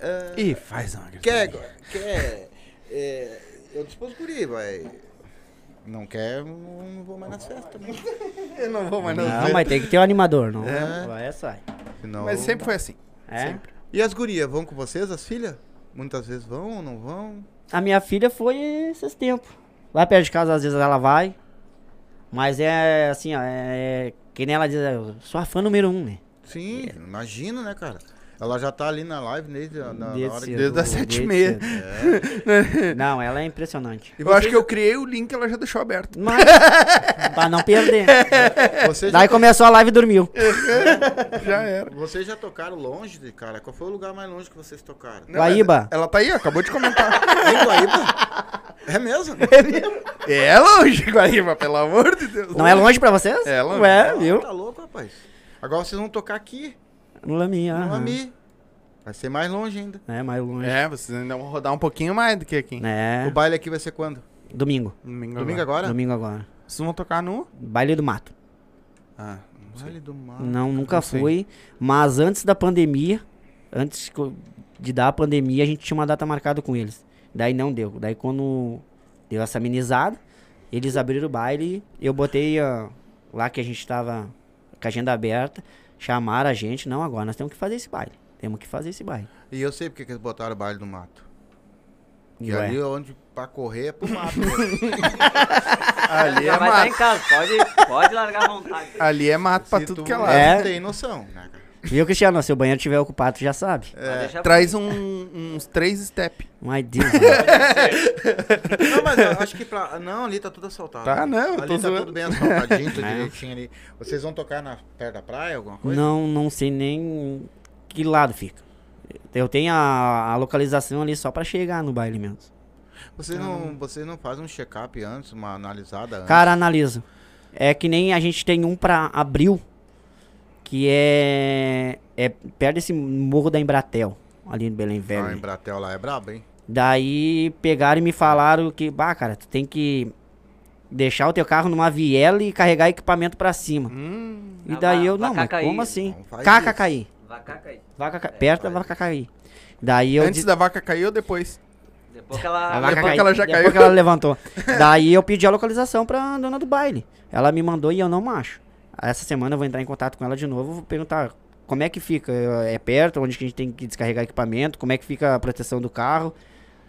ah, Ih, faz uma quer. quer é, eu dispus guri, vai. Não quer, não, não vou mais nas festas também. Eu não vou mais [laughs] Não, não. mas tem que ter um animador, não. É. Vai, é sai. Senão- Mas sempre foi assim. É. Sempre. E as gurias, vão com vocês, as filhas? Muitas vezes vão ou não vão? A minha filha foi esses tempos. Lá perto de casa, às vezes ela vai. Mas é assim, ó. É, que nem ela diz, eu sou a fã número um, né? Sim, imagino, né, cara? Ela já tá ali na live desde a- na, na hora que... desde as sete e meia. cedo. Não, ela é impressionante. Eu acho que eu criei o link, ela já deixou aberto. Mas, pra não perder. Vocês já, Daí começou a live e dormiu. [laughs] Já era. vocês já tocaram longe, de cara? Qual foi o lugar mais longe que vocês tocaram? Não, Guaíba. Ela tá aí, acabou de comentar. [laughs] Em Guaíba? É mesmo? é longe, Guaíba, pelo amor de Deus. Não é longe pra vocês? É longe. Ué, viu? Tá louco, rapaz. Agora vocês vão tocar aqui, No Laminha. no aham. Ami. Vai ser mais longe ainda. É, mais longe. É, vocês ainda vão rodar um pouquinho mais do que aqui. É. O baile aqui vai ser quando? Domingo. Domingo, Domingo agora. agora? Domingo agora. Vocês vão tocar no... Baile do Mato. Ah, não. Baile do Mar. Não, nunca não fui. Mas antes da pandemia, antes de dar a pandemia, a gente tinha uma data marcada com eles. Daí não deu. Daí quando deu essa amenizada, eles abriram o baile. Eu botei ó, lá que a gente tava com a agenda aberta. Chamaram a gente. Não, agora nós temos que fazer esse baile. Temos que fazer esse baile. E eu sei porque que eles botaram o baile do mato. E Ué. ali é onde pra correr é pro [laughs] mato. Ali Já é vai estar em mato. casa, pode, pode largar à vontade. Ali é mato pra Se tudo tu que é não lado. É. tem noção, né, cara? Viu, Cristiano? Se o banheiro estiver ocupado, tu já sabe. Deixar Traz um- uns três step. Mas Deus. Não, mas eu acho que pra. Não, ali tá tudo assaltado. Tá, não, eu Ali tô tá zoando. tudo bem asfaltadinho, tudo [laughs] É. direitinho ali. Vocês vão tocar na, perto da praia, alguma coisa? não, não sei nem que lado fica. Eu tenho a, a localização ali só pra chegar no baile mesmo. Vocês não, vocês não fazem um check-up antes, uma analisada antes? Cara, analisa. É que nem a gente tem um pra abril, que é, é perto desse morro da Embratel, ali no Belém Velho. Ah, ali. em Bratel lá é brabo, hein? Daí pegaram e me falaram que, bah, cara, tu tem que deixar o teu carro numa viela e carregar equipamento pra cima. Hum, E Ah, daí eu, não, mas Cacaí. como assim? Faz KKKI. Vaca cair. Vaca, ca- perto da vaca cair. Daí eu Antes disse, da vaca cair ou depois? Depois que ela. a vaca depois caiu, que ela já depois caiu. que ela levantou. Daí eu pedi a localização pra dona do baile. Ela me mandou e eu não acho. Essa semana eu vou entrar em contato com ela de novo, vou perguntar como é que fica, é perto, onde que a gente tem que descarregar equipamento, como é que fica a proteção do carro.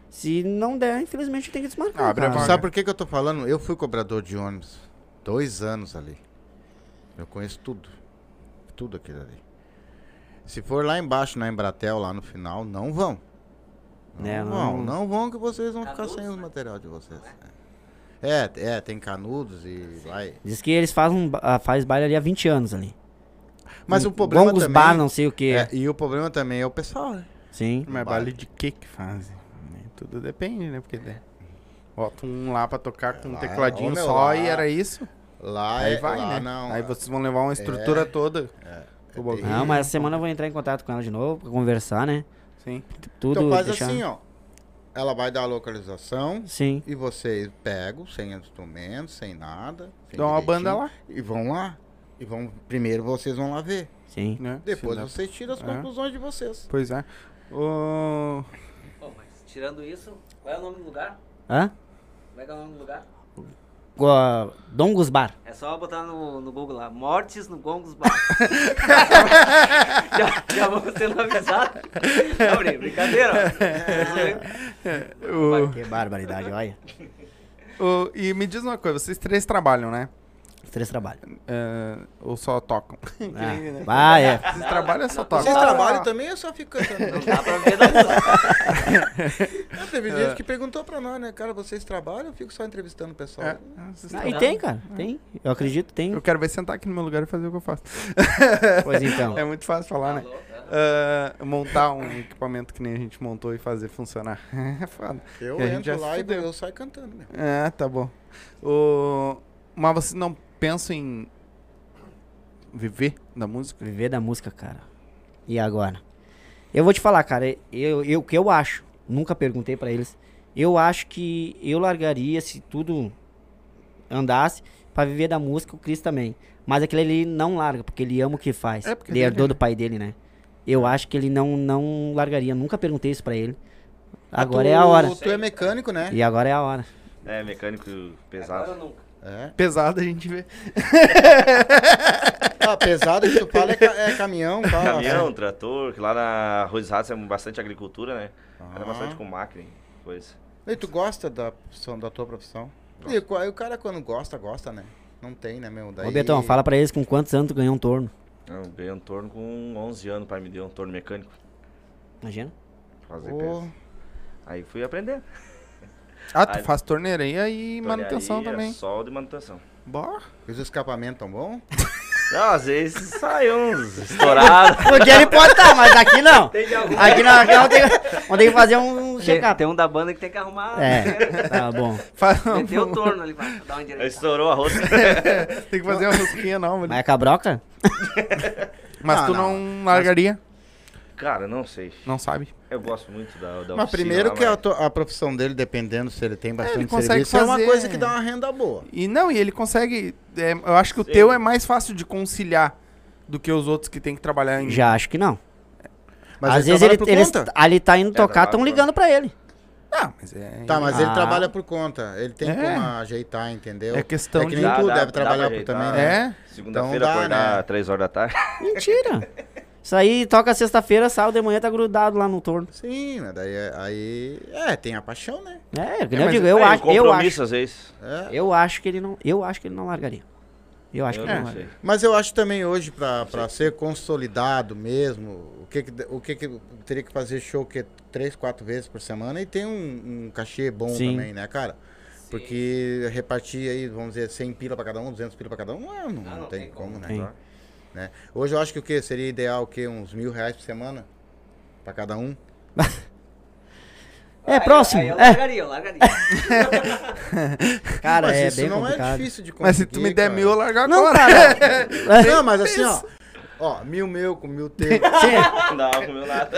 Se não der, infelizmente tem que desmarcar. Abre a cara. vaga. Sabe por que, que eu tô falando? Eu fui cobrador de ônibus. Dois anos ali. Eu conheço tudo. Tudo aquilo ali. Se for lá embaixo, na Embratel, lá no final, não vão. Não É, vão, não- não vão que vocês vão ficar Canudos, sem o né? material de vocês. É, é, tem canudos e vai. Diz que eles fazem, ah, faz baile ali há 20 anos ali. Mas o problema Gongos também... Bar, não sei o que. é, e o problema também é o pessoal, né? Sim. Mas Baile. de que que fazem? né? Tudo depende, né? Porque daí bota um lá pra tocar com um Lá, tecladinho meu, só lá- e era isso. Lá Aí é, vai, lá né? não. Aí vocês vão levar uma estrutura toda. pro bagulho. Não, mas essa semana eu vou entrar em contato com ela de novo pra conversar, né? Sim. Tudo Então faz deixar... assim, ó. Ela vai dar a localização Sim. e vocês pegam, sem instrumentos, sem nada. sem Dá uma banda lá. E vão lá. E vão. Primeiro vocês vão lá ver. Sim. Né? Depois Se dá- vocês tiram as É. conclusões de vocês. Pois é. Mas tirando isso, qual é o nome do lugar? Hã? Como é que é o nome do lugar? Gua- Dongos Bar. É só botar no, no Google lá, mortes no Gongos Bar. [laughs] já, já vamos sendo avisados. Não, brincadeira. ó. ô, Que barbaridade, olha. e me diz uma coisa, vocês três trabalham, né? Três trabalhos. É, ou só tocam? [laughs] Ah, vai, é. Vocês trabalham ou só tocam? Vocês trabalham também ou só fica cantando? [laughs] Não dá pra ver. [laughs] Não, Teve gente que perguntou pra nós, né? Cara, vocês trabalham ou fico só entrevistando o pessoal? É, vocês Ah, trabalham. e tem, cara. Tem. Eu acredito, tem. Eu quero ver sentar aqui no meu lugar e fazer o que eu faço. Pois então. É muito fácil falar, né? Alô? Ah, montar um equipamento que nem a gente montou e fazer funcionar. É foda. Eu entro lá e eu saio cantando, meu. É, tá bom. O... Mas vocês não pensam em viver da música? Viver da música, cara. E agora? Eu vou te falar, cara. Eu, eu, o que eu acho, nunca perguntei pra eles. Eu acho que eu largaria se tudo andasse pra viver da música, o Cris também. Mas aquele ele não larga, porque ele ama o que faz. É, porque ele herdou né? do pai dele, né? Eu acho que ele não, não largaria. Nunca perguntei isso pra ele. Agora é a hora. Tu é mecânico, né? E agora é a hora. É, mecânico pesado. Agora nunca. É. Pesado a gente vê. [laughs] Ah, pesado que tu fala é, ca- é caminhão, carro. Caminhão, trator, que lá na Ruiz Ratos é bastante agricultura, né? Era Ah. bastante com máquina, e coisa. E tu gosta da, da tua profissão? E o, e o cara quando gosta, gosta, né? Não tem, né, meu? Daí... Ô, Betão, fala pra eles com quantos anos tu ganhou um torno. Eu ganhei um torno com 11 anos, o pai me deu um torno mecânico. Imagina. Fazer peso. Aí fui aprender. Ah, tu Aí- faz torneirinha e manutenção Tornearia, também. Só de manutenção. Bom. Fez o escapamento tão bom? [laughs] Não, às vezes sai uns estourados. [laughs] Porque ele pode estar, mas aqui não. Tem. Aqui não, aqui vamos ter, vamos ter que fazer um Tem, check-up. tem um da banda que tem que arrumar. É, tá bom. [laughs] Faz- Meteu o torno ali pra dar uma direita. Estourou a roça. Tem que fazer uma rosquinha nova. ali. Mas é cabroca? Mas Ah, tu não. não, largaria? Cara, não sei. Não sabe? Eu gosto muito da, da Mas oficina primeiro lá, que a, mas- to- a profissão dele, dependendo se ele tem bastante ele consegue serviço, é uma fazer- coisa que dá uma renda boa. E não, e ele consegue. é, eu acho que o Sim. teu é mais fácil de conciliar do que os outros que tem que trabalhar em. Já acho que não. Mas Às ele vezes ele, eles, conta. ali tá indo É, tocar, estão ligando pra ele. Ah, mas é. Tá, mas ele Ah. trabalha por conta. Ele tem É. como ajeitar, entendeu? É questão É que de. nem Dá- tu dá- deve dá trabalhar por também, né? É? Segunda-feira Então acordar né? 3 horas da tarde. Mentira. [laughs] Isso aí toca sexta-feira, sábado de manhã tá grudado lá no torno. Sim, mas daí é- aí. É, tem a paixão, né? É, É, eu mas digo, eu É, acho, eu acho, às vezes. É. eu acho que ele não, eu acho que ele não largaria. Eu acho Eu que ele não não largaria. sei. Mas eu acho também hoje, pra, pra ser consolidado mesmo, o que, que, o que, que teria que fazer show que três, quatro vezes por semana e tem um, um cachê bom Sim. também, né, cara? Porque repartir aí, vamos dizer, 100 pila pra cada um, 200 pila pra cada um, não, é, não, Ah, não não tem, tem como, como. né? Tem. Né? Hoje eu acho que o que seria ideal o quê? Uns mil reais por semana pra cada um. [laughs] É, Aí- próximo. Aí eu é, largaria, eu largaria. [laughs] cara, mas é isso bem não complicado. é difícil de conseguir. Mas se tu me der cara. mil, eu largo Não, agora. cara. [laughs] Não, mas assim, ó. Ó, mil meu com mil teu. Sim, Não, comeu nada.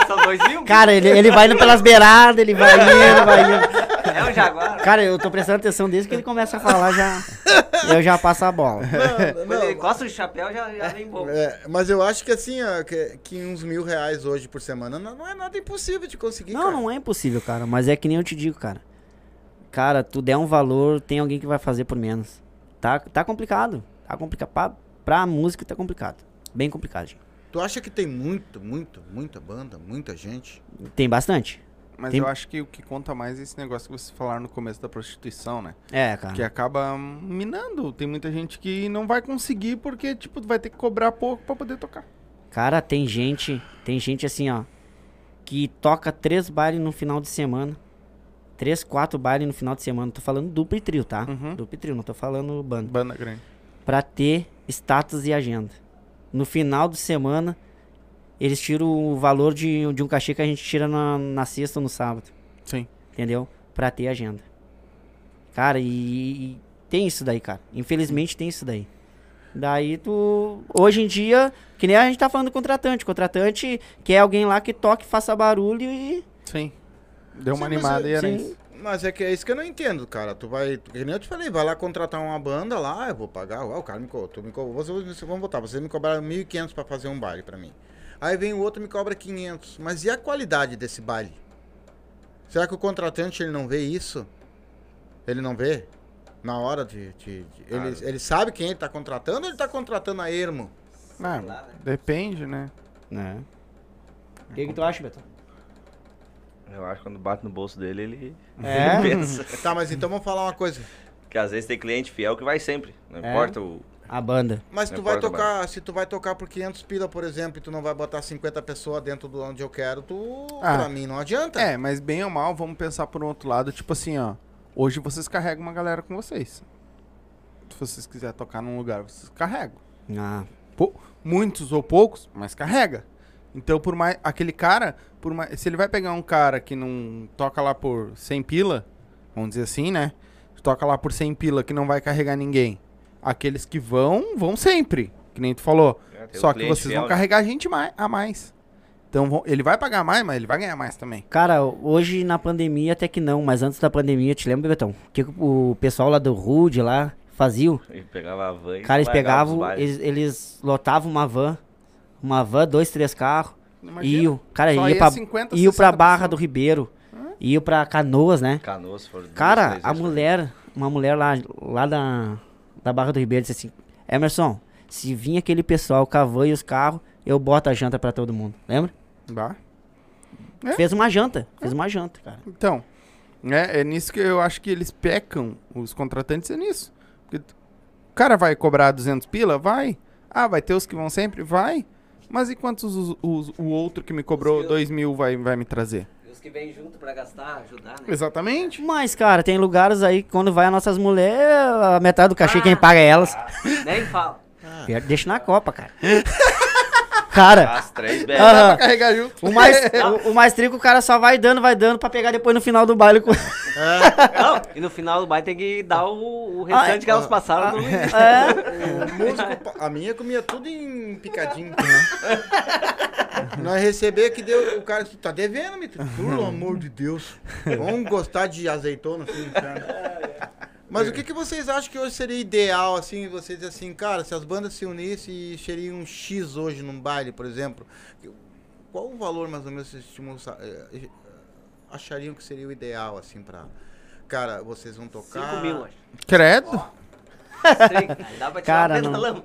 Já são dois mil? [laughs] cara, ele, ele vai indo pelas beiradas, ele vai indo, vai indo. É um jaguar. Cara, eu tô prestando atenção desde que ele começa a falar, já. Eu já passo a bola. Não, Quando ele não, coça o chapéu, já, já vem bom. É, mas eu acho que assim, ó, que, que uns mil reais hoje por semana não, não é nada impossível de conseguir, Não, cara. não é impossível, cara. Mas é que nem eu te digo, cara. Cara, tu der um valor, tem alguém que vai fazer por menos. Tá, tá complicado. Tá complicado. Pra, pra música tá complicado. Bem complicado, gente. Tu acha que tem muito, muito, muita banda, muita gente? Tem bastante. Mas Tem- eu acho que o que conta mais é esse negócio que vocês falaram no começo da prostituição, né? É, cara. Que acaba minando. Tem muita gente que não vai conseguir porque, tipo, vai ter que cobrar pouco pra poder tocar. Cara, tem gente, tem gente assim, ó, que toca três bailes no final de semana. Três, quatro bailes no final de semana. Tô falando duplo e trio, tá? Uhum. Duplo e trio, não tô falando banda. Banda grande. Pra ter status e agenda. No final de semana, eles tiram o valor de, de um cachê que a gente tira na, na sexta ou no sábado. Sim. Entendeu? Pra ter agenda. Cara, e, e tem isso daí, cara. Infelizmente tem isso daí. Daí tu. Hoje em dia, que nem a gente tá falando do contratante. Contratante quer alguém lá que toque, faça barulho e. Sim. Deu uma Sim, animada e era sim. isso. Mas é que é isso que eu não entendo, cara. Tu vai, que nem eu te falei, vai lá contratar uma banda lá, eu vou pagar. Ah, o cara me cobrou, tu me cobrou, vocês, vão botar, vocês me cobraram 1.500 pra fazer um baile pra mim. Aí vem o outro e me cobra 500. Mas e a qualidade desse baile? Será que o contratante ele não vê isso? Ele não vê? Na hora de. de- de- ele, ele sabe quem ele tá contratando ou ele tá contratando a ermo? Ah, lá, né? depende, né? né? O que, que tu acha, Beto? Eu acho que quando bate no bolso dele, ele É? [laughs] pensa. Tá, mas então vamos falar uma coisa. Porque às vezes tem cliente fiel que vai sempre. Não É. importa o. A banda. Mas Não tu vai tocar, se tu vai tocar por 500 pila, por exemplo, e tu não vai botar 50 pessoas dentro do onde eu quero, tu, Ah. pra mim, não adianta. É, mas bem ou mal, vamos pensar por um outro lado, tipo assim, ó. Hoje vocês carregam uma galera com vocês. Se vocês quiserem tocar num lugar, vocês carregam. Ah, Pou- muitos ou poucos, mas carrega. Então, por mais. Aquele cara, por mais, se ele vai pegar um cara que não toca lá por 100 pila, vamos dizer assim, né? Toca lá por 100 pila que não vai carregar ninguém. Aqueles que vão, vão sempre. Que nem tu falou. É, Só que vocês fiel, vão né? carregar gente mai- a mais. Então, vão- ele vai pagar mais, mas ele vai ganhar mais também. Cara, hoje na pandemia até que não, mas antes da pandemia, te lembra, Betão? O que o pessoal lá do Rude lá fazia? Ele pegava a van e Cara, eles pegavam, eles, eles lotavam uma van, uma van, dois, três carros, Imagina, iam, cara, só ia pra, 50, iam pra 60 Barra do Ribeiro, iam pra Canoas, né? Canoas foram Cara, a mulher, uma mulher lá, lá da, da Barra do Ribeiro disse assim, Emerson, se vir aquele pessoal com a van e os carros, eu boto a janta pra todo mundo, lembra? Bah. É? Fez uma janta, fez uma janta, cara. Então, é, é nisso que eu acho que eles pecam, os contratantes é nisso. Porque t- cara vai cobrar 200 pila? Vai. Ah, vai ter os que vão sempre? Vai. Mas e quantos os- os- o outro que me cobrou Os que eu- 2 mil vai, vai me trazer? E os que vêm junto pra gastar, ajudar, né? Exatamente. Mas, cara, tem lugares aí que quando vai as nossas mulheres, a metade do cachê quem paga é elas. Nem fala. [laughs] Pior que Deixa na Copa, cara. [laughs] Cara, As três Ah. bebes. Dá pra carregar junto. o mais, [laughs] o, o mais trico o cara só vai dando, vai dando pra pegar depois no final do baile com. [laughs] Não, e no final do baile tem que dar o, o restante Ah, que elas passaram no início. É. [laughs] O músico, a minha comia tudo em picadinho. Nós receber que deu, o cara disse, tá devendo, me Pelo amor de Deus. Vamos gostar de azeitona assim, cara. Mas o que, que vocês acham que hoje seria ideal, assim, vocês assim, cara, se as bandas se unissem e seriam um X hoje num baile, por exemplo, qual o valor mais ou menos vocês eh, eh, achariam que seria o ideal, assim, pra... Cara, vocês vão tocar... 5 mil, acho. Credo. Sei, aí dá pra tirar Cara, não. [laughs]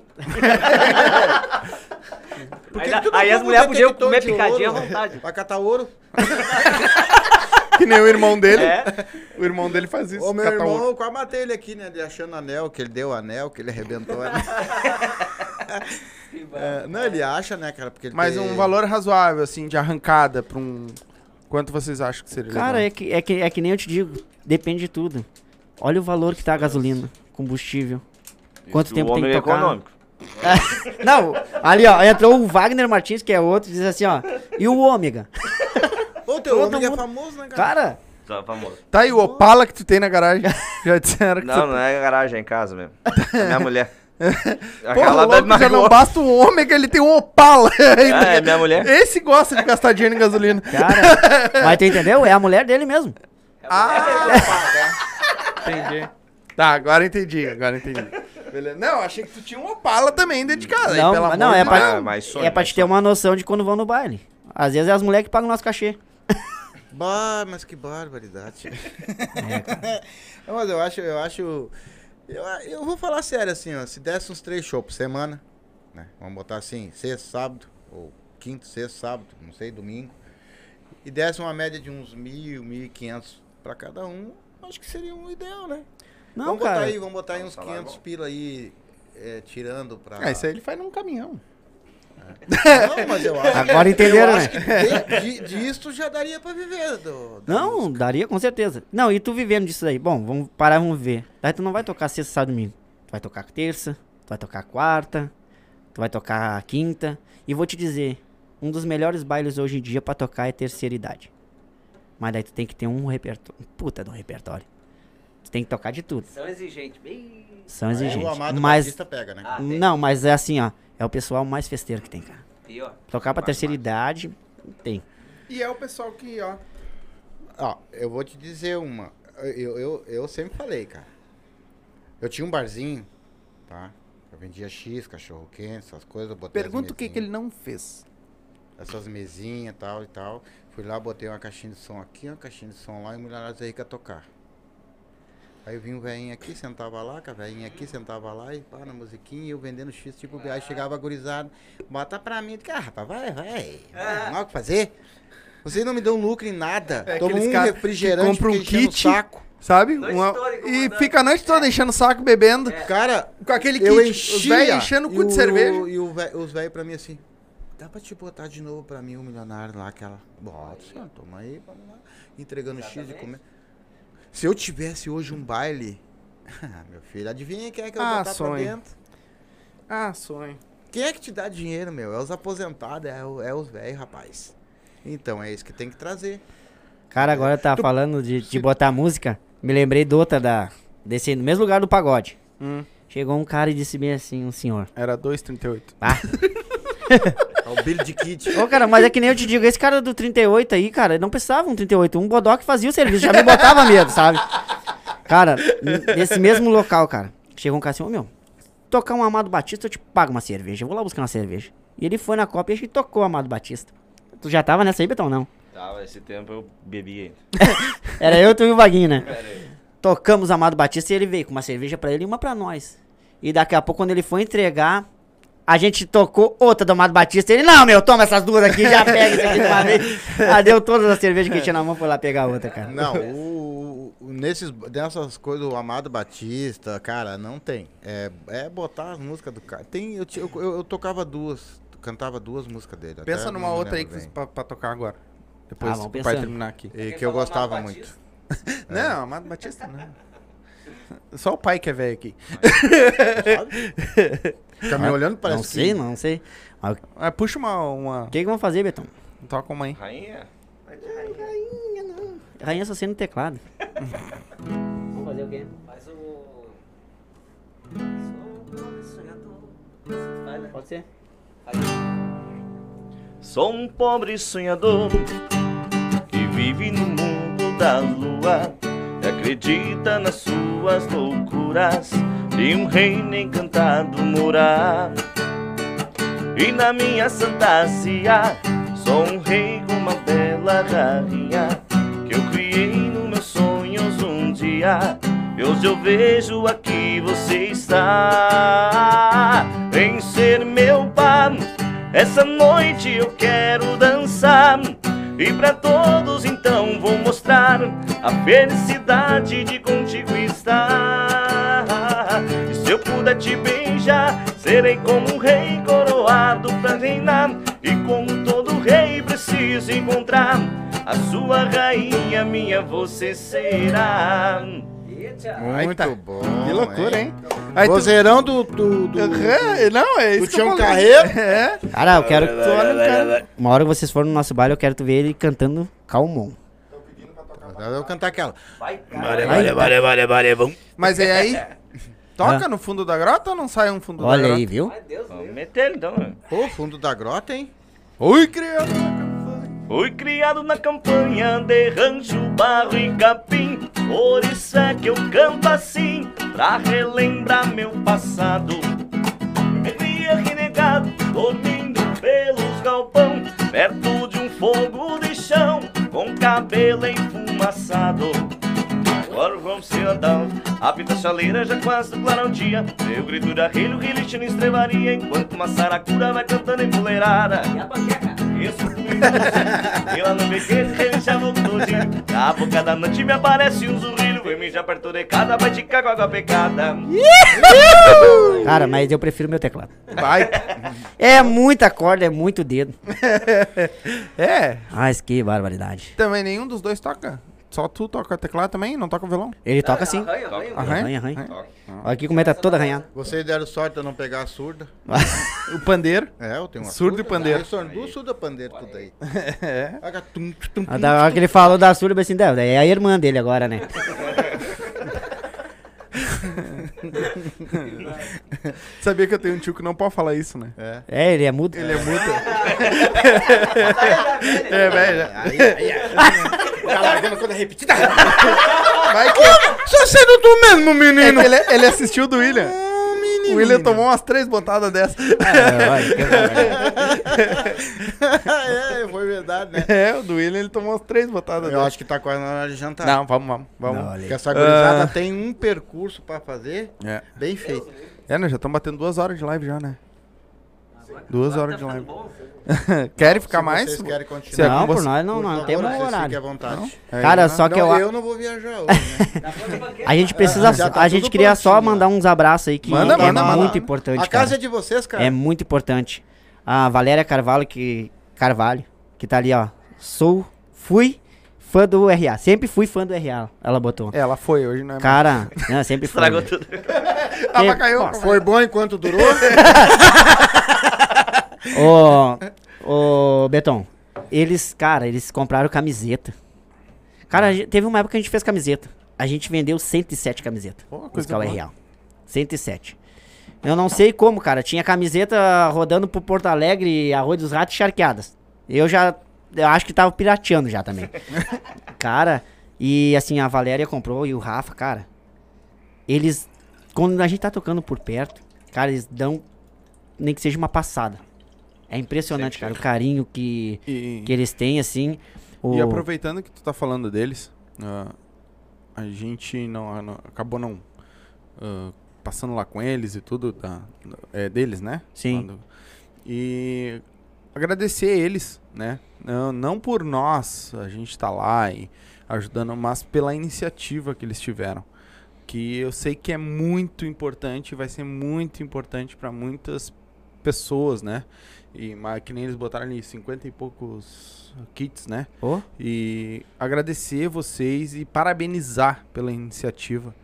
Aí, aí as mulheres podiam detector comer de picadinho à ouro? vontade. Vai catar ouro? [laughs] Que nem o irmão dele. É. O irmão dele faz isso. Ô, meu catar irmão, eu quase matei ele aqui, né? Ele achando anel, que ele deu o anel, que ele arrebentou. [laughs] o. É, não, ele acha, né, cara? Porque ele Mas tem- um valor razoável, assim, de arrancada pra um... Quanto vocês acham que seria Cara, legal? é que, é, que, é que nem eu te digo, depende de tudo. Olha o valor que tá a gasolina, combustível. Quanto Isso, tempo o tem que é tocar? econômico. [laughs] Não, ali ó, entrou o Wagner Martins, que é outro, diz assim, ó. E o ômega? Ô, teu Todo homem é mundo- famoso, né, cara? Cara, Tá famoso. Tá aí o Opala que tu tem na garagem. [laughs] Já disseram que Não, tu... não é garagem, é em casa mesmo. É minha mulher. [laughs] Porra, louco, já não basta um ômega, ele tem um Opala. [laughs] É, é minha mulher. Esse gosta de gastar dinheiro em gasolina. cara. Mas tu entendeu? É a mulher dele mesmo. Ah, entendi. Tá, agora entendi, agora entendi. Beleza. Não, achei que tu tinha um Opala também dentro de casa. aí, Não, não, é pra, Ah, mas sonho, é pra te ter uma noção de quando vão no baile. Às vezes é as mulheres que pagam o nosso cachê. Bah, mas que barbaridade. É, [laughs] mas eu acho, eu acho. Eu, eu vou falar sério assim, ó. Se desse uns três shows por semana, né? Vamos botar assim, sexta, sábado, ou quinto, sexta, sábado, não sei, domingo. E desse uma média de uns mil, mil e quinhentos pra cada um, acho que seria um ideal, né? Não, vamos cara. botar aí, vamos botar aí uns Nossa, lá é 500 bom. pila aí, é, tirando pra... Ah, isso aí ele faz num caminhão. Não, mas eu acho Agora entenderam, eu né? de, de, disso já daria pra viver. Do, Não, música. daria com certeza. Não, e tu vivendo disso aí? Bom, vamos parar, vamos ver. Daí tu não vai tocar sexta, sábado, domingo. Tu vai tocar terça, tu vai tocar quarta, tu vai tocar quinta. E vou te dizer, um dos melhores bailes hoje em dia pra tocar é terceira idade. Mas daí tu tem que ter um repertório. Puta de um repertório. Tu tem que tocar de tudo. São exigentes. Bem... São exigentes. O Amado Mas. Pega, né? Ah, tem. Não, mas é assim, ó. É o pessoal mais festeiro que tem, cara. Pior. Tocar pra Mais terceira massa. idade, tem. E é o pessoal que, ó. Ó, eu vou te dizer uma. Eu, eu, eu sempre falei, cara. Eu tinha um barzinho, tá? Eu vendia X, cachorro quente, essas coisas. eu Botei as Pergunta o que, que ele não fez. Essas mesinhas e tal e tal. Fui lá, botei uma caixinha de som aqui, uma caixinha de som lá e mulherada aí quer tocar. Aí vinha um velhinho aqui, sentava lá, com a velhinha aqui, sentava lá e pá, na musiquinha, e eu vendendo X, tipo, aí chegava gurizado, bota pra mim, ah, rapaz, vai, vai, não há o que fazer. Vocês não me dão lucro em nada. É Toma um refrigerante compra um o kit. saco. Sabe? Uma- E fica a noite toda enchendo o saco, bebendo. Cara, Com aquele kit. eu os enchia. velhos enchendo o cu de cerveja. E o vé- os velhos pra mim assim, dá pra te botar de novo pra mim um milionário lá, aquela... Bota, senhor, toma aí, vamos lá. Entregando X de comer. Se eu tivesse hoje um baile... [laughs] meu filho, adivinha quem é que eu Ah, botar sonho. pra dentro? Ah, sonho. Quem é que te dá dinheiro, meu? É os aposentados, é, o- é os velhos, rapaz. Então, é isso que tem que trazer. Cara, agora tá falando de, de botar música. Me lembrei do outra da. Desse, no mesmo lugar do pagode. Hum, Chegou um cara e disse bem assim, um senhor. era 2,38. Ah. [laughs] É o Billy de Kid. Ô, cara, mas é que nem eu te digo, esse cara do 38 aí, cara, não precisava um 38. Um bodoque fazia o serviço, já me botava medo, sabe? Cara, nesse mesmo local, cara, chegou um cara assim, ô meu, tocar um Amado Batista, eu te pago uma cerveja. Eu vou lá buscar uma cerveja. E ele foi na Copa e a gente tocou o Amado Batista. Tu já tava nessa aí, Betão, não? Tava, esse tempo eu bebi ainda. [laughs] Era eu, tu e o Vaguinho, né? Pera aí. Tocamos Amado Batista e ele veio com uma cerveja pra ele e uma pra nós. E daqui a pouco, quando ele foi entregar, a gente tocou outra do Amado Batista. Ele, não, meu, toma essas duas aqui, já pega isso aqui de uma [laughs] vez. Ah, deu todas as cervejas que tinha na mão, foi lá pegar outra, cara. Não, o, o- nesses, nessas coisas, o Amado Batista, cara, não tem. É, é botar as músicas do cara. Tem, eu, eu, eu- eu tocava duas, cantava duas músicas dele. Pensa numa outra aí que, bem. pra, pra tocar agora. Depois Ah, vai terminar aqui. E que eu gostava muito. [laughs] Não, Amado Batista não. Só o pai que é velho aqui. [laughs] Fica me olhando, parece não sei, que... não sei. Mas o Ah, puxa uma, uma. que, que vamos fazer, Betão? Toca uma aí. Rainha. Rainha só sendo teclado. [laughs] vamos fazer o quê? Faz o. Sou sonhador. Vai? Pode ser. Sou um pobre sonhador que vive no mundo da lua acredita nas suas loucuras de um reino encantado morar. E na minha fantasia sou um rei com uma bela rainha que eu criei nos meus sonhos um dia. E hoje eu vejo aqui você está em ser meu par. Essa noite eu quero dançar e pra todos então vou mostrar a felicidade de contigo estar. E se eu puder te beijar, serei como um rei coroado pra reinar. E como todo rei preciso encontrar a sua rainha, minha você será. Eita. Muito Eita, bom. Que loucura, hein? Aí tu- Vozeirão do... do, do- Aham, Não, é isso que eu Tião falei. Carreiro. [laughs] É. Cara, eu quero que tu olhe, cara. Uma hora que vocês forem no nosso baile, eu quero tu ver ele cantando Calmon. Eu vou cantar aquela. Vai, Mas é aí. [laughs] Toca no fundo da grota ou não sai um fundo da Olha grota? aí, viu? Ai, Deus Vamos meter ele então. né? Pô, fundo da grota, hein? Oi, criança. Fui criado na campanha de rancho, barro e capim. Por isso é que eu canto assim, pra relembrar meu passado. Me renegado, dormindo pelos galpão Perto de um fogo de chão, com cabelo enfumaçado Agora vamos se andar, apita a chaleira já quase do claro dia Meu grito de arrilho, reliche na estrevaria Enquanto uma saracura vai cantando empoleirada E a panqueca? isso [laughs] E lá no biquete relinchava o todinho Na boca da noite me aparece um zurrilho Vem me já perto de cada, vai te cagar com água pecada Cara, mas eu prefiro meu teclado. Vai. [laughs] É muita corda, é muito dedo. [laughs] É. Mas que barbaridade. Também nenhum dos dois toca. Só tu toca teclado também? Não toca violão? Ele toca assim. Arranha, arranha. Arranha? Arranha, arranha. Olha aqui como é que tá todo arranhado. Vocês deram sorte de eu não pegar a surda. [laughs] O pandeiro. É, eu tenho uma Surdo e pandeiro. Eu sou duas surdas pandeiro tudo aí. [laughs] É. Aga, tum, tum, A tum, da hora que ele falou da surda, eu pensei, "Deve, daí é a irmã dele agora, né? [laughs] Sabia que eu tenho um tio que não pode falar isso, né? É. É, ele é mudo. Ele é muito. é, velho. Tá largando coisa repetida. Vai que. Só sendo tu mesmo, É menino. que ele, ele assistiu do William. Ah, O menino. William tomou umas três botadas dessas. Ah, olha, que barbaridade. é, foi verdade, né? É, o do William ele tomou umas três botadas Eu dessas. acho que tá quase na hora de jantar. Não, vamos, vamos. vamos. Não, Porque essa gurizada Ah. tem um percurso pra fazer É. bem feito. É, nós já estamos batendo duas horas de live já, né? Duas Agora horas tá de live. ficando bom. [laughs] Querem ficar mais? vocês querem é continuar. Não, por nós não, não temos à horário. vontade. É, Cara, né? só que eu, eu não vou viajar hoje, né? [laughs] Tá a gente precisa, Já tá a gente queria só mandar uns abraços aí que Manda, é manda, manda. muito importante, A casa é de vocês, cara. É muito importante. A Valéria Carvalho que Carvalho, que tá ali, ó. Sou fui fã do RA. Sempre fui fã do RA. Ela botou. Ela foi, hoje não é mais. Cara, não, sempre [laughs] foi. Estragou né? tudo. Mas caiu. Foi bom enquanto durou? Ô, ô, Beton, eles, cara, eles compraram camiseta. Cara, gente- teve uma época que a gente fez camiseta. A gente vendeu 107 camisetas. Pô, coisa boa. real. 107. Eu não sei como, cara. Tinha camiseta rodando pro Porto Alegre, Arroio dos Ratos Charqueadas. Eu já. Eu acho que tava pirateando já também. [laughs] cara, e assim, a Valéria comprou e o Rafa, cara. Eles. Quando a gente tá tocando por perto, cara, eles dão. Nem que seja uma passada. É impressionante, cara, o carinho que, E, que eles têm, assim. O... e aproveitando que tu tá falando deles, ah, a gente não, não- acabou não ah, passando lá com eles e tudo, da- é deles, né? Sim. Lá do- E agradecer eles, né? Não, não por nós, a gente tá lá e ajudando, mas pela iniciativa que eles tiveram. Que eu sei que é muito importante, vai ser muito importante para muitas pessoas, né? E mas que nem eles botaram ali 50 e poucos kits, né? Ô, E agradecer vocês e parabenizar pela iniciativa.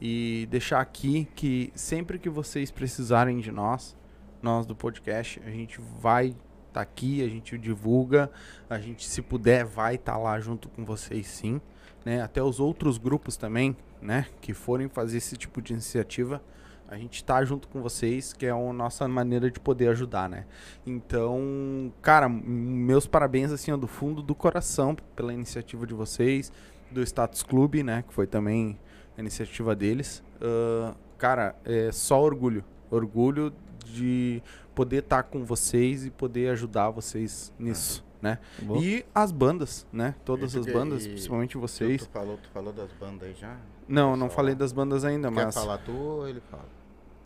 E deixar aqui que sempre que vocês precisarem de nós, nós do podcast, a gente vai estar aqui, a gente divulga, a gente se puder vai estar lá junto com vocês sim, né? Até os outros grupos também, né, que forem fazer esse tipo de iniciativa, a gente tá junto com vocês, que é a nossa maneira de poder ajudar, né? Então, cara, meus parabéns assim, ó, do fundo do coração pela iniciativa de vocês, do Status Club, né, que foi também a iniciativa deles. Ah, cara, é só orgulho, orgulho de poder estar com vocês e poder ajudar vocês nisso, né? Boa. E as bandas, né? Todas as bandas, principalmente vocês. tu falou, tu falou das bandas aí já? Não, não falei das bandas ainda, Quer mas falar tu ou ele fala?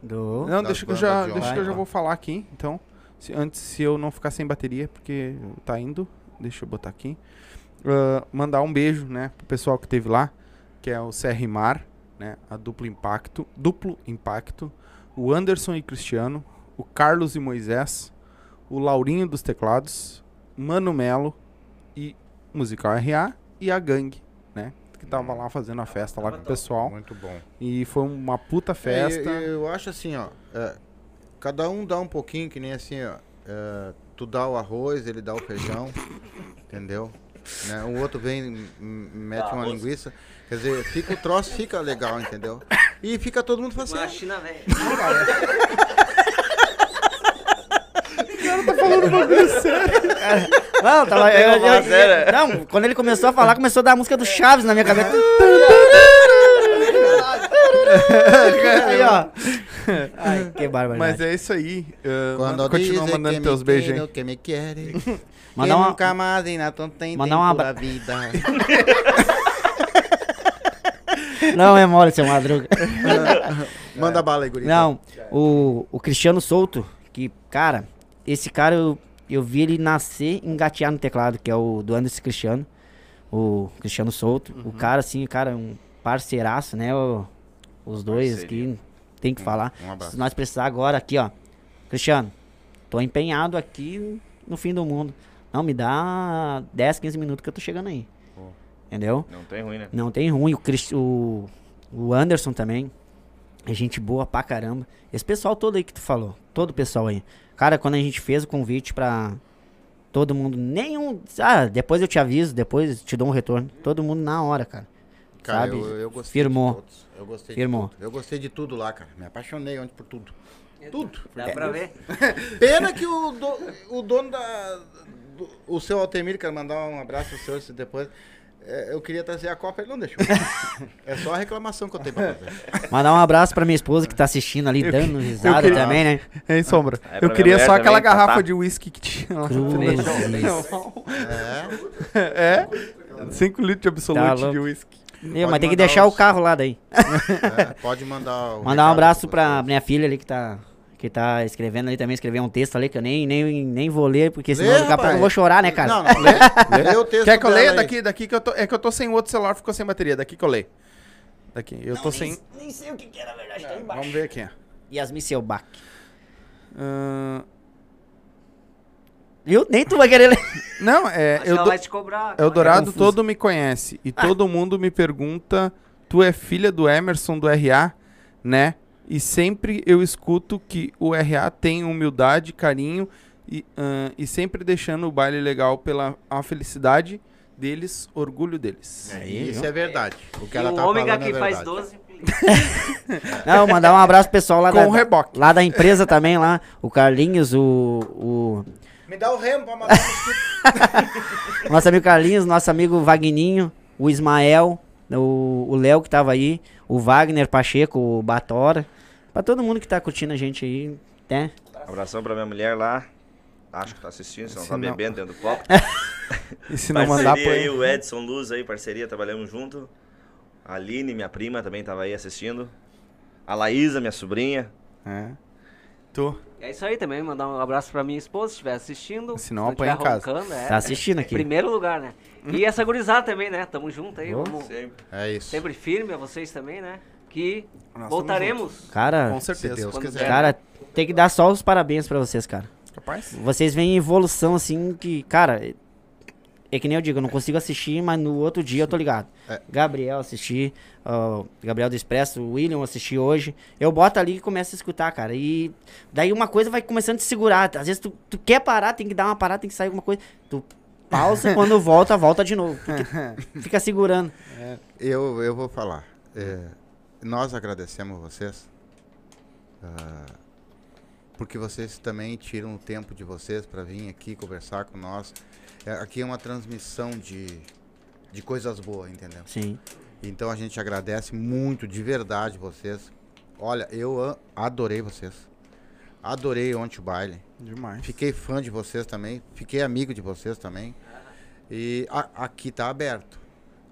Do... Não, deixa que eu já, de deixa que eu já vou falar aqui, então. Se, antes, se eu não ficar sem bateria, porque tá indo, deixa eu botar aqui. Ah, mandar um beijo, né, pro pessoal que teve lá, que é o CR Mar, né, a Duplo Impacto, Duplo Impacto, o Anderson e Cristiano, o Carlos e Moisés, o Laurinho dos Teclados, Mano Melo e Musical RA e a Gangue, que tava lá fazendo a festa lá com o pessoal. Muito bom. E foi uma puta É, festa. eu, eu acho assim, ó. é, cada um dá um pouquinho, que nem assim, ó. é, tu dá o arroz, ele dá o feijão, [laughs] entendeu? Né, O outro vem mete Dá uma arroz. linguiça. Quer dizer, fica o troço, fica legal, entendeu? E fica todo mundo [laughs] Uma fazendo. China velha. Não, tava, eu, eu- falar eu- sério. não, quando ele começou a falar, começou a dar a música do Chaves na minha cabeça. aí, ó. Ai, que bárbaro. Mas é isso aí. ah, Quando continua mandando que teus beijos aí. que me querem, [laughs] Mandar uma- nunca mais ainda não tem Mandar tempo um abra- da vida. [laughs] Não é mole, seu Madruga. [laughs] Manda bala aí, guri. Não, o, o Cristiano Souto, que, cara, esse cara eu, eu vi ele nascer engatear no teclado, que é o do Anderson Cristiano. O Cristiano Souto. O cara, assim, cara, um parceiraço, né? o- os dois Parceria. aqui, tem que falar. Um. Se nós precisar agora aqui, ó. Cristiano, tô empenhado aqui no fim do mundo. Não, me dá 10, 15 minutos que eu tô chegando aí. Pô. Entendeu? Não tem ruim, né? Não tem ruim. O, Cris- o, o Anderson também. É gente boa pra caramba. Esse pessoal todo aí que tu falou. Todo o pessoal aí. Cara, quando a gente fez o convite pra todo mundo, nenhum. Ah, depois eu te aviso, depois te dou um retorno. Todo mundo na hora, cara. Cara, sabe? eu, eu gostei Firmou. de todos. Eu gostei Firmou. de tudo. Eu gostei de tudo lá, cara. Me apaixonei ontem por tudo. Tudo. Dá pra ver? [laughs] Pena que o, do- o dono da. do- o seu Altemir, quero mandar um abraço pro senhor se depois. É, eu queria trazer a Copa, ele não deixou. [laughs] é só a reclamação que eu tenho pra fazer. Mandar um abraço pra minha esposa que tá assistindo ali, dando risada queria- também, né? Hein, Sombra? É, eu queria só aquela também, tá, garrafa tá? de uísque que tinha lá. [laughs] É. É? 5 litros de absolute Tá de uísque. Eu, mas tem que deixar os- o carro lá daí. é, pode mandar. o Mandar um abraço pra minha filha ali que tá, que tá escrevendo ali também, escrever um texto ali que eu nem, nem, nem vou ler, porque senão Lê, daqui a pouco rapaz. eu vou chorar, né, cara? Não, não, lê, lê o texto. Quer que eu leia daqui? Daqui que eu tô. É que eu tô sem outro celular, ficou sem bateria. Daqui que eu leio. Daqui. Eu tô sem. Nem sei o que, que era, na verdade, tá embaixo. Vamos ver aqui. Yasmin Selbach. Ahn, Viu? Nem tu vai querer ler. não, é. Eu do- vai te cobrar. Eldorado confuso. todo me conhece. E todo mundo me pergunta: Tu é filha do Emerson do RA, né? E sempre eu escuto que o RA tem humildade, carinho e, ahn, e sempre deixando o baile legal pela a felicidade deles, orgulho deles. É, isso é verdade. O que E ela o tá ômega falando é aqui faz verdade. 12. [laughs] Não, mandar um abraço pro pessoal lá Com da, o reboque. lá da empresa também, lá. O Carlinhos, o, o Me dá o remo pra matar o mosquito. nosso amigo Carlinhos, nosso amigo Vagninho, o Ismael, o o Léo que tava aí, o Wagner Pacheco, o Batora. Pra todo mundo que tá curtindo a gente aí, né? Abração pra minha mulher lá. Acho que tá assistindo, se não tá não- bebendo dentro do copo. [laughs] E se não mandar parceria aí, o Edson Luz aí, parceria, trabalhamos junto. A Aline, minha prima, também tava aí assistindo. A Laísa, minha sobrinha. É. Tu. É isso aí também, mandar um abraço pra minha esposa, se estiver assistindo. Se não, apanha em casa. é. Tá assistindo aqui. Primeiro lugar, né? E essa gurizada também, né? Tamo junto aí, Oh. vamos Sempre. É isso. sempre firme a vocês também, né? Que Nós voltaremos. Cara, Com certeza. Se Deus quiser. cara, tem que dar só os parabéns pra vocês, cara. Capaz? Vocês veem evolução assim que, cara, é que nem eu digo, eu não consigo assistir, mas no outro dia eu tô ligado. É. Gabriel assisti, ó, Gabriel do Expresso, o William assisti hoje. Eu boto ali e começo a escutar, cara. E daí uma coisa vai começando a te segurar. Às vezes tu, tu quer parar, tem que dar uma parada, tem que sair alguma coisa. Tu pausa, quando volta, volta de novo. [laughs] Fica segurando. Eu, eu vou falar. É, nós agradecemos vocês. ah, porque vocês também tiram o tempo de vocês para vir aqui conversar com nós. É, aqui é uma transmissão de, de coisas boas, entendeu? Sim. Então a gente agradece muito, de verdade, vocês. Olha, eu adorei vocês. Adorei ontem o baile. Demais. Fiquei fã de vocês também. Fiquei amigo de vocês também. E a- aqui tá aberto.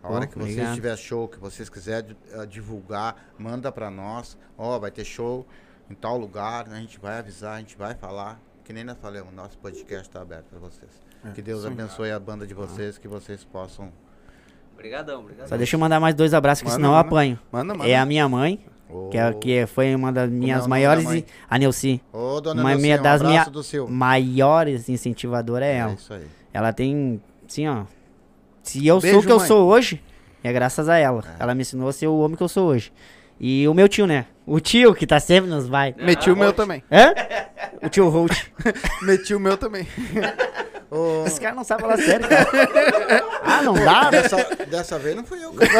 A hora que vocês obrigado. tiver show, que vocês quiserem eh, divulgar, manda pra nós. Ó, vai ter show em tal lugar, né? a gente vai avisar, a gente vai falar. Que nem nós falamos, nosso podcast tá aberto pra vocês. É, que Deus sim. abençoe a banda de vocês, que vocês possam. Obrigadão, obrigadão. Só deixa eu mandar mais dois abraços, que Manda, senão eu manda. apanho. Manda, manda. É a minha mãe, Ô, que, é, que foi uma das minhas é maiores. da A Neuci. Ô, dona uma Nelcinha, minha um das abraço minha- do seu. maiores incentivadoras é É ela. isso aí. Ela tem, assim, ó. Se eu sou Beijo, o que eu mãe. sou hoje, é graças a ela. Ela me ensinou a ser o homem que eu sou hoje. E o meu tio, né? O tio que tá sempre nos vai. Meti o meu Holt. também. Hã? O tio Holt. [laughs] Meti o meu também. [laughs] Ô, Esse cara não sabe falar sério, cara. [laughs] Ah, não dá? dessa, dessa vez não fui eu, cara.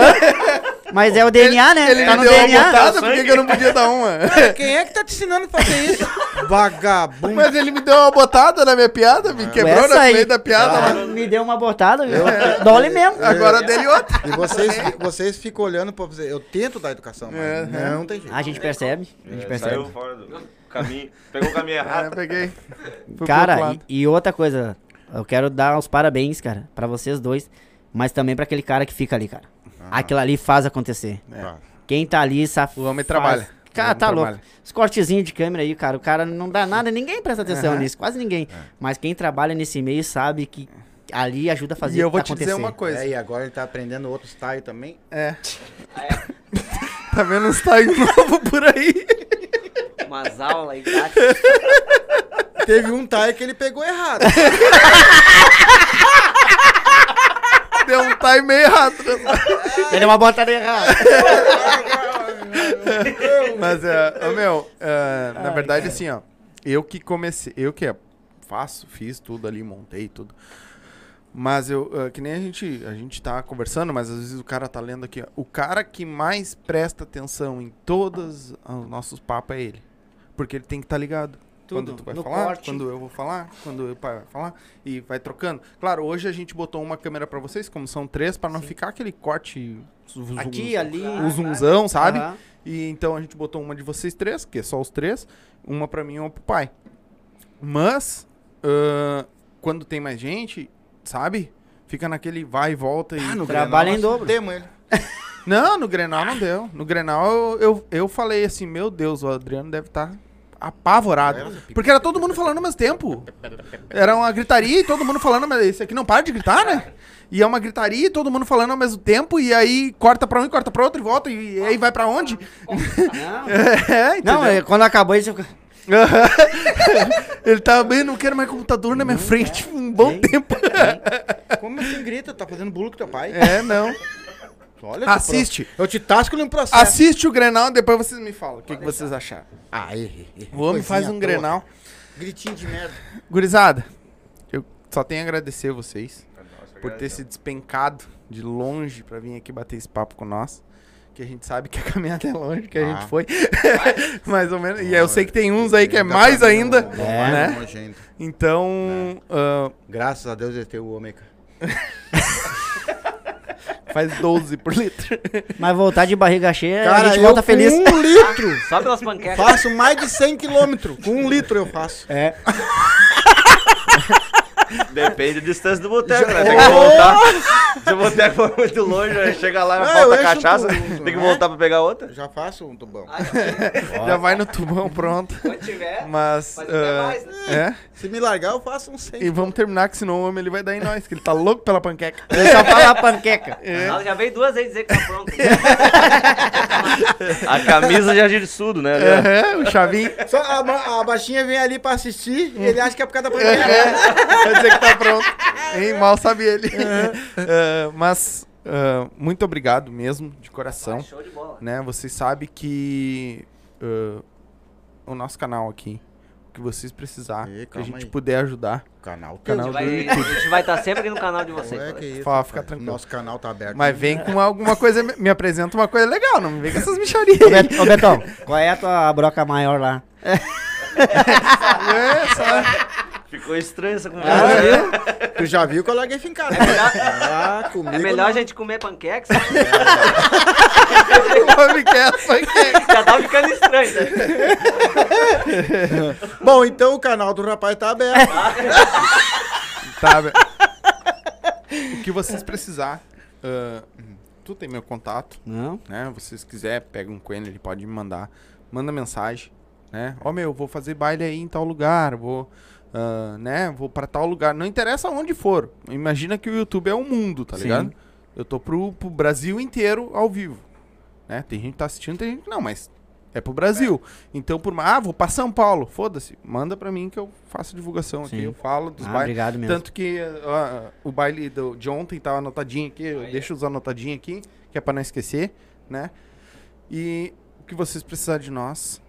Mas é o DNA, né? Ele tá me no deu uma DNA. botada, por que que eu não podia dar uma? [laughs] Quem é que tá te ensinando a fazer isso? [laughs] Vagabundo. Mas ele me deu uma botada na minha piada, me quebrou Essa no aí. meio da piada. Ah, me deu uma botada, viu? Dole mesmo. Agora dele outra. E vocês, [laughs] vocês ficam olhando pra você. Eu tento dar educação, mas É, não tem jeito. A gente percebe. A gente É, percebe. Saiu fora do caminho. Pegou o caminho É, errado. peguei. Fui pro Cara, lado. e, e outra coisa, eu quero dar os parabéns, cara, pra vocês dois, mas também pra aquele cara que fica ali, cara. Aquilo ali faz acontecer. Tá. Quem tá ali, sabe? O homem faz- trabalha. Cara, tá louco. trabalha. Os cortezinhos de câmera aí, cara, o cara não dá nada, ninguém presta atenção nisso, quase ninguém. Mas quem trabalha nesse meio sabe que ali ajuda a fazer E eu vou que te acontecer. dizer uma coisa. É, e agora ele tá aprendendo outro style também. É. [laughs] tá vendo uns style novo por aí? Umas aulas aí grátis. Teve um tie que ele pegou errado. [laughs] Deu um time meio errado. [laughs] Ele é uma botada errada. [laughs] Mas, é, meu, é, na verdade, assim, ó. Eu que comecei, eu que faço, fiz tudo ali, montei tudo. Mas eu, é, que nem a gente, a gente tá conversando, mas às vezes o cara tá lendo aqui, ó. O cara que mais presta atenção em todos os nossos papos é ele. Porque ele tem que estar ligado. Tudo, Quando tu vai falar, corte. quando eu vou falar, quando o pai vai falar, e vai trocando. Claro, hoje a gente botou uma câmera pra vocês, como são três, pra não ficar aquele corte zoom- Aqui, ali. o zoomzão, sabe? Aham. E então a gente botou uma de vocês três, que é só os três, uma pra mim e uma pro pai. Mas, ahn, quando tem mais gente, sabe? Fica naquele vai e volta e. Ah, no Trabalha Grenal em dobro. Temos ele. Não, no Grenal não deu. No Grenal eu, eu, eu falei assim, meu Deus, o Adriano deve estar apavorado. Porque era todo mundo falando ao mesmo tempo. Era uma gritaria e todo mundo falando, mas esse aqui não para de gritar, né? E é uma gritaria e todo mundo falando ao mesmo tempo, e aí corta pra um e corta pra outro e volta, e aí vai pra onde? Não, [laughs] é, entendeu? não é, quando acabou isso. eu- [laughs] Ele tava bem, não quero mais computador na minha frente um bom Tem. tempo. [laughs] Como assim grita? Tá fazendo bullying com teu pai? É, não. Olha Assiste. pro- Eu te tasco no processo. Assiste o Grenal, depois vocês me falam o que, que vocês acharam. Ah, errei. errei. O homem Coisinha faz um. Grenal. Gritinho de merda. Gurizada, eu só tenho a agradecer a vocês Nossa, por ter se despencado de longe pra vir aqui bater esse papo com nós. Que a gente sabe que a caminhada é longe, que a Ah. gente foi. Mais ou menos. E eu sei que tem uns aí que é mais tá ainda. no- É. né? longe ainda. Então, ah, Graças a Deus ele tem o cara. Faz 12 por litro. Mas voltar de barriga cheia, a Cara, gente eu volta com feliz. um litro. Só pelas panquecas. faço mais de 100 quilômetros. Com um litro eu faço. É. [laughs] Depende da distância do boteco, né? Tem que voltar. Se o boteco for muito longe, aí chega lá, Não, eu falta encho cachaça, um tem que né? voltar pra pegar outra. Já faço um tubão. [laughs] Já vai no tubão pronto. Quando tiver, Mas. Ah, mais, né? É. Se me largar, eu faço um 100. E vamos terminar, que senão o homem ele vai dar em nós, que ele tá louco pela panqueca. Eu só falo a panqueca. [laughs] ela já veio duas vezes dizer que tá pronto. A camisa de agirsudo, né? É, o chavinho. Só a, a baixinha vem ali pra assistir e ele acha que é por causa da É, pandemia. vai dizer que tá pronto. Hein? Mal sabe ele. Ah, [laughs] mas, ah, muito obrigado mesmo, de coração. Show de bola. né? Vocês sabem que ah, o nosso canal aqui, o que vocês precisar, Ih, que a gente aí. puder ajudar, O canal A tá Canal vai, a gente vai estar sempre aqui no canal de vocês. Isso, Fala, fica tranquilo. Nosso canal tá aberto. mas vem com alguma coisa, me apresenta uma coisa legal, não me vem com essas micharias. Ô, Bet- Ô, Betão, [laughs] qual é a tua broca maior lá? É, só- [laughs] Ficou estranha essa Ah, conversa. viu? [laughs] Tu já viu que eu larguei fincado. É melhor, Ah, é melhor a gente comer quer [laughs] panqueca. Já tá ficando estranho, né? [laughs] Bom, então o canal do rapaz tá aberto. Tá, be- o que vocês precisar, ah, tu tem meu contato, Não? né? Vocês quiser, pega um coelho, ele pode me mandar. Manda mensagem, né? Ó, meu, vou fazer baile aí em tal lugar, vou, ah, né? Vou pra tal lugar. Não interessa onde for. Imagina que o YouTube é o mundo, tá Sim. ligado? Eu tô pro, pro Brasil inteiro ao vivo, né? Tem gente que tá assistindo, tem gente que não, mas é pro Brasil. Então, por mais, ah, vou pra São Paulo, foda-se. Manda pra mim que eu faço divulgação aqui, Sim. eu falo dos Ah, bailes. obrigado mesmo. Tanto que ah, o baile do- de ontem tava anotadinho aqui, eu deixo os anotadinhos aqui, que é pra não esquecer, né? E o que vocês precisarem de nós,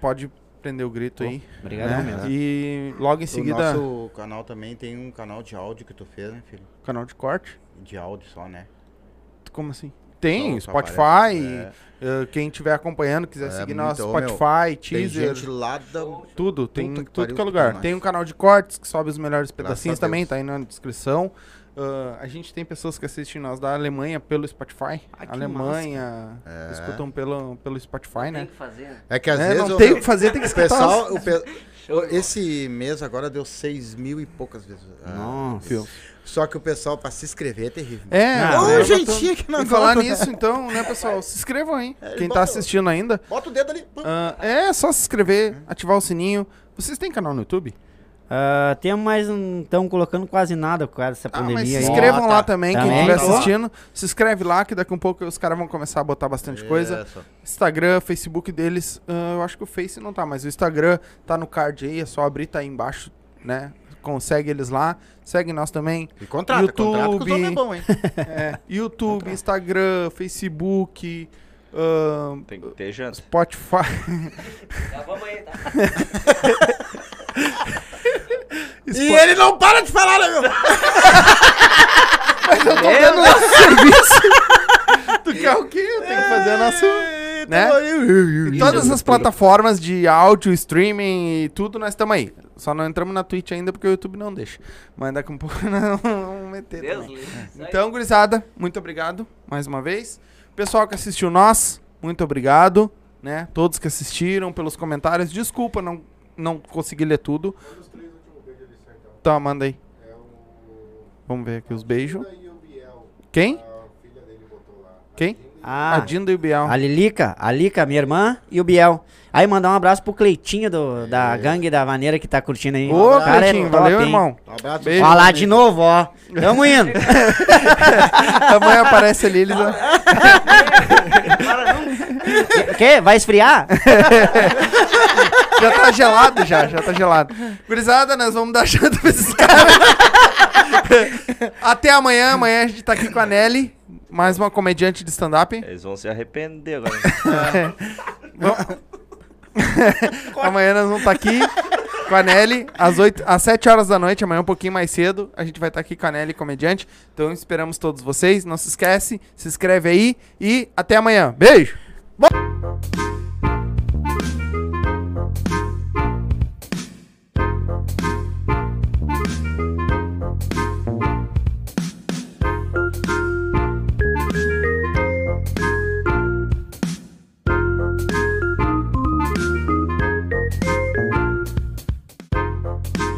pode prender o grito aí. Obrigadão né? mesmo. E logo em O seguida, nosso canal também tem um canal de áudio que tu fez, né, filho? canal de corte. De áudio só, né? Como assim? Tem, Só- Spotify. aparece. É. quem estiver acompanhando, quiser É, seguir nosso meu, Spotify, Tem teaser. gente lá da... Tudo, tem Puta que tudo que é lugar. Tem um canal de cortes que sobe os melhores pedacinhos também, tá aí na descrição. Ah, a gente tem pessoas que assistem nós da Alemanha pelo Spotify. Que Alemanha É. escutam pelo, pelo Spotify, Tem né? que fazer. É que às É, vezes não tem o que fazer, tem que escutar. pessoal... O pe- [laughs] Esse mês agora deu 6 mil e poucas vezes. Ah, Nossa. Só que o pessoal, pra se inscrever, é terrível. É, Ah, Ô, né, jeitinho que não E falar nisso, então, né, pessoal? Se inscrevam aí. É, Quem tá assistindo ainda. Bota o dedo ali. Ah, é só se inscrever, ativar o sininho. Vocês têm canal no YouTube? Ah, temos, mas não estão colocando quase nada por causa dessa Ah, mas pandemia se aí. inscrevam Bota. lá também, quem Também. estiver Ó. assistindo. Se inscreve lá, que daqui a um pouco os caras vão começar a botar bastante coisa. Isso. Instagram, Facebook deles, ah, eu acho que o Face não tá, mas o Instagram tá no card aí, é só abrir, tá aí embaixo, né? Consegue eles lá, segue nós também. E contrata, contrata que o YouTube. homem é bom, hein? [laughs] É, YouTube, Instagram, Facebook, ah, Tem que ter janta. Spotify. [laughs] Já vamos aí, tá? [laughs] E ele não para de falar, né, meu? [laughs] dando nosso serviço. tu quer o quê? Eu tenho que fazer o nosso. Né? Em todas as plataformas de áudio, streaming e tudo, nós estamos aí. Só não entramos na Twitch ainda porque o YouTube não deixa. Mas daqui a um pouco [laughs] nós vamos meter Deus também. aí. Então, gurizada, muito obrigado mais uma vez. Pessoal que assistiu nós, muito obrigado. Né? Todos que assistiram, pelos comentários. Desculpa, não, não consegui ler tudo. Tá, manda aí. Vamos ver aqui os beijos. Quem? Quem? Ah, A Dinda e o Biel. a Lilica, a Lica, minha irmã, e o Biel. Aí mandar um abraço pro Cleitinho do, da gangue da Vaneira que tá curtindo aí. Ô, O cara é Cleitinho, top, valeu, hein? irmão. Um abraço. Beijo. Ó lá de novo, ó. Tamo indo. [laughs] Amanhã aparece ali, eles... Quê? Vai esfriar? [laughs] já tá gelado já, já tá gelado. Gurizada, nós vamos dar janta pra esses caras. Até amanhã, amanhã a gente tá aqui com a Nelly, mais uma comediante de stand-up. Eles vão se arrepender agora. Amanhã nós vamos estar aqui com a Nelly, às, 8, às 7 horas da noite, amanhã um pouquinho mais cedo. A gente vai estar aqui com a Nelly, comediante. Então esperamos todos vocês. Não se esquece, se inscreve aí e até amanhã. Beijo!